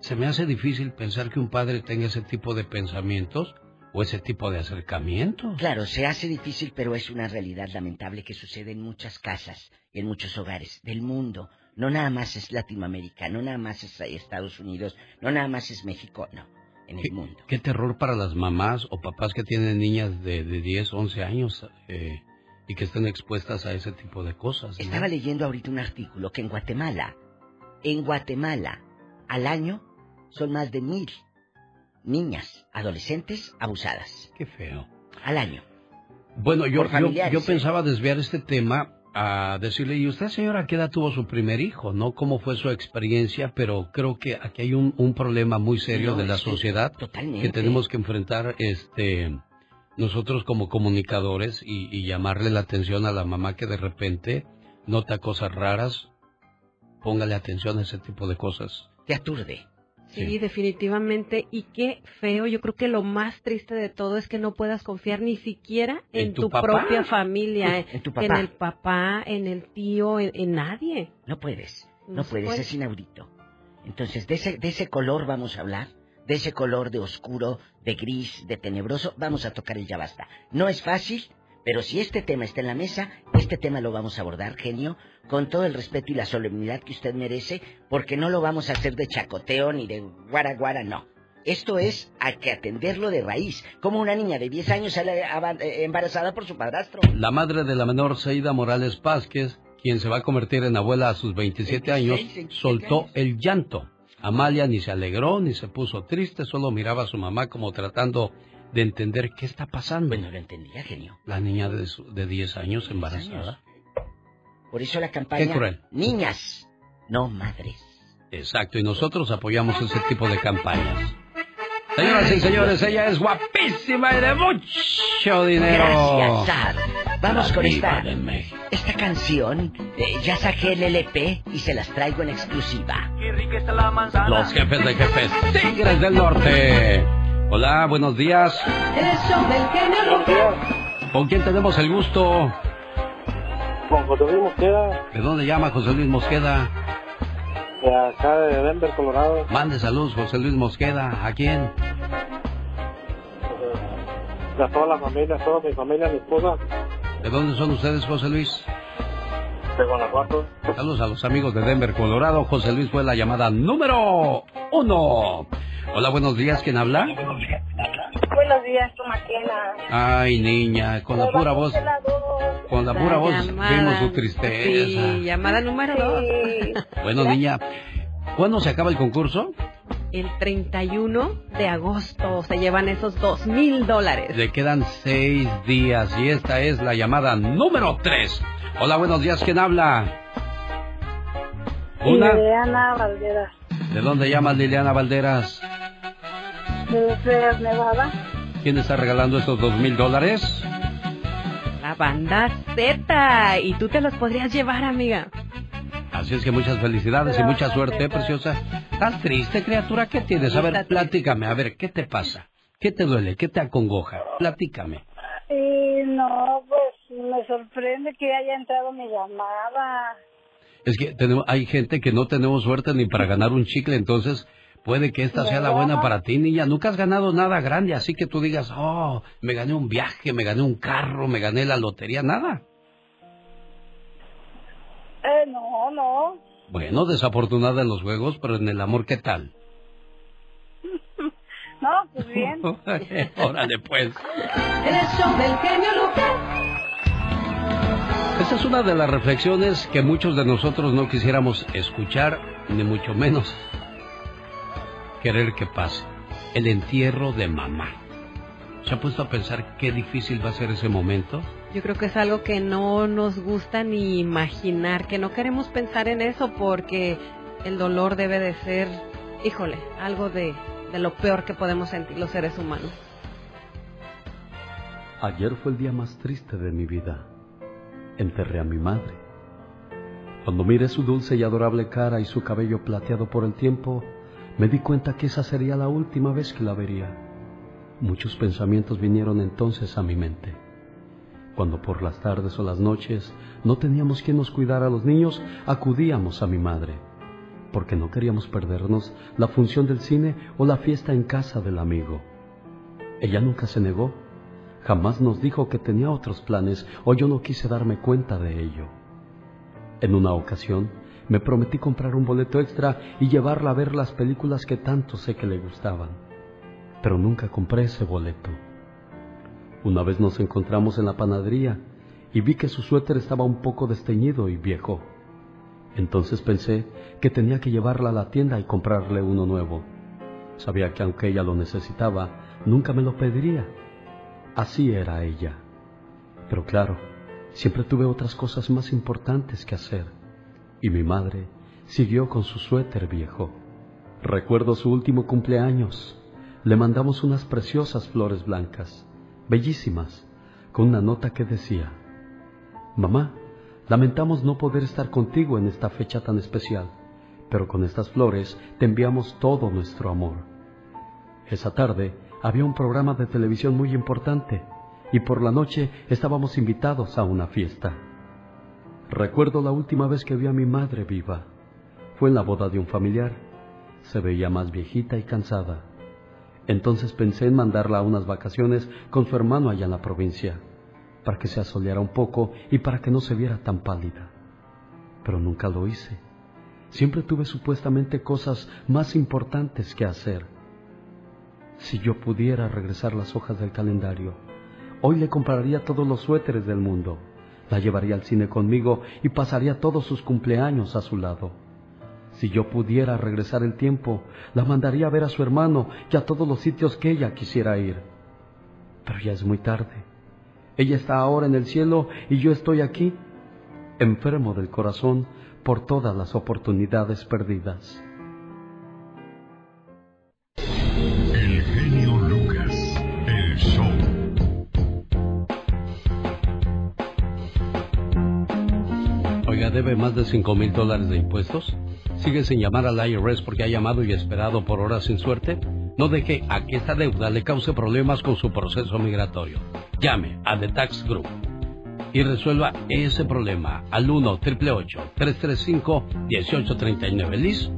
se me hace difícil pensar que un padre tenga ese tipo de pensamientos o ese tipo de acercamientos. Claro, se hace difícil, pero es una realidad lamentable que sucede en muchas casas y en muchos hogares del mundo. No nada más es Latinoamérica, no nada más es Estados Unidos, no nada más es México, no, en el mundo. Qué terror para las mamás o papás que tienen niñas de, de 10, 11 años eh, y que estén expuestas a ese tipo de cosas. ¿no? Estaba leyendo ahorita un artículo que en Guatemala, en Guatemala, al año son más de mil niñas, adolescentes abusadas. Qué feo. Al año. Bueno, yo, yo, yo pensaba desviar este tema a decirle, ¿y usted, señora, qué edad tuvo su primer hijo? ¿No? ¿Cómo fue su experiencia? Pero creo que aquí hay un, un problema muy serio No, de la sociedad que tenemos que enfrentar este nosotros como comunicadores y, y llamarle la atención a la mamá que de repente nota cosas raras. Póngale atención a ese tipo de cosas. Te aturde. Sí, definitivamente. Y qué feo. Yo creo que lo más triste de todo es que no puedas confiar ni siquiera en, ¿En tu propia familia, En tu en papá. el papá, en el tío, en, en nadie. No puedes, no, puedes, puede. es inaudito. Entonces, de ese, de ese color vamos a hablar, de ese color de oscuro, de gris, de tenebroso, vamos a tocar el ya basta. No es fácil, pero si este tema está en la mesa, este tema lo vamos a abordar, genio, con todo el respeto y la solemnidad que usted merece, porque no lo vamos a hacer de chacoteo ni de guara guara, no. Esto es hay que atenderlo de raíz. Como una niña de 10 años sale eh, embarazada por su padrastro. La madre de la menor Seida Morales Vázquez, quien se va a convertir en abuela a sus 27 años, 27 soltó el llanto. Amalia ni se alegró ni se puso triste, solo miraba a su mamá como tratando de entender qué está pasando. Bueno, lo entendía, genio. La niña de, de 10 años embarazada. Por eso la campaña. Qué cruel. Niñas, no madres. Exacto, y nosotros apoyamos ese tipo de campañas. Señoras y señores, ella es guapísima y de mucho dinero. Gracias, Sad. Vamos La con esta, esta canción. Eh, ya saqué el LP y se las traigo en exclusiva. Los jefes de jefes, Tigres del Norte. Hola, buenos días. El show del genio Lucas. ¿Con quién tenemos el gusto? Con José Luis Mosqueda, ¿De dónde llama José Luis Mosqueda? de acá de Denver, Colorado. Mande saludos, José Luis Mosqueda. ¿A quién? De toda la familia, toda mi familia, mi esposa, ¿De dónde son ustedes, José Luis? de Guanajuato. Saludos a los amigos de Denver, Colorado. José Luis fue la llamada número uno. Hola, buenos días. ¿Quién habla? Buenos días, Tomaquena. Ay, niña, con la pura voz, con la pura voz vimos su tristeza. Sí, llamada número dos. Bueno, niña, ¿cuándo se acaba el concurso? El 31 de agosto se llevan esos dos mil dólares. Le quedan seis días y esta es la llamada número tres. Hola, buenos días. ¿Quién habla? Una. Liliana Valderas, ¿De dónde llamas Liliana Valderas? de Las Vegas, Nevada. ¿Quién está regalando estos dos mil dólares? La banda Z. Y tú te los podrías llevar, amiga. Así es que muchas felicidades y mucha suerte, preciosa. ¿Estás triste, criatura? ¿Qué tienes? A ver, platícame. A ver, ¿qué te pasa? ¿Qué te duele? ¿Qué te acongoja? Platícame. Y no, pues me sorprende que haya entrado mi llamada. Es que tenemos, hay gente que no tenemos suerte ni para ganar un chicle, entonces puede que esta sea la buena para ti, niña. Nunca has ganado nada grande, así que tú digas, oh, me gané un viaje, me gané un carro, me gané la lotería, nada. Eh, no, no. Bueno, desafortunada en los juegos, pero en el amor, ¿qué tal? No, pues bien. Órale, pues. El show del genio Lucas. Esta es una de las reflexiones que muchos de nosotros no quisiéramos escuchar, ni mucho menos querer que pase. El entierro de mamá. ¿Se ha puesto a pensar qué difícil va a ser ese momento? Yo creo que es algo que no nos gusta ni imaginar, que no queremos pensar en eso porque el dolor debe de ser, híjole, algo de, de lo peor que podemos sentir los seres humanos. Ayer fue el día más triste de mi vida. Enterré a mi madre. Cuando miré su dulce y adorable cara y su cabello plateado por el tiempo, me di cuenta que esa sería la última vez que la vería. Muchos pensamientos vinieron entonces a mi mente. Cuando por las tardes o las noches no teníamos quien nos cuidara a los niños, acudíamos a mi madre, porque no queríamos perdernos la función del cine o la fiesta en casa del amigo. Ella nunca se negó, jamás nos dijo que tenía otros planes o yo no quise darme cuenta de ello. En una ocasión me prometí comprar un boleto extra y llevarla a ver las películas que tanto sé que le gustaban, pero nunca compré ese boleto. Una vez nos encontramos en la panadería y vi que su suéter estaba un poco desteñido y viejo. Entonces pensé que tenía que llevarla a la tienda y comprarle uno nuevo. Sabía que aunque ella lo necesitaba, nunca me lo pediría. Así era ella. Pero claro, siempre tuve otras cosas más importantes que hacer. Y mi madre siguió con su suéter viejo. Recuerdo su último cumpleaños. Le mandamos unas preciosas flores blancas, bellísimas, con una nota que decía, Mamá, lamentamos no poder estar contigo en esta fecha tan especial, pero con estas flores te enviamos todo nuestro amor. Esa tarde había un programa de televisión muy importante y por la noche estábamos invitados a una fiesta. Recuerdo la última vez que vi a mi madre viva. Fue en la boda de un familiar. Se veía más viejita y cansada. Entonces pensé en mandarla a unas vacaciones con su hermano allá en la provincia, para que se asoleara un poco y para que no se viera tan pálida. Pero nunca lo hice. Siempre tuve supuestamente cosas más importantes que hacer. Si yo pudiera regresar las hojas del calendario, hoy le compraría todos los suéteres del mundo, la llevaría al cine conmigo y pasaría todos sus cumpleaños a su lado. Si yo pudiera regresar el tiempo, la mandaría a ver a su hermano y a todos los sitios que ella quisiera ir. Pero ya es muy tarde. Ella está ahora en el cielo y yo estoy aquí, enfermo del corazón por todas las oportunidades perdidas. ¿Debe más de 5 mil dólares de impuestos? ¿Sigue sin llamar al IRS porque ha llamado y esperado por horas sin suerte? No deje a que esta deuda le cause problemas con su proceso migratorio. Llame a The Tax Group y resuelva ese problema al 1 335 1839 Liz,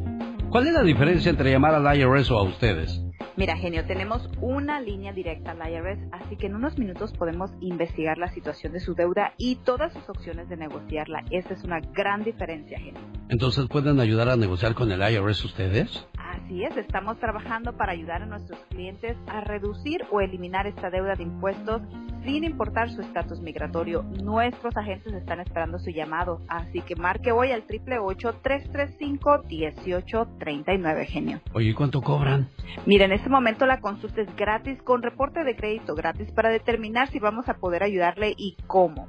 ¿cuál es la diferencia entre llamar al IRS o a ustedes? Mira, genio, tenemos una línea directa al IRS, así que en unos minutos podemos investigar la situación de su deuda y todas sus opciones de negociarla. Esa es una gran diferencia, genio. Entonces, ¿pueden ayudar a negociar con el IRS ustedes? Así es, estamos trabajando para ayudar a nuestros clientes a reducir o eliminar esta deuda de impuestos sin importar su estatus migratorio. Nuestros agentes están esperando su llamado, así que marque hoy al 888-335-1839, genio. Oye, ¿cuánto cobran? Mira, en este momento la consulta es gratis con reporte de crédito gratis para determinar si vamos a poder ayudarle y cómo.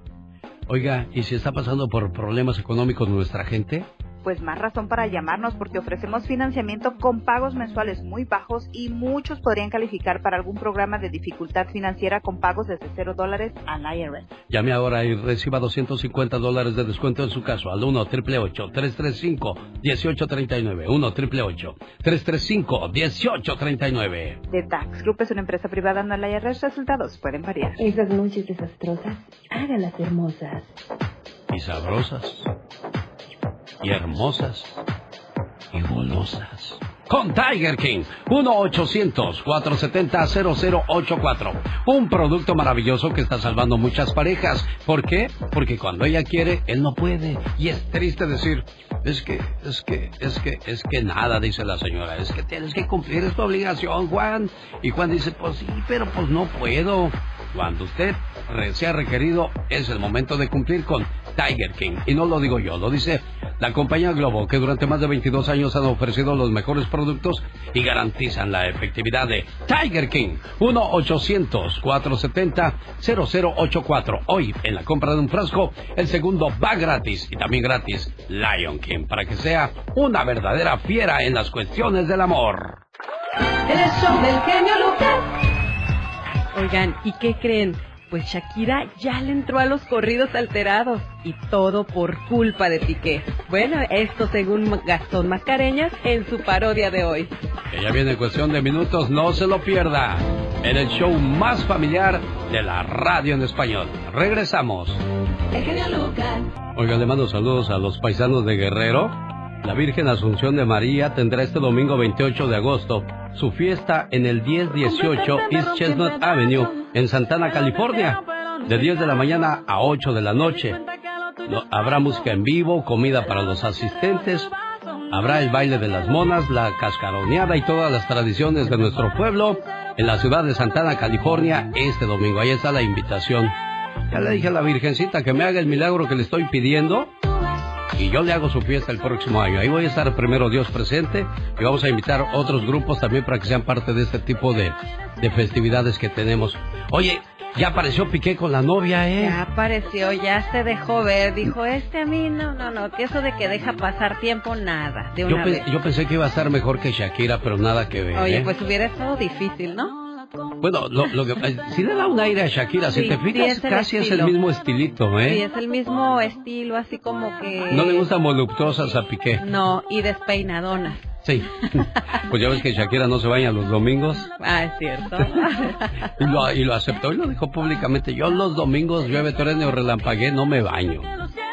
Oiga, ¿y si está pasando por problemas económicos nuestra gente? Pues más razón para llamarnos porque ofrecemos financiamiento con pagos mensuales muy bajos y muchos podrían calificar para algún programa de dificultad financiera con pagos desde cero dólares al IRS. Llame ahora y reciba 250 dólares de descuento en su caso al 1 335 1839 1 335 1839 The Tax Group es una empresa privada no al IRS. Resultados pueden variar. Esas noches desastrosas, hágalas hermosas. Y sabrosas y hermosas y golosas. Con Tiger King, 1-800-470-0084. Un producto maravilloso que está salvando muchas parejas. ¿Por qué? Porque cuando ella quiere, él no puede. Y es triste decir, es que, es que, es que, es que nada, dice la señora. Es que tienes que cumplir esta obligación, Juan. Y Juan dice, pues sí, pero pues no puedo. Cuando usted sea requerido, es el momento de cumplir con Tiger King. Y no lo digo yo, lo dice la compañía Globo, que durante más de 22 años han ofrecido los mejores productos y garantizan la efectividad de Tiger King. 1-800-470-0084. Hoy, en la compra de un frasco, el segundo va gratis y también gratis Lion King, para que sea una verdadera fiera en las cuestiones del amor. El show del genio Lucas. Oigan, ¿y qué creen? Pues Shakira ya le entró a los corridos alterados y todo por culpa de Piqué. Bueno, esto según Gastón Mascareñas en su parodia de hoy. Que ya viene cuestión de minutos, no se lo pierda. En el show más familiar de la radio en español. Regresamos. Oiga, le mando saludos a los paisanos de Guerrero. La Virgen Asunción de María tendrá este domingo 28 de agosto su fiesta en el 1018 East Chestnut Avenue en Santana, California, de 10 de la mañana a 8 de la noche. No- habrá música en vivo, comida para los asistentes, habrá el baile de las monas, la cascaroneada y todas las tradiciones de nuestro pueblo en la ciudad de Santana, California, este domingo. Ahí está la invitación. Ya le dije a la Virgencita que me haga el milagro que le estoy pidiendo y yo le hago su fiesta el próximo año. Ahí voy a estar primero Dios presente y vamos a invitar otros grupos también para que sean parte de este tipo de, de festividades que tenemos. Oye, ya apareció Piqué con la novia, ¿eh? Ya apareció, ya se dejó ver, dijo, este a mí no, no, no, que eso de que deja pasar tiempo, nada, de Yo, una pe- vez. yo pensé que iba a estar mejor que Shakira, pero nada que ver. Oye, ¿eh? pues hubiera estado difícil, ¿no? Bueno, lo, lo que, eh, sí le da un aire a Shakira, si Sí, te sí fijas, es el casi es el estilo. mismo estilito, Sí, ¿eh? es el mismo estilo, así como que... No le gustan voluptuosas a Piqué. No, y despeinadonas. Sí. Pues ya ves que Shakira no se baña los domingos. Ah, es cierto. Y lo, y lo aceptó y lo dijo públicamente. Yo los domingos llueve, truene o relampaguee, no me baño.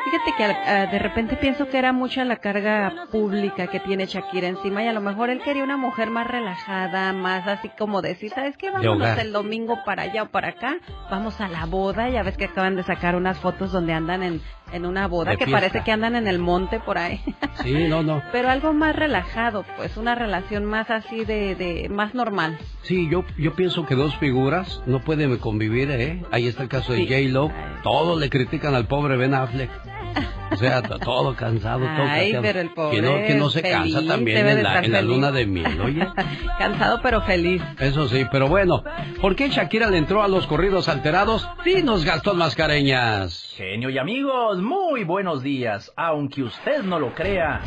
Fíjate que ah, de repente pienso que era mucha la carga pública que tiene Shakira encima y a lo mejor él quería una mujer más relajada, más así como decir, ¿sabes qué? Vámonos el domingo para allá o para acá, vamos a la boda, ya ves que acaban de sacar unas fotos donde andan en, en una boda, De que fiesta. parece que andan en el monte por ahí. Sí, no, no. Pero algo más relajado, pues una relación más así de, de más normal. Sí, yo, yo pienso que dos figuras no pueden convivir, ¿eh? Ahí está el caso de Sí. J-Lo. Todos le critican al pobre Ben Affleck. O sea, to- todo cansado, todo Ay, cansado. pero el pobre Que no, que no se cansa feliz, también en la, en luna de miel, oye. Cansado pero feliz. Eso sí, pero bueno, ¿por qué Shakira le entró a los corridos alterados? Dinos, Gastón Mascareñas. Genio y amigos, muy buenos días. Aunque usted no lo crea,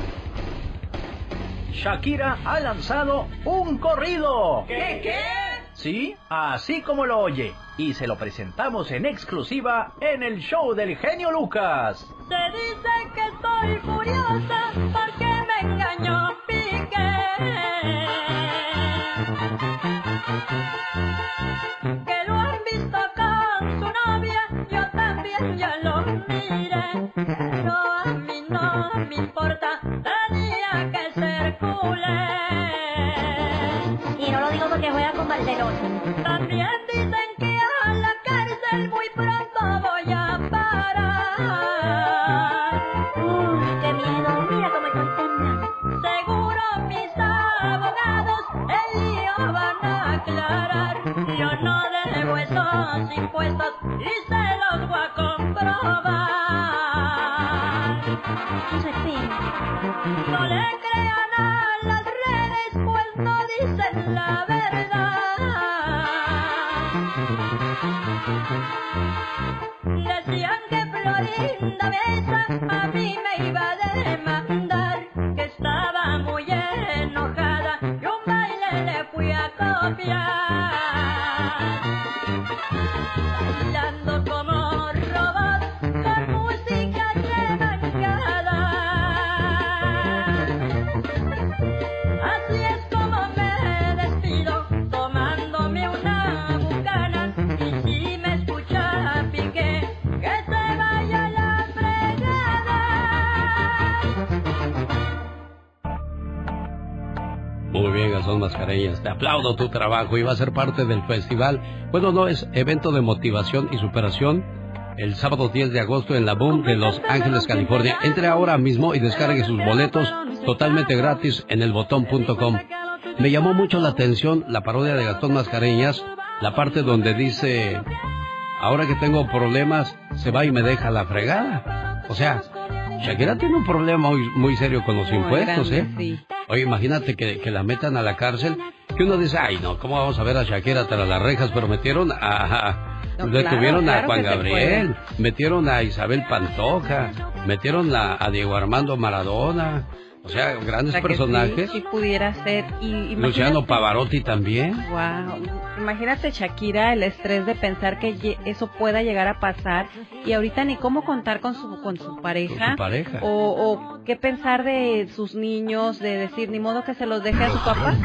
Shakira ha lanzado un corrido. ¿Qué, qué? Sí, así como lo oye. Y se lo presentamos en exclusiva en el show del genio Lucas. Se dice que estoy furiosa porque me engañó Piqué. Que lo han visto con su novia, yo también ya lo miré. Pero a mí no me importa, También dicen que a la cárcel muy pronto voy a parar. Uy, qué miedo, mira cómo estoy temblando. Seguro mis abogados el lío van a aclarar. Yo no debo esos impuestos y se los voy a comprobar. No le crean a las redes, pues no dicen la verdad. Te aplaudo tu trabajo y va a ser parte del festival. Bueno, no, es evento de motivación y superación. El sábado 10 de agosto en la Boom de Los Ángeles, California. Entre ahora mismo y descargue sus boletos totalmente gratis en elbotón.com. Me llamó mucho la atención la parodia de Gastón Mascareñas, la parte donde dice, ahora que tengo problemas, se va y me deja la fregada. O sea, Shakira tiene un problema muy, muy serio con los Muy impuestos, grande, ¿eh? sí. Oye, imagínate que, que la metan a la cárcel, que uno dice, ay no, ¿cómo vamos a ver a Shakira tras las rejas? Pero metieron a... No, detuvieron claro, a Juan Gabriel, metieron a Isabel Pantoja, metieron a, a Diego Armando Maradona, o sea, O grandes sea personajes. Sí, sí pudiera ser. Y, Luciano Pavarotti también. Wow. Imagínate Shakira el estrés de pensar que eso pueda llegar a pasar y ahorita ni cómo contar con su con su pareja, Con su pareja. O, o qué pensar de sus niños, de decir ni modo que se los deje a su papá.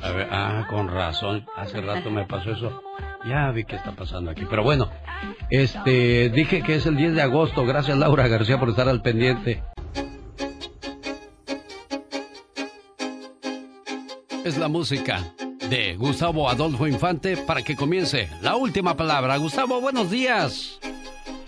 A ver, ah, con razón, hace rato me pasó eso. Ya vi qué está pasando aquí. Pero bueno, este, dije que es el 10 de agosto. Gracias Laura García por estar al pendiente. Es la música de Gustavo Adolfo Infante para que comience la última palabra. Gustavo, buenos días.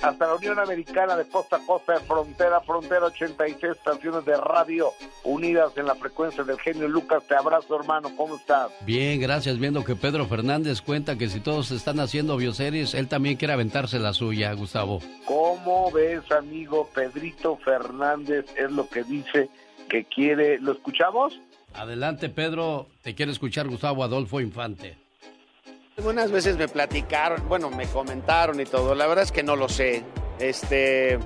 hasta la Unión Americana de costa a costa, de frontera a frontera, 86 estaciones de radio unidas en la frecuencia del genio Lucas. Te abrazo, hermano. ¿Cómo estás? Bien, gracias. Viendo que Pedro Fernández cuenta que si todos están haciendo bioseries, él también quiere aventarse la suya, Gustavo. ¿Cómo ves, amigo? Pedrito Fernández es lo que dice que quiere. ¿Lo escuchamos? Adelante, Pedro. Te quiere escuchar Gustavo Adolfo Infante. Algunas veces me platicaron, bueno, me comentaron y todo. La verdad es que no lo sé. Este,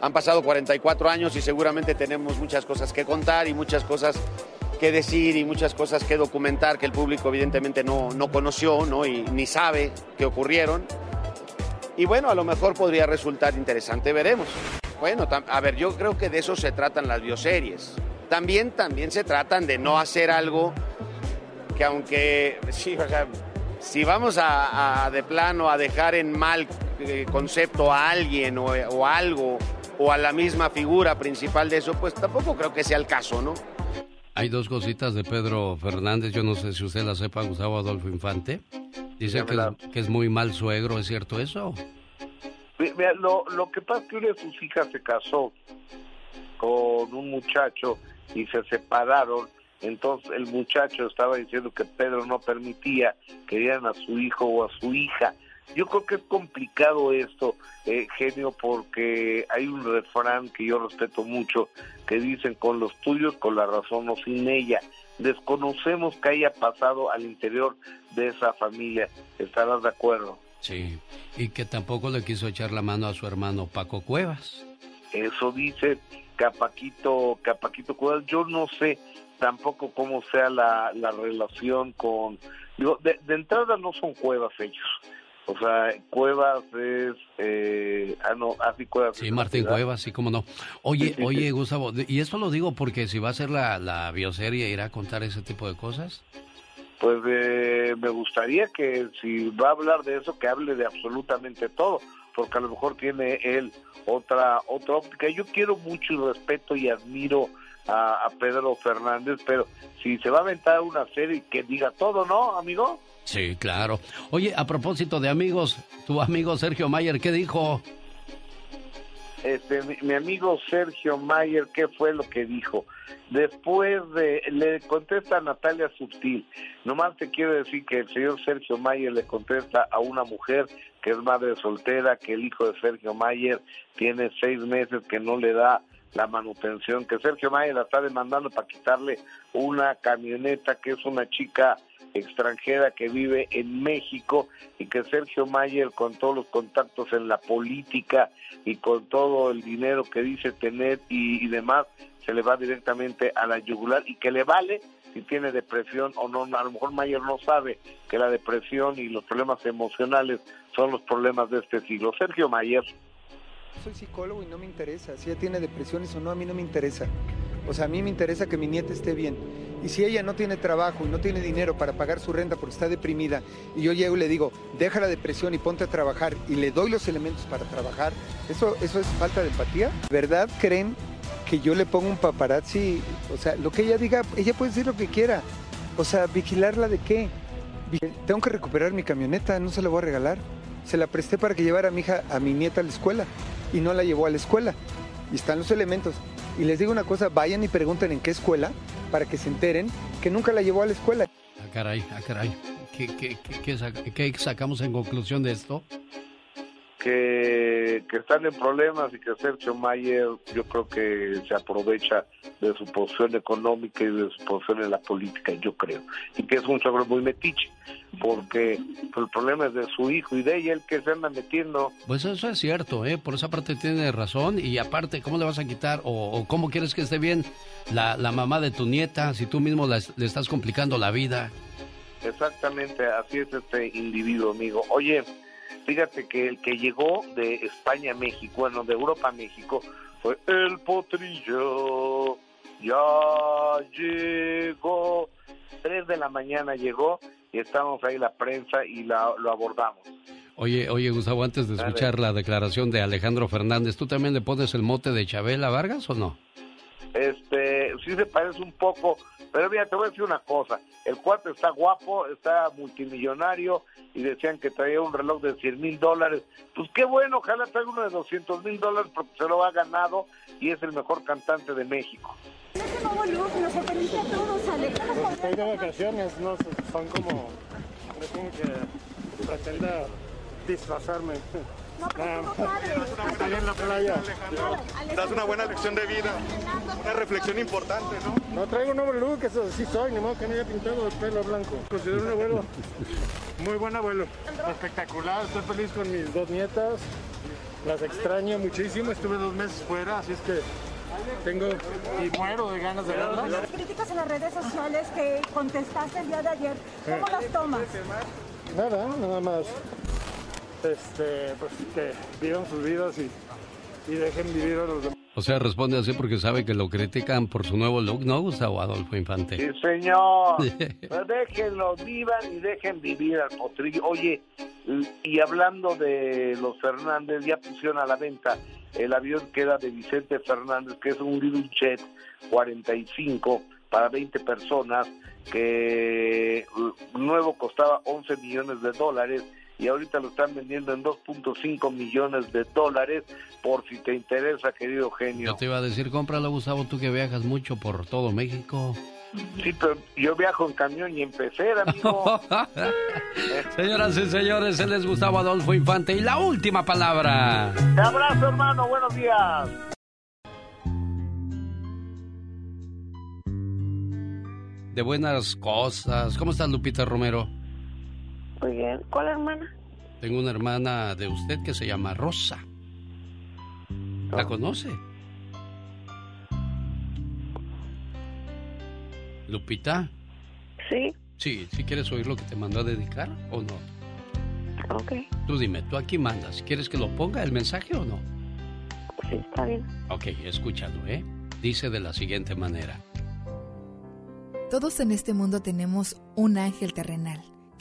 han pasado 44 años y seguramente tenemos muchas cosas que contar y muchas cosas que decir y muchas cosas que documentar que el público evidentemente no, no conoció ¿no? y ni sabe que ocurrieron. Y bueno, a lo mejor podría resultar interesante, veremos. Bueno, a ver, yo creo que de eso se tratan las bioseries. También, también se tratan de no hacer algo que aunque, sí, o sea, si vamos a, a de plano a dejar en mal eh, concepto a alguien o, o algo o a la misma figura principal de eso, pues tampoco creo que sea el caso, ¿no? Hay dos cositas de Pedro Fernández, yo no sé si usted la sepa, Gustavo Adolfo Infante. Dice que es, que es muy mal suegro, ¿es cierto eso? Mira, lo, lo que pasa es que una de sus hijas se casó con un muchacho y se separaron. Entonces el muchacho estaba diciendo que Pedro no permitía que dieran a su hijo o a su hija. Yo creo que es complicado esto, eh, genio, porque hay un refrán que yo respeto mucho que dicen con los tuyos, con la razón o sin ella. Desconocemos que haya pasado al interior de esa familia. ¿Estarás de acuerdo? Sí, y que tampoco le quiso echar la mano a su hermano Paco Cuevas. Eso dice Capaquito, Capaquito Cuevas. Yo no sé tampoco cómo sea la, la relación con... Digo, de, de entrada no son cuevas ellos. O sea, Cuevas es... Eh, ah, no, así Cuevas. Sí, Martín. Cuevas, sí, cómo no. Oye, Sí, sí, oye, sí. Gustavo, y esto lo digo porque si va a ser la, la bioserie, ¿irá a contar ese tipo de cosas? Pues eh, me gustaría que si va a hablar de eso, que hable de absolutamente todo, porque a lo mejor tiene él otra otra óptica. Yo quiero mucho y respeto y admiro a, a Pedro Fernández, pero si se va a aventar una serie que diga todo, ¿no, amigo? Sí, claro. Oye, a propósito de amigos, tu amigo Sergio Mayer, ¿qué dijo? Este, mi, mi amigo Sergio Mayer, ¿qué fue lo que dijo? Después de, le contesta a Natalia Subtil, nomás te quiero decir que el señor Sergio Mayer le contesta a una mujer que es madre soltera, que el hijo de Sergio Mayer tiene seis meses que no le da la manutención, que Sergio Mayer la está demandando para quitarle una camioneta, que es una chica extranjera que vive en México y que Sergio Mayer con todos los contactos en la política y con todo el dinero que dice tener y, demás se le va directamente a la yugular y que le vale si tiene depresión o no. A lo mejor Mayer no sabe que la depresión y los problemas emocionales son los problemas de este siglo. Sergio Mayer. Soy psicólogo y no me interesa. Si ella tiene depresiones o no, a mí no me interesa. O sea, a mí me interesa que mi nieta esté bien. Y si ella no tiene trabajo y no tiene dinero para pagar su renta porque está deprimida, y yo llego y le digo, deja la depresión y ponte a trabajar, y le doy los elementos para trabajar, ¿eso, eso es falta de empatía? ¿Verdad creen que yo le pongo un paparazzi? O sea, lo que ella diga, ella puede decir lo que quiera. O sea, ¿vigilarla de qué? Tengo que recuperar mi camioneta, no se la voy a regalar. Se la presté para que llevara a mi hija, a mi nieta a la escuela y no la llevó a la escuela. Y están los elementos. Y les digo una cosa, vayan y pregunten en qué escuela para que se enteren que nunca la llevó a la escuela. Ah, caray, ah, caray. ¿Qué, qué, qué, qué saca- qué sacamos en conclusión de esto? Que, que están en problemas y que Sergio Mayer yo creo que se aprovecha de su posición económica y de su posición en la política, yo creo. Y que es un suegro muy metiche, porque pues, el problema es de su hijo y de ella, el que se anda metiendo. Pues eso es cierto, ¿eh? Por esa parte tiene razón. Y aparte, ¿cómo le vas a quitar o, o cómo quieres que esté bien la, la mamá de tu nieta si tú mismo la- le estás complicando la vida? Exactamente, así es este individuo, amigo. Oye, fíjate que el que llegó de España a México, bueno, de Europa a México, fue el potrillo. Ya llegó. Tres de la mañana llegó y estábamos ahí la prensa y la, lo abordamos. Oye, oye, Gustavo, antes de escuchar la declaración de Alejandro Fernández, ¿tú también le pones el mote de Chabela Vargas o no? Este, sí se parece un poco, pero mira, te voy a decir una cosa. El cuate está guapo, está multimillonario y decían que traía un reloj de 100 mil dólares. Pues qué bueno, ojalá traiga uno de 200 mil dólares porque se lo ha ganado y es el mejor cantante de México. nuevo look nos sorprendiste a todos, Ale. ¿Cómo Estoy de vacaciones, no son como. No como que pretenda disfrazarme. En la playa. Das una buena lección de vida, una reflexión importante, ¿no? No traigo un nuevo look, eso sí soy, ni modo que no haya pintado el pelo blanco. Considero un abuelo. Muy buen abuelo. Espectacular, estoy feliz con mis dos nietas. Las extraño muchísimo, estuve dos meses fuera, así es que tengo y muero de ganas de verlas. Las críticas en las redes sociales que contestaste el día de ayer, ¿cómo las tomas? Nada, nada más. Este, pues que vivan sus vidas y, y dejen vivir a los demás. O sea, responde así porque sabe que lo critican por su nuevo look, ¿no, Gustavo Adolfo Infante? Sí, señor. Pues déjenlo, vivan y dejen vivir al potrillo. Oye, y hablando de los Fernández, ya pusieron a la venta el avión que era de Vicente Fernández, que es un Little Jet 45 para 20 personas, que nuevo costaba 11 millones de dólares y ahorita lo están vendiendo en 2.5 millones de dólares por si te interesa, querido genio. Yo te iba a decir, cómpralo, Gustavo, tú que viajas mucho por todo México. Sí, pero yo viajo en camión y en pecera, amigo. Señoras y señores, él es Gustavo Adolfo Infante y la última palabra. Te abrazo, hermano, buenos días. De buenas cosas. ¿Cómo estás, Lupita Romero? Muy bien. ¿Cuál hermana? Tengo una hermana de usted que se llama Rosa. ¿La conoce? Lupita. Sí. Sí, si quieres oír lo que te mandó a dedicar o no. Ok. Tú dime, tú aquí mandas. ¿Quieres que lo ponga el mensaje o no? Sí, está bien. Ok, escúchalo, ¿eh? Dice de la siguiente manera. Todos en este mundo tenemos un ángel terrenal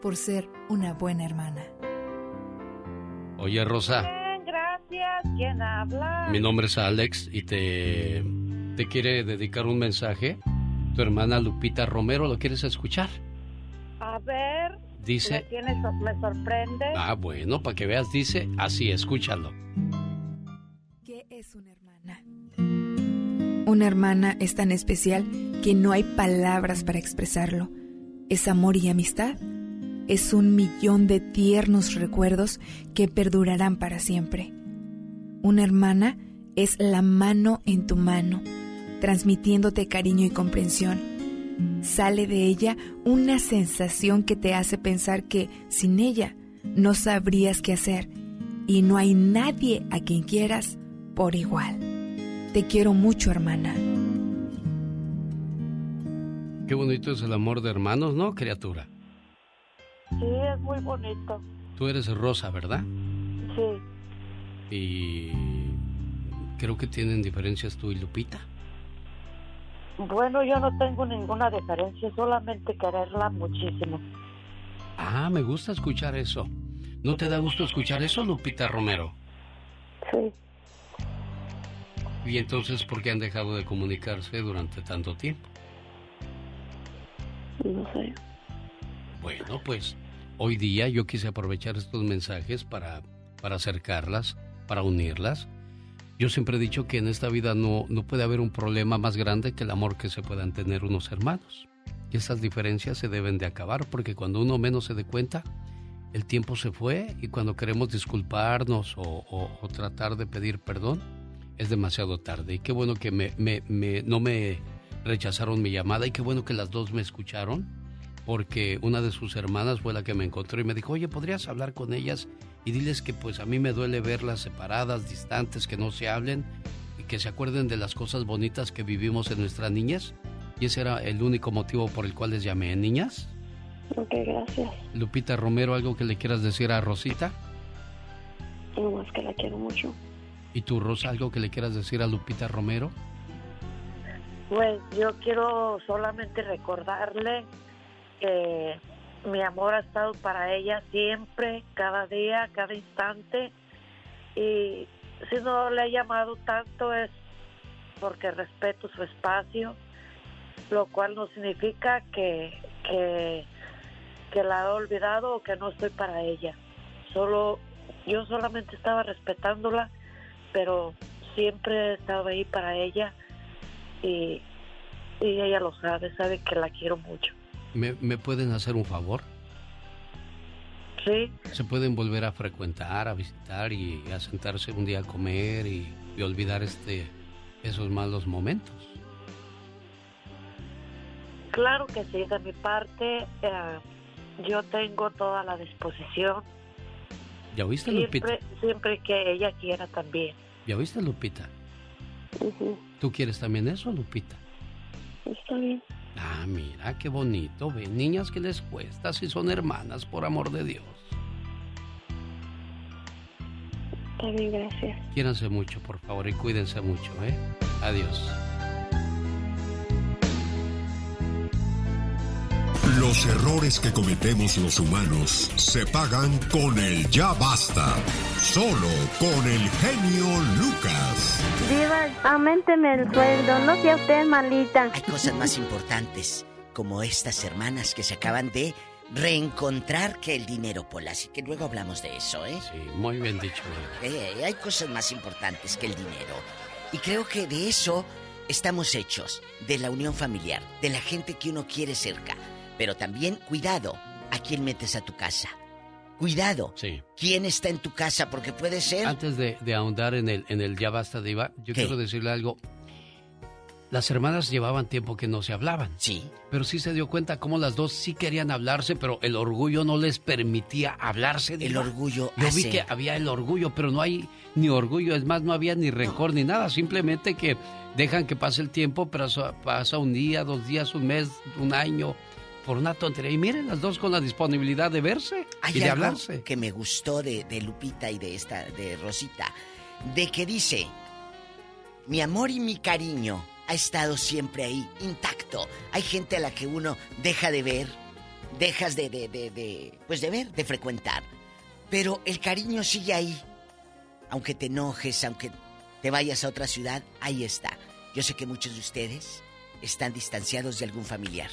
por ser una buena hermana. Oye, Rosa. gracias. ¿Quién habla? Mi nombre es Alex y te, te quiere dedicar un mensaje. Tu hermana Lupita Romero, ¿lo quieres escuchar? A ver. Dice. Me, tienes, me sorprende. Ah, bueno, para que veas, dice así, escúchalo. ¿Qué es una hermana? Una hermana es tan especial que no hay palabras para expresarlo. Es amor y amistad. Es un millón de tiernos recuerdos que perdurarán para siempre. Una hermana es la mano en tu mano, transmitiéndote cariño y comprensión. Sale de ella una sensación que te hace pensar que sin ella no sabrías qué hacer y no hay nadie a quien quieras por igual. Te quiero mucho, hermana. Qué bonito es el amor de hermanos, ¿no, criatura? Sí, es muy bonito. Tú eres Rosa, ¿verdad? Sí. Y creo que tienen diferencias tú y Lupita. Bueno, yo no tengo ninguna diferencia, solamente quererla muchísimo. Ah, me gusta escuchar eso. ¿No te da gusto escuchar eso, Lupita Romero? Sí. ¿Y entonces por qué han dejado de comunicarse durante tanto tiempo? No sé. Bueno, pues hoy día yo quise aprovechar estos mensajes para, para acercarlas, para unirlas. Yo siempre he dicho que en esta vida no, no puede haber un problema más grande que el amor que se puedan tener unos hermanos. Y esas diferencias se deben de acabar porque cuando uno menos se dé cuenta, el tiempo se fue y cuando queremos disculparnos o, o- o tratar de pedir perdón, es demasiado tarde. Y qué bueno que me, me- no me rechazaron mi llamada y qué bueno que las dos me escucharon porque una de sus hermanas fue la que me encontró y me dijo, oye, ¿podrías hablar con ellas y diles que pues a mí me duele verlas separadas, distantes, que no se hablen y que se acuerden de las cosas bonitas que vivimos en nuestra niñez? Y ese era el único motivo por el cual les llamé, niñas. Ok, gracias. Lupita Romero, ¿algo que le quieras decir a Rosita? No más que la quiero mucho. ¿Y tú, Rosa, algo que le quieras decir a Lupita Romero? Pues yo quiero solamente recordarle que mi amor ha estado para ella siempre, cada día, cada instante. Y si no le he llamado tanto es porque respeto su espacio, lo cual no significa que, que, la he olvidado o que no estoy para ella. Solo, yo solamente estaba respetándola, pero siempre he estado ahí para ella y ella lo sabe, sabe que la quiero mucho. ¿Me, me pueden hacer un favor? Sí. Se pueden volver a frecuentar, a visitar y a sentarse un día a comer y, y olvidar este esos malos momentos. Claro que sí, de mi parte eh, yo tengo toda la disposición. ¿Ya oíste, Lupita? Siempre, siempre que ella quiera también. ¿Ya oíste, Lupita? ¿Tú quieres también eso, Lupita? Está bien. Ah, mira, qué bonito. Ven, niñas, que les cuesta si son hermanas, por amor de Dios? Está bien, gracias. Quiéranse mucho, por favor, y cuídense mucho, ¿eh? Adiós. Los errores que cometemos los humanos se pagan con el ya basta. Solo con el genio Lucas. Diva, aumenteme el sueldo, no sea usted malita. Hay cosas más importantes, como estas hermanas que se acaban de reencontrar que el dinero, Pola. Así que luego hablamos de eso, ¿eh? Sí, muy bien dicho. Eh, hay cosas más importantes que el dinero. Y creo que de eso estamos hechos, de la unión familiar, de la gente que uno quiere cerca. Pero también cuidado a quién metes a tu casa. Cuidado. Sí. ¿Quién está en tu casa? Porque puede ser... Antes de, de ahondar en el, en el ya basta, Diva, yo ¿Qué? quiero decirle algo. Las hermanas llevaban tiempo que no se hablaban. Sí. Pero sí se dio cuenta cómo las dos sí querían hablarse, pero el orgullo no les permitía hablarse. El Diva. orgullo Yo hace... vi que había el orgullo, pero no hay ni orgullo. Es más, no había ni rencor ni nada. Simplemente que dejan que pase el tiempo, pero pasa un día, dos días, un mes, un año, por una tontería. Y miren, las dos con la disponibilidad de verse Hay y de algo hablarse. que me gustó de, de Lupita y de esta, de Rosita, de que dice, mi amor y mi cariño ha estado siempre ahí, intacto. Hay gente a la que uno deja de ver, dejas de, de, de, de, pues de ver, de frecuentar. Pero el cariño sigue ahí. Aunque te enojes, aunque te vayas a otra ciudad, ahí está. Yo sé que muchos de ustedes están distanciados de algún familiar.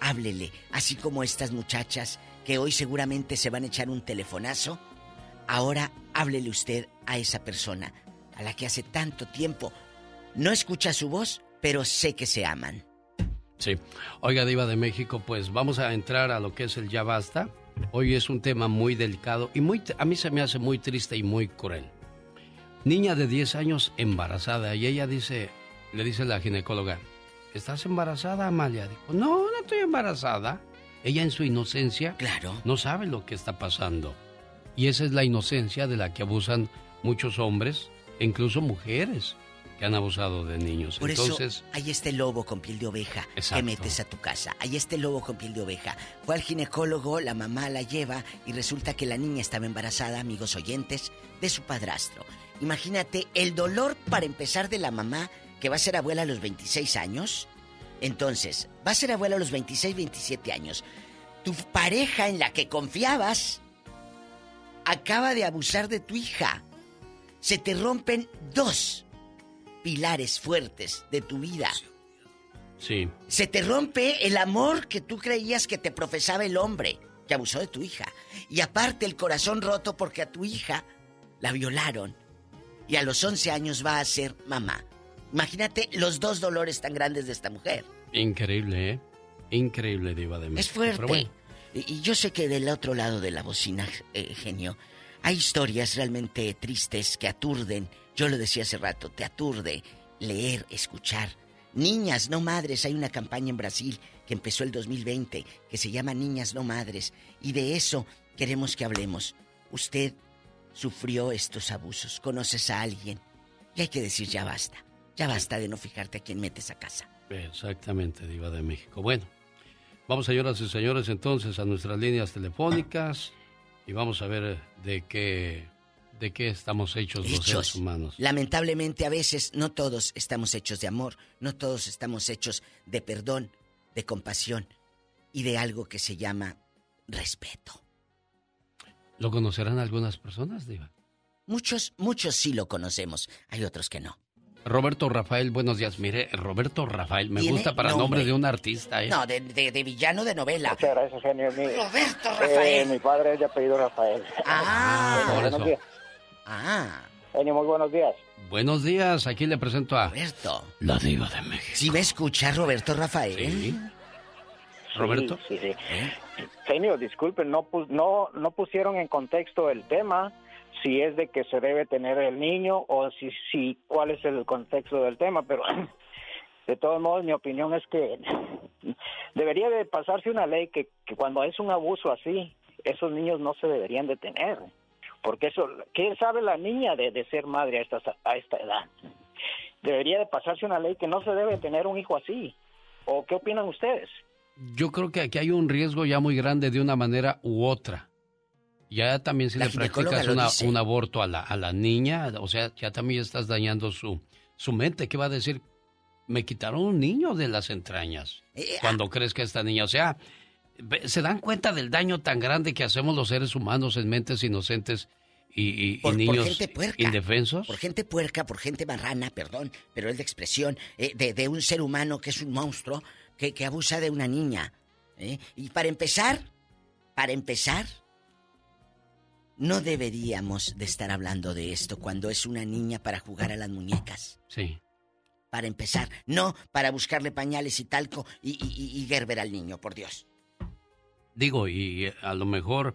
Háblele, así como estas muchachas que hoy seguramente se van a echar un telefonazo. Ahora háblele usted a esa persona, a la que hace tanto tiempo no escucha su voz, pero sé que se aman. Sí. Oiga, Diva de México, pues vamos a entrar a lo que es el ya basta. Hoy es un tema muy delicado y muy, a mí se me hace muy triste y muy cruel. Niña de 10 años embarazada y ella dice, le dice la ginecóloga, ¿estás embarazada, Amalia? Dijo, no, no estoy embarazada. Ella en su inocencia claro. no sabe lo que está pasando. Y esa es la inocencia de la que abusan muchos hombres e incluso mujeres que han abusado de niños. Por Entonces, eso hay este lobo con piel de oveja que metes a tu casa. Hay este lobo con piel de oveja. Fue al ginecólogo, la mamá la lleva y resulta que la niña estaba embarazada, amigos oyentes, de su padrastro. Imagínate el dolor para empezar de la mamá que va a ser abuela a los 26 años. Entonces, va a ser abuela a los 26, 27 años. Tu pareja en la que confiabas acaba de abusar de tu hija. Se te rompen dos pilares fuertes de tu vida. sí. Se te rompe el amor que tú creías que te profesaba el hombre que abusó de tu hija. Y aparte el corazón roto porque a tu hija la violaron. Y a los 11 años va a ser mamá. Imagínate los dos dolores tan grandes de esta mujer. Increíble, ¿eh? Increíble, Diva de México. Es fuerte. Pero bueno, Y, y yo sé que del otro lado de la bocina, eh, genio, hay historias realmente tristes que aturden. Yo lo decía hace rato, te aturde leer, escuchar. Niñas, no madres. Hay una campaña en Brasil que empezó el 2020 que se llama Niñas, no madres. Y de eso queremos que hablemos. Usted sufrió estos abusos, conoces a alguien. Y hay que decir, ya basta. Ya basta de no fijarte a quién metes a casa. exactamente, Diva de México. Bueno, vamos, señoras y señores, entonces a nuestras líneas telefónicas y vamos a ver eh, de qué, de qué estamos hechos, los seres hechos. humanos. Lamentablemente a veces no todos estamos hechos de amor, no todos estamos hechos de perdón, de compasión y de algo que se llama respeto. ¿Lo conocerán algunas personas, Diva? Muchos, muchos sí lo conocemos, hay otros que no. Roberto Rafael, buenos días. Mire, Roberto Rafael, me gusta para nombre. nombre de un artista, ¿eh? No, de, de- de villano de novela. Muchas gracias, genio. Mi, Roberto eh, Rafael. mi padre es de apellido Rafael. Ah, Genio, por buenos eso. días. Ah. Genio, muy buenos días. Buenos días, aquí le presento a... Roberto. La Diva de México. ¿Sí me escucha Roberto Rafael? Sí. ¿Roberto? Sí, sí, sí. Genio, disculpen, no, no, no pusieron en contexto el tema. Si es de que se debe tener el niño o si, si cuál es el contexto del tema, pero de todos modos mi opinión es que debería de pasarse una ley que, que cuando es un abuso así, esos niños no se deberían de tener, porque eso, ¿qué sabe la niña de, de ser madre a esta, a esta edad? Debería de pasarse una ley que no se debe tener un hijo así. ¿O qué opinan ustedes? Yo creo que aquí hay un riesgo ya muy grande de una manera u otra. Ya también si La le practicas una- un aborto a la, a la niña, o sea, ya también estás dañando su, su mente. ¿Qué va a decir? Me quitaron un niño de las entrañas. Eh, Cuando crees que esta niña, o sea, se dan cuenta del daño tan grande que hacemos los seres humanos en mentes inocentes y, Por, niños puerca. indefensos. Por gente puerca, por gente marrana, perdón, pero es de expresión, eh, de, de un ser humano que es un monstruo, que, que abusa de una niña. ¿eh? Y para empezar, para empezar, no deberíamos de estar hablando de esto cuando es una niña para jugar a las muñecas. Sí. Para empezar, no para buscarle pañales y talco y, y, y- Gerber al niño, por Dios. Digo, y eh, a lo mejor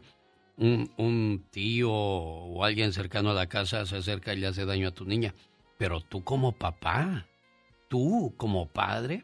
un, un tío o alguien cercano a la casa se acerca y le hace daño a tu niña. Pero tú como papá, tú como padre,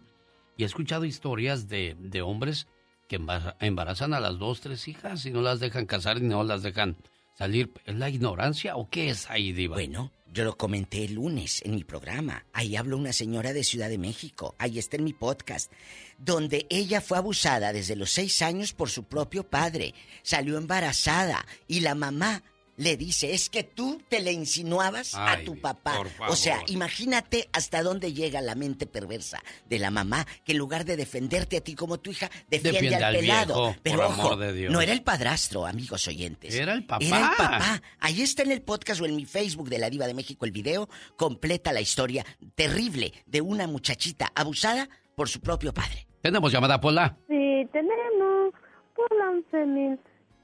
y he escuchado historias de, de hombres que embar- embarazan a las dos, tres hijas y no las dejan casar y no las dejan salir. ¿Es la ignorancia o qué es ahí, Diva? Bueno, yo lo comenté el lunes en mi programa. Ahí habló una señora de Ciudad de México. Ahí está en mi podcast. Donde ella fue abusada desde los seis años por su propio padre. Salió embarazada. Y la mamá le dice, es que tú te le insinuabas a tu papá. por O sea, imagínate hasta dónde llega la mente perversa de la mamá que en lugar de defenderte a ti como tu hija, defiende, Defiende al al pelado. viejo, Pero por ojo, amor de Dios. no era el padrastro, amigos oyentes. Era el papá. Era el papá. Ahí está en el podcast o en mi Facebook de la Diva de México el video. Completa la historia terrible de una muchachita abusada por su propio padre. Tenemos llamada, Pola. Sí, tenemos por la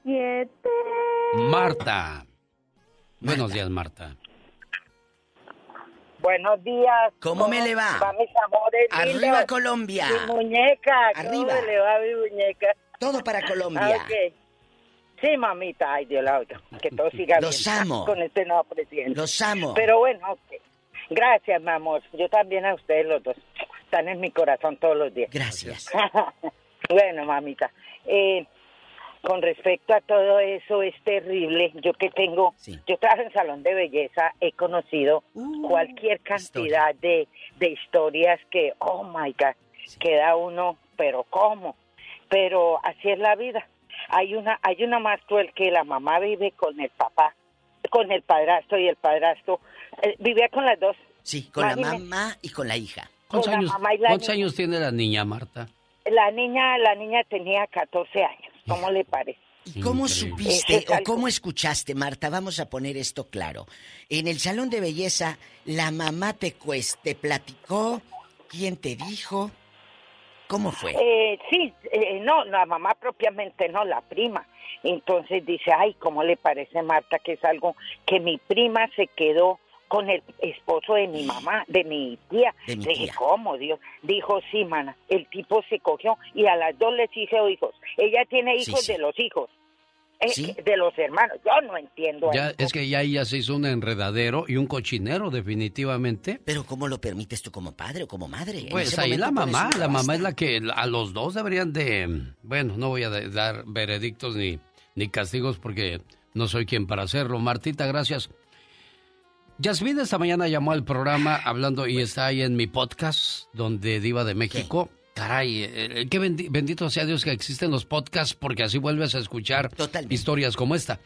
11.007. Marta. Buenos días, Marta. Buenos días. ¿Cómo me le va? Va mis amores Arriba, lindos. Colombia. Mi muñeca. Arriba. ¿Cómo le va mi muñeca? Todo para Colombia. Ah. Sí, mamita. Ay, Dios la oiga. Que todo siga Los bien amo. con este nuevo presidente. Los amo. Pero bueno. Gracias, mi amor. Yo también a ustedes los dos. Están en mi corazón todos los días. Gracias. bueno, mamita. Eh, con respecto a todo eso, es terrible. Yo que tengo, yo trabajo en salón de belleza, he conocido Uh, cualquier cantidad de, de historias que, oh my God, queda uno, pero ¿cómo? Pero así es la vida. Hay una, hay una más cruel que la mamá vive con el papá, con el padrastro y el padrastro eh, vivía con las dos. Sí, con la mamá y con la hija. ¿Cuántos, años, la cuántos años tiene la niña, Marta? La niña, la niña tenía 14 años. ¿Cómo le parece? ¿Y cómo supiste o cómo escuchaste, Marta? Vamos a poner esto claro. En el salón de belleza, la mamá te, cues- te platicó, quién te dijo, ¿cómo fue? Eh, sí, eh, no, la mamá propiamente no, la prima. Entonces dice, ay, ¿cómo le parece Marta que es algo que mi prima se quedó con el esposo de mi mamá, de mi tía? De mi Le dije, tía. ¿cómo, Dios? Dijo, sí, mana, el tipo se cogió y a las dos les hizo hijos. Ella tiene hijos sí. de los hijos, eh, Sí. de los hermanos. Yo no entiendo Ya, es que ya ella se hizo un enredadero y un cochinero, definitivamente. Pero ¿cómo lo permites tú como padre o como madre? Pues ahí la mamá, la mamá es la que a los dos deberían de, bueno, no voy a dar veredictos ni, ni castigos porque no soy quien para hacerlo. Martita, gracias. Yasmín esta mañana llamó al programa hablando y está ahí en mi podcast donde Diva de México. Caray, eh, qué bendi- bendito sea Dios que existen los podcasts porque así vuelves a escuchar historias como esta.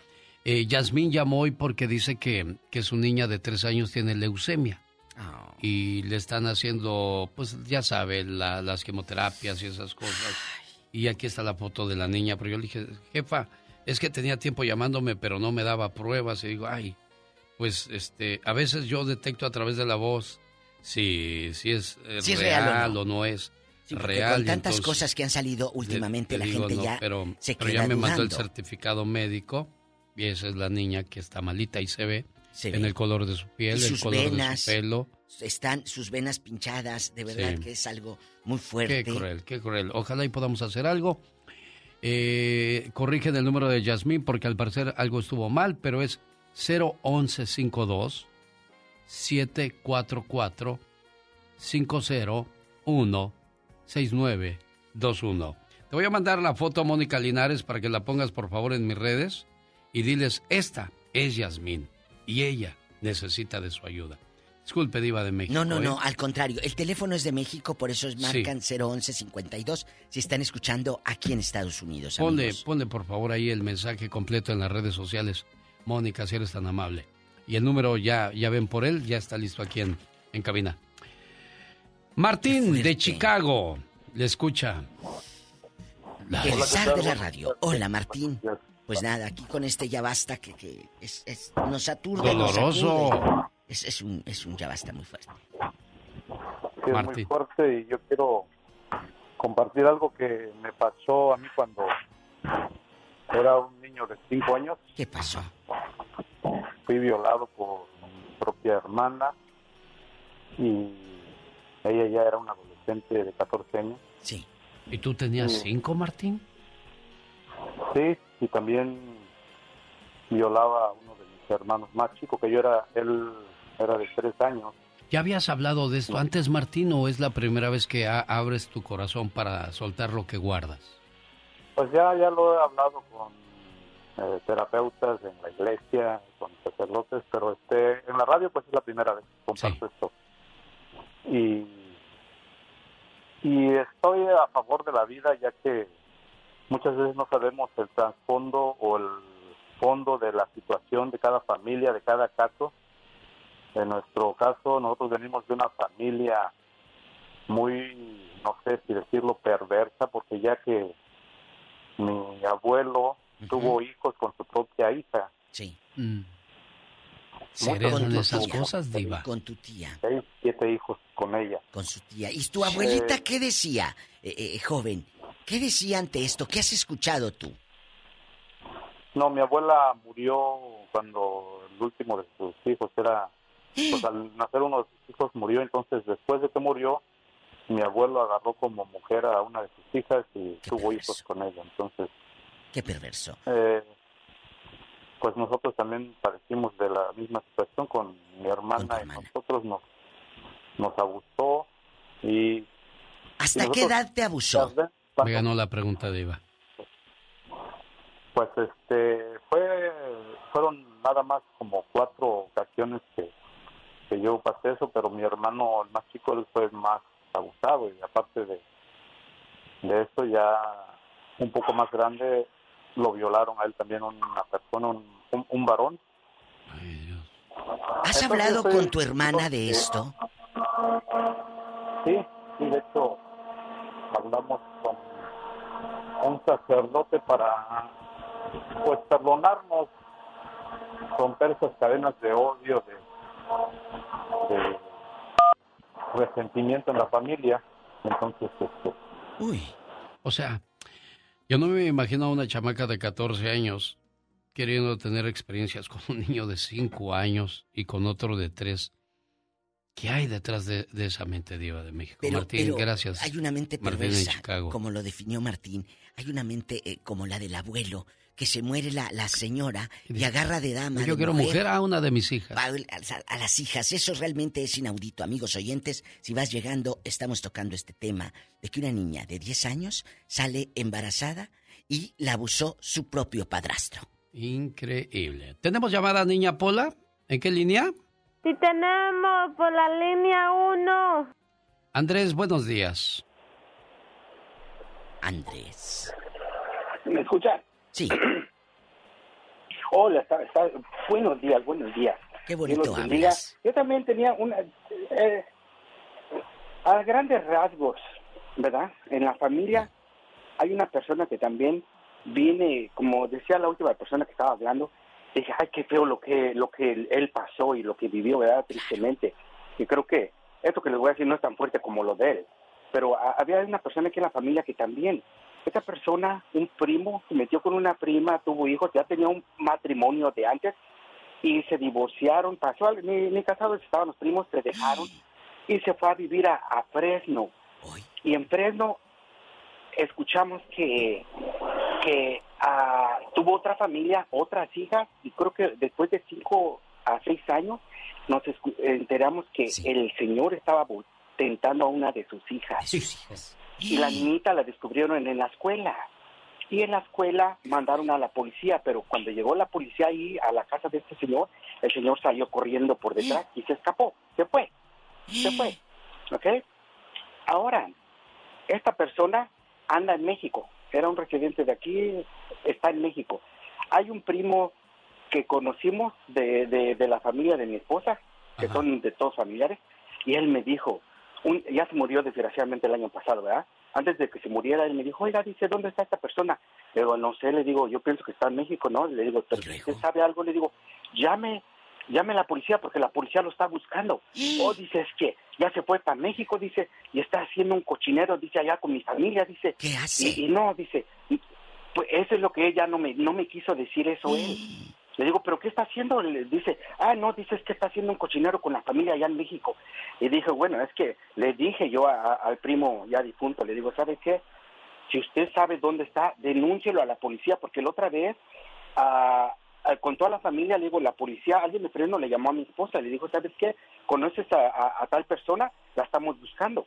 Eh, Yasmín llamó hoy porque dice que, que su niña de tres años tiene leucemia y le están haciendo, pues ya sabe, la- las quimioterapias y esas cosas. Y aquí está la foto de la niña, pero yo le dije, jefa, es que tenía tiempo llamándome, pero no me daba pruebas. Y digo, ay, pues este, a veces yo detecto a través de la voz si, si es, eh, Si es real, o o no es Sí, real. con tantas entonces- cosas que han salido últimamente, le la digo, gente no, ya pero, se pero queda ya me mandó el dudando. certificado médico y esa es la niña que está malita y se ve Se en ve. el color de su piel, Y el sus color venas, de su pelo. Están sus venas pinchadas, de verdad Sí. que es algo muy fuerte. Qué cruel, qué cruel. Ojalá y podamos hacer algo. Eh, corrigen el número de Yasmín porque al parecer algo estuvo mal, pero es 01152 744 501 6921. Te voy a mandar la foto a Mónica Linares para que la pongas por favor en mis redes y diles, esta es Yasmín y ella necesita de su ayuda. Disculpe, Diva de México. No, no, ¿eh? no, al contrario. El teléfono es de México, por eso es marcan 01152 si están escuchando aquí en Estados Unidos. Ponle, amigos. ponle por favor ahí el mensaje completo en las redes sociales. Mónica, si eres tan amable. Y el número ya, ya ven por él, ya está listo aquí en, en cabina. Martín de Chicago, le escucha. El zar de la radio. Hola, Martín. Pues nada, aquí con este ya basta que, que es, es- nos aturde. nos Doloroso. aturde. Es, es un, es un ya basta muy fuerte. Sí, es muy fuerte y yo quiero compartir algo que me pasó a mí cuando era un niño de 5 años. ¿Qué pasó? Fui violado por mi propia hermana y ella ya era una adolescente de 14 años. Sí. ¿Y tú tenías Sí. cinco, Martín? Sí, y también violaba a uno de mis hermanos más chico, que yo era, él era de 3 años. ¿Ya habías hablado de esto antes, Martín, o es la primera vez que abres tu corazón para soltar lo que guardas? Pues ya, ya lo he hablado con eh, terapeutas en la iglesia, con sacerdotes, pero este, en la radio pues es la primera vez que comparto esto. Y, y estoy a favor de la vida ya que muchas veces no sabemos el trasfondo o el fondo de la situación de cada familia, de cada caso. En nuestro caso, nosotros venimos de una familia muy, no sé si decirlo, perversa, porque ya que mi abuelo tuvo hijos con su propia hija. Sí. Mm. ¿Se heredan con tu esas tía. cosas, Diva? Con tu tía. Seis, siete hijos con ella. Con su tía. ¿Y tu abuelita Eh, qué decía, eh, eh, joven? ¿Qué decía ante esto? ¿Qué has escuchado tú? No, mi abuela murió cuando el último de sus hijos era, pues al nacer uno de sus hijos murió, entonces después de que murió, mi abuelo agarró como mujer a una de sus hijas y tuvo hijos con ella. Entonces, Qué perverso. eh, pues nosotros también padecimos de la misma situación con mi hermana y nosotros nos, nos abusó y... ¿Hasta y qué edad te abusó? Me ganó la pregunta, Diva. Pues este fue fueron nada más como cuatro ocasiones que, que yo pasé eso, pero mi hermano el más chico él fue más abusado y aparte de de eso ya un poco más grande lo violaron a él también una persona, un, un, un varón. ¿Has Entonces, hablado con tu hermana de esto? Sí, sí, de hecho hablamos con un sacerdote para pues perdonarnos, romper esas cadenas de odio, de, de resentimiento en la familia. Entonces, este, Uy. O sea, yo no me imagino a una chamaca de 14 años queriendo tener experiencias con un niño de 5 años y con otro de 3. ¿Qué hay detrás de, de esa mente diva de México? Pero, Martín, pero gracias. Hay una mente Martín en perversa, Chicago. como lo definió Martín. Hay una mente eh, como la del abuelo, que se muere la, la señora y agarra de dama. Yo de quiero mujer a una de mis hijas. a, a- a las hijas. Eso realmente es inaudito, amigos oyentes. Si vas llegando, estamos tocando este tema de que una niña de 10 años sale embarazada y la abusó su propio padrastro. Increíble. ¿Tenemos llamada niña Pola? ¿En qué línea? Si tenemos por la línea 1. Andrés, buenos días. Andrés. ¿Me escucha? Sí. Hola, está, está- buenos días, buenos días. Qué bonito hablas. Yo también tenía una... eh, a grandes rasgos, ¿verdad? En la familia hay una persona que también viene, como decía la última persona que estaba hablando, dije, ay, qué feo lo que, lo que él pasó y lo que vivió, ¿verdad? Tristemente. Y creo que esto que les voy a decir no es tan fuerte como lo de él. Pero había una persona aquí en la familia que también, esta persona, un primo, se metió con una prima, tuvo hijos, ya tenía un matrimonio de antes y se divorciaron, pasó, al- ni, ni casados estaban los primos, se dejaron y se fue a vivir a, a Fresno. Y en Fresno escuchamos que, que ah, tuvo otra familia, otras hijas, y creo que después de cinco a seis años nos enteramos que el señor estaba tentando a una de sus hijas. Y la niñita la descubrieron en, en la escuela. Y en la escuela mandaron a la policía, pero cuando llegó la policía ahí a la casa de este señor, el señor salió corriendo por detrás y se escapó, se fue, se fue, ¿ok? Ahora, esta persona anda en México, era un residente de aquí, está en México. Hay un primo que conocimos de, de, de la familia de mi esposa, que son de todos familiares, y él me dijo, un- ya se murió desgraciadamente el año pasado, ¿verdad? Antes de que se muriera, él me dijo, oiga, dice, ¿dónde está esta persona? Le digo, no sé, le digo, yo pienso que está en México, ¿no? Le digo, ¿pero usted sabe algo? Le digo, llame, llame a la policía porque la policía lo está buscando. Oh, dice, es que ya se fue para México, dice, y está haciendo un cochinero, dice, allá con mi familia, dice. ¿Qué hace? Y, y no, dice, pues eso es lo que ella no me, no me quiso decir eso él. Le digo, ¿pero qué está haciendo? Le dice, ah, no, dice, es que está haciendo un cochinero con la familia allá en México. Y dije, bueno, es que le dije yo a- a- al primo ya difunto, le digo, ¿sabe qué? Si usted sabe dónde está, denúncielo a la policía, porque la otra vez, ah, con toda la familia, le digo, la policía, alguien de freno le llamó a mi esposa, le dijo, ¿sabes qué? ¿Conoces a, a- a tal persona? La estamos buscando.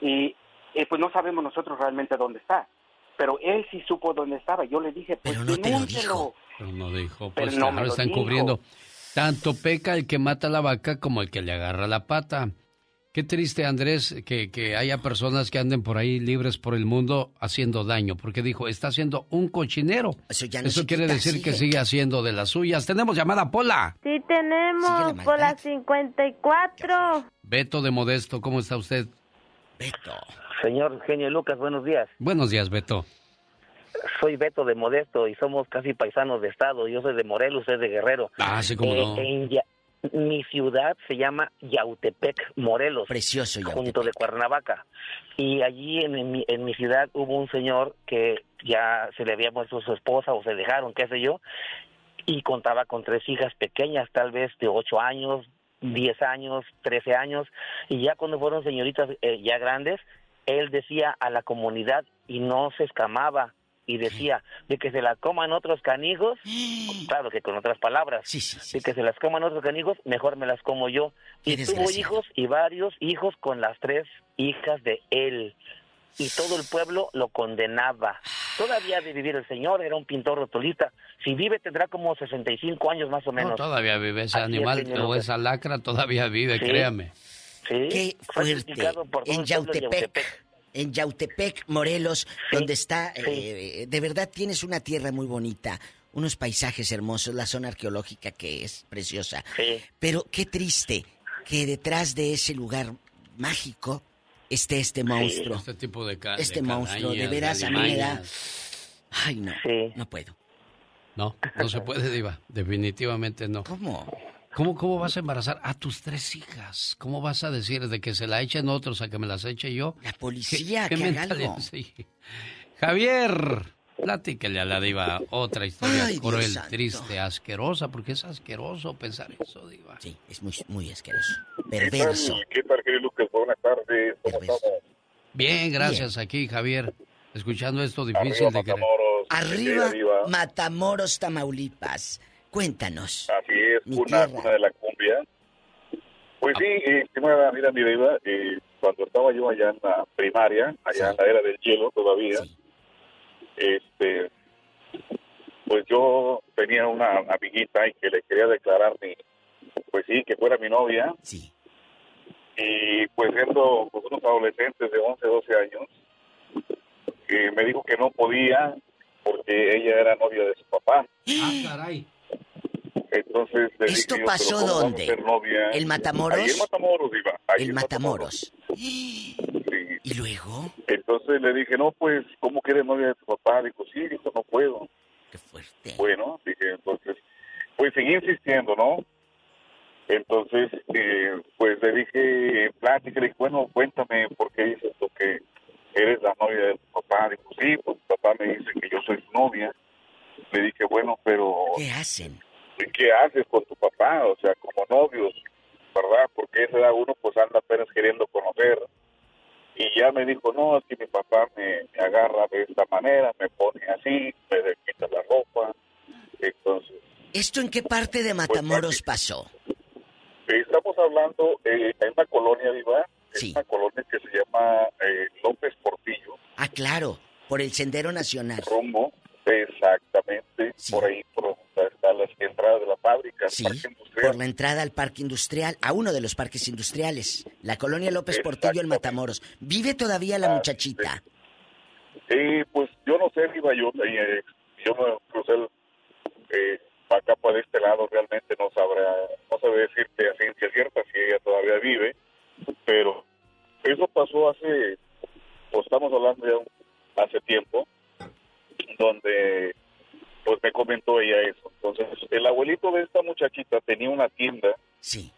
Y eh, pues no sabemos nosotros realmente dónde está. Pero él sí supo dónde estaba. Yo le dije, pues denúncielo. Pero no dijo, Pero pues no me claro, lo están dijo. cubriendo. Tanto peca el que mata la vaca como el que le agarra la pata. Qué triste, Andrés, que, que haya personas que anden por ahí libres por el mundo haciendo daño, porque dijo, está haciendo un cochinero. Eso ya no se quiere quita, decir que sigue. haciendo de las suyas. Tenemos llamada, Pola. Sí tenemos por las 54. Beto de Modesto, ¿cómo está usted? Señor Genio Lucas, buenos días. Buenos días, Beto. Soy Beto de Modesto y somos casi paisanos de estado. Yo soy de Morelos, usted es de Guerrero. Ah, sí, cómo Eh, no. en Ya- mi ciudad se llama Yautepec, Morelos. Precioso Junto de Cuernavaca. Y allí en, en mi, en mi ciudad hubo un señor que ya se le había muerto su esposa o se dejaron, qué sé yo, y contaba con tres hijas pequeñas, tal vez de ocho años, diez años, trece años, y ya cuando fueron señoritas eh, ya grandes, él decía a la comunidad y no se escamaba y decía de que se la coman otros canijos, claro que con otras palabras, de que se las coman otros canijos, mejor me las como yo. Y tuvo hijos y varios hijos con las tres hijas de él. Y todo el pueblo lo condenaba. Todavía de vivir el señor, era un pintor rotulista. Si vive tendrá como 65 años más o menos. No, todavía vive ese Así es, animal señor o esa lacra, todavía vive, Sí. créame. Sí, Qué fue fuerte. por En Yautepec. En Yautepec, Morelos, donde está, eh, de verdad tienes una tierra muy bonita, unos paisajes hermosos, la zona arqueológica que es preciosa. Pero qué triste que detrás de ese lugar mágico esté este monstruo. Este tipo de ca- Este de monstruo, de veras a mí me da... Ay, no, no puedo. No, no se puede, Diva. Definitivamente no. ¿Cómo? ¿Cómo, ¿Cómo vas a embarazar a tus tres hijas? ¿Cómo vas a decir de que se la echen otros a que me las eche yo? La policía, que haga mentalidad? algo. Sí. Javier, platíquele a la Diva otra historia Ay, Dios cruel, santo. triste, asquerosa, porque es asqueroso pensar eso, Diva. Sí, es muy, muy asqueroso. Perverso. ¿Qué tal, querido Lucas? Buenas tardes. ¿Cómo estamos? Bien, gracias aquí, Javier. Escuchando esto difícil de creer. Arriba, Matamoros, Tamaulipas. Cuéntanos. Así es, una, de la cumbia. Pues sí, eh, mira, mi diva, eh, cuando estaba yo allá en la primaria, allá en la era del hielo todavía, este, pues yo tenía una amiguita y que le quería declarar mi, pues sí, que fuera mi novia. Y pues siendo pues, unos adolescentes de 11, 12 años, que me dijo que no podía porque ella era novia de su papá. Ah, caray. Entonces le ¿Esto dije pasó "¿Pero cómo vamos a dónde? ser novia?" ¿El Matamoros? Ahí en Matamoros, Iba. ahí El en Matamoros. Sí. ¿Y luego? Entonces le dije, no, pues, ¿cómo que eres novia de tu papá? Dijo, sí, dijo, no puedo. Qué fuerte. Bueno, dije, entonces, pues seguí insistiendo, ¿no? Entonces, eh, pues le dije, en plática, le dije, bueno, cuéntame por qué dices tú que eres la novia de tu papá. Dijo, sí, pues tu papá me dice que yo soy su novia. Le dije, bueno, pero... ¿Qué hacen? ¿Y ¿Qué haces con tu papá? O sea, como novios, ¿verdad? Porque esa edad uno pues anda apenas queriendo conocer. Y ya me dijo, no, es que mi papá me, me agarra de esta manera, me pone así, me quita la ropa. Entonces, ¿Esto en qué parte de Matamoros pasó? estamos hablando eh, en una colonia, Diva, en una colonia que se llama eh, López Portillo, Ah, claro, por el Sendero Nacional. rumbo, exactamente, por ahí, por donde está la entrada de la fábrica, Sí, por la entrada al parque industrial, a uno de los parques industriales, la colonia López Portillo en Matamoros. ¿Vive todavía la muchachita? Sí, pues yo no sé, Diva, yo, eh, yo me crucé el, eh, para acá, para este lado, realmente no sabrá, no sabe decirte a ciencia cierta si ella todavía vive, pero eso pasó hace, pues estamos hablando ya hace tiempo, donde pues me comentó ella eso. Entonces, el abuelito de esta muchachita tenía una tienda. Sí.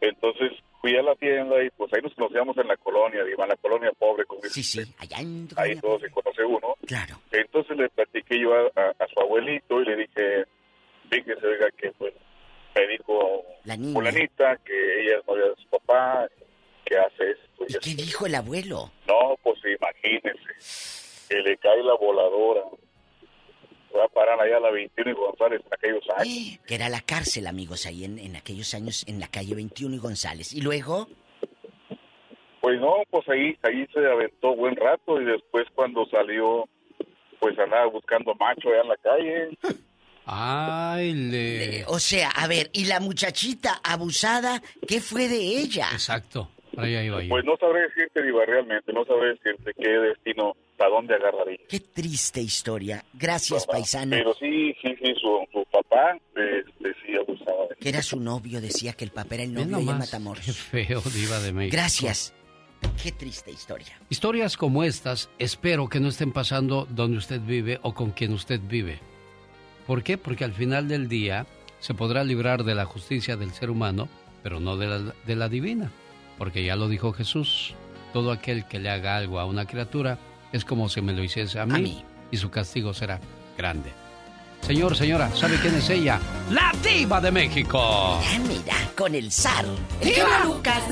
Entonces fui a la tienda y pues ahí nos conocíamos en la colonia, digo, en la colonia pobre. Como Sí, sí, allá en... Ahí todo se conoce uno. Claro. Entonces le platiqué yo a, a- a su abuelito y le dije, fíjese, oiga, que pues me dijo La niña. fulanita que ella es novia de su papá, que hace esto. ¿Y qué dijo el abuelo? No, pues imagínese, que le cae la voladora. Va a parar allá a la 21 y González en aquellos años. Que era la cárcel, amigos, ahí en, en aquellos años, en la calle 21 y González. Y luego, Pues no, pues ahí, ahí se aventó buen rato y después cuando salió, pues andaba buscando macho allá en la calle. Ay, le... o sea, a ver, ¿y la muchachita abusada, qué fue de ella? Exacto. Iba yo. Pues no sabré decirte, Diva, realmente, no sabré decirte qué destino, para dónde agarraría. Qué triste historia. Gracias, paisano. Pero sí, sí, sí, su, su papá, este, sí abusaba de Que era su novio, decía que el papá era el novio nomás, Matamoros. Qué feo, diva de México. Gracias. Qué triste historia. Historias como estas, espero que no estén pasando donde usted vive o con quien usted vive. ¿Por qué? Porque al final del día se podrá librar de la justicia del ser humano, pero no de la, de la divina. Porque ya lo dijo Jesús, todo aquel que le haga algo a una criatura es como si me lo hiciese a mí, y su castigo será grande. Señor, señora, ¿sabe quién es ella? ¡La diva de México! Ah, mira, con el zar. ¡Diva! Lucas.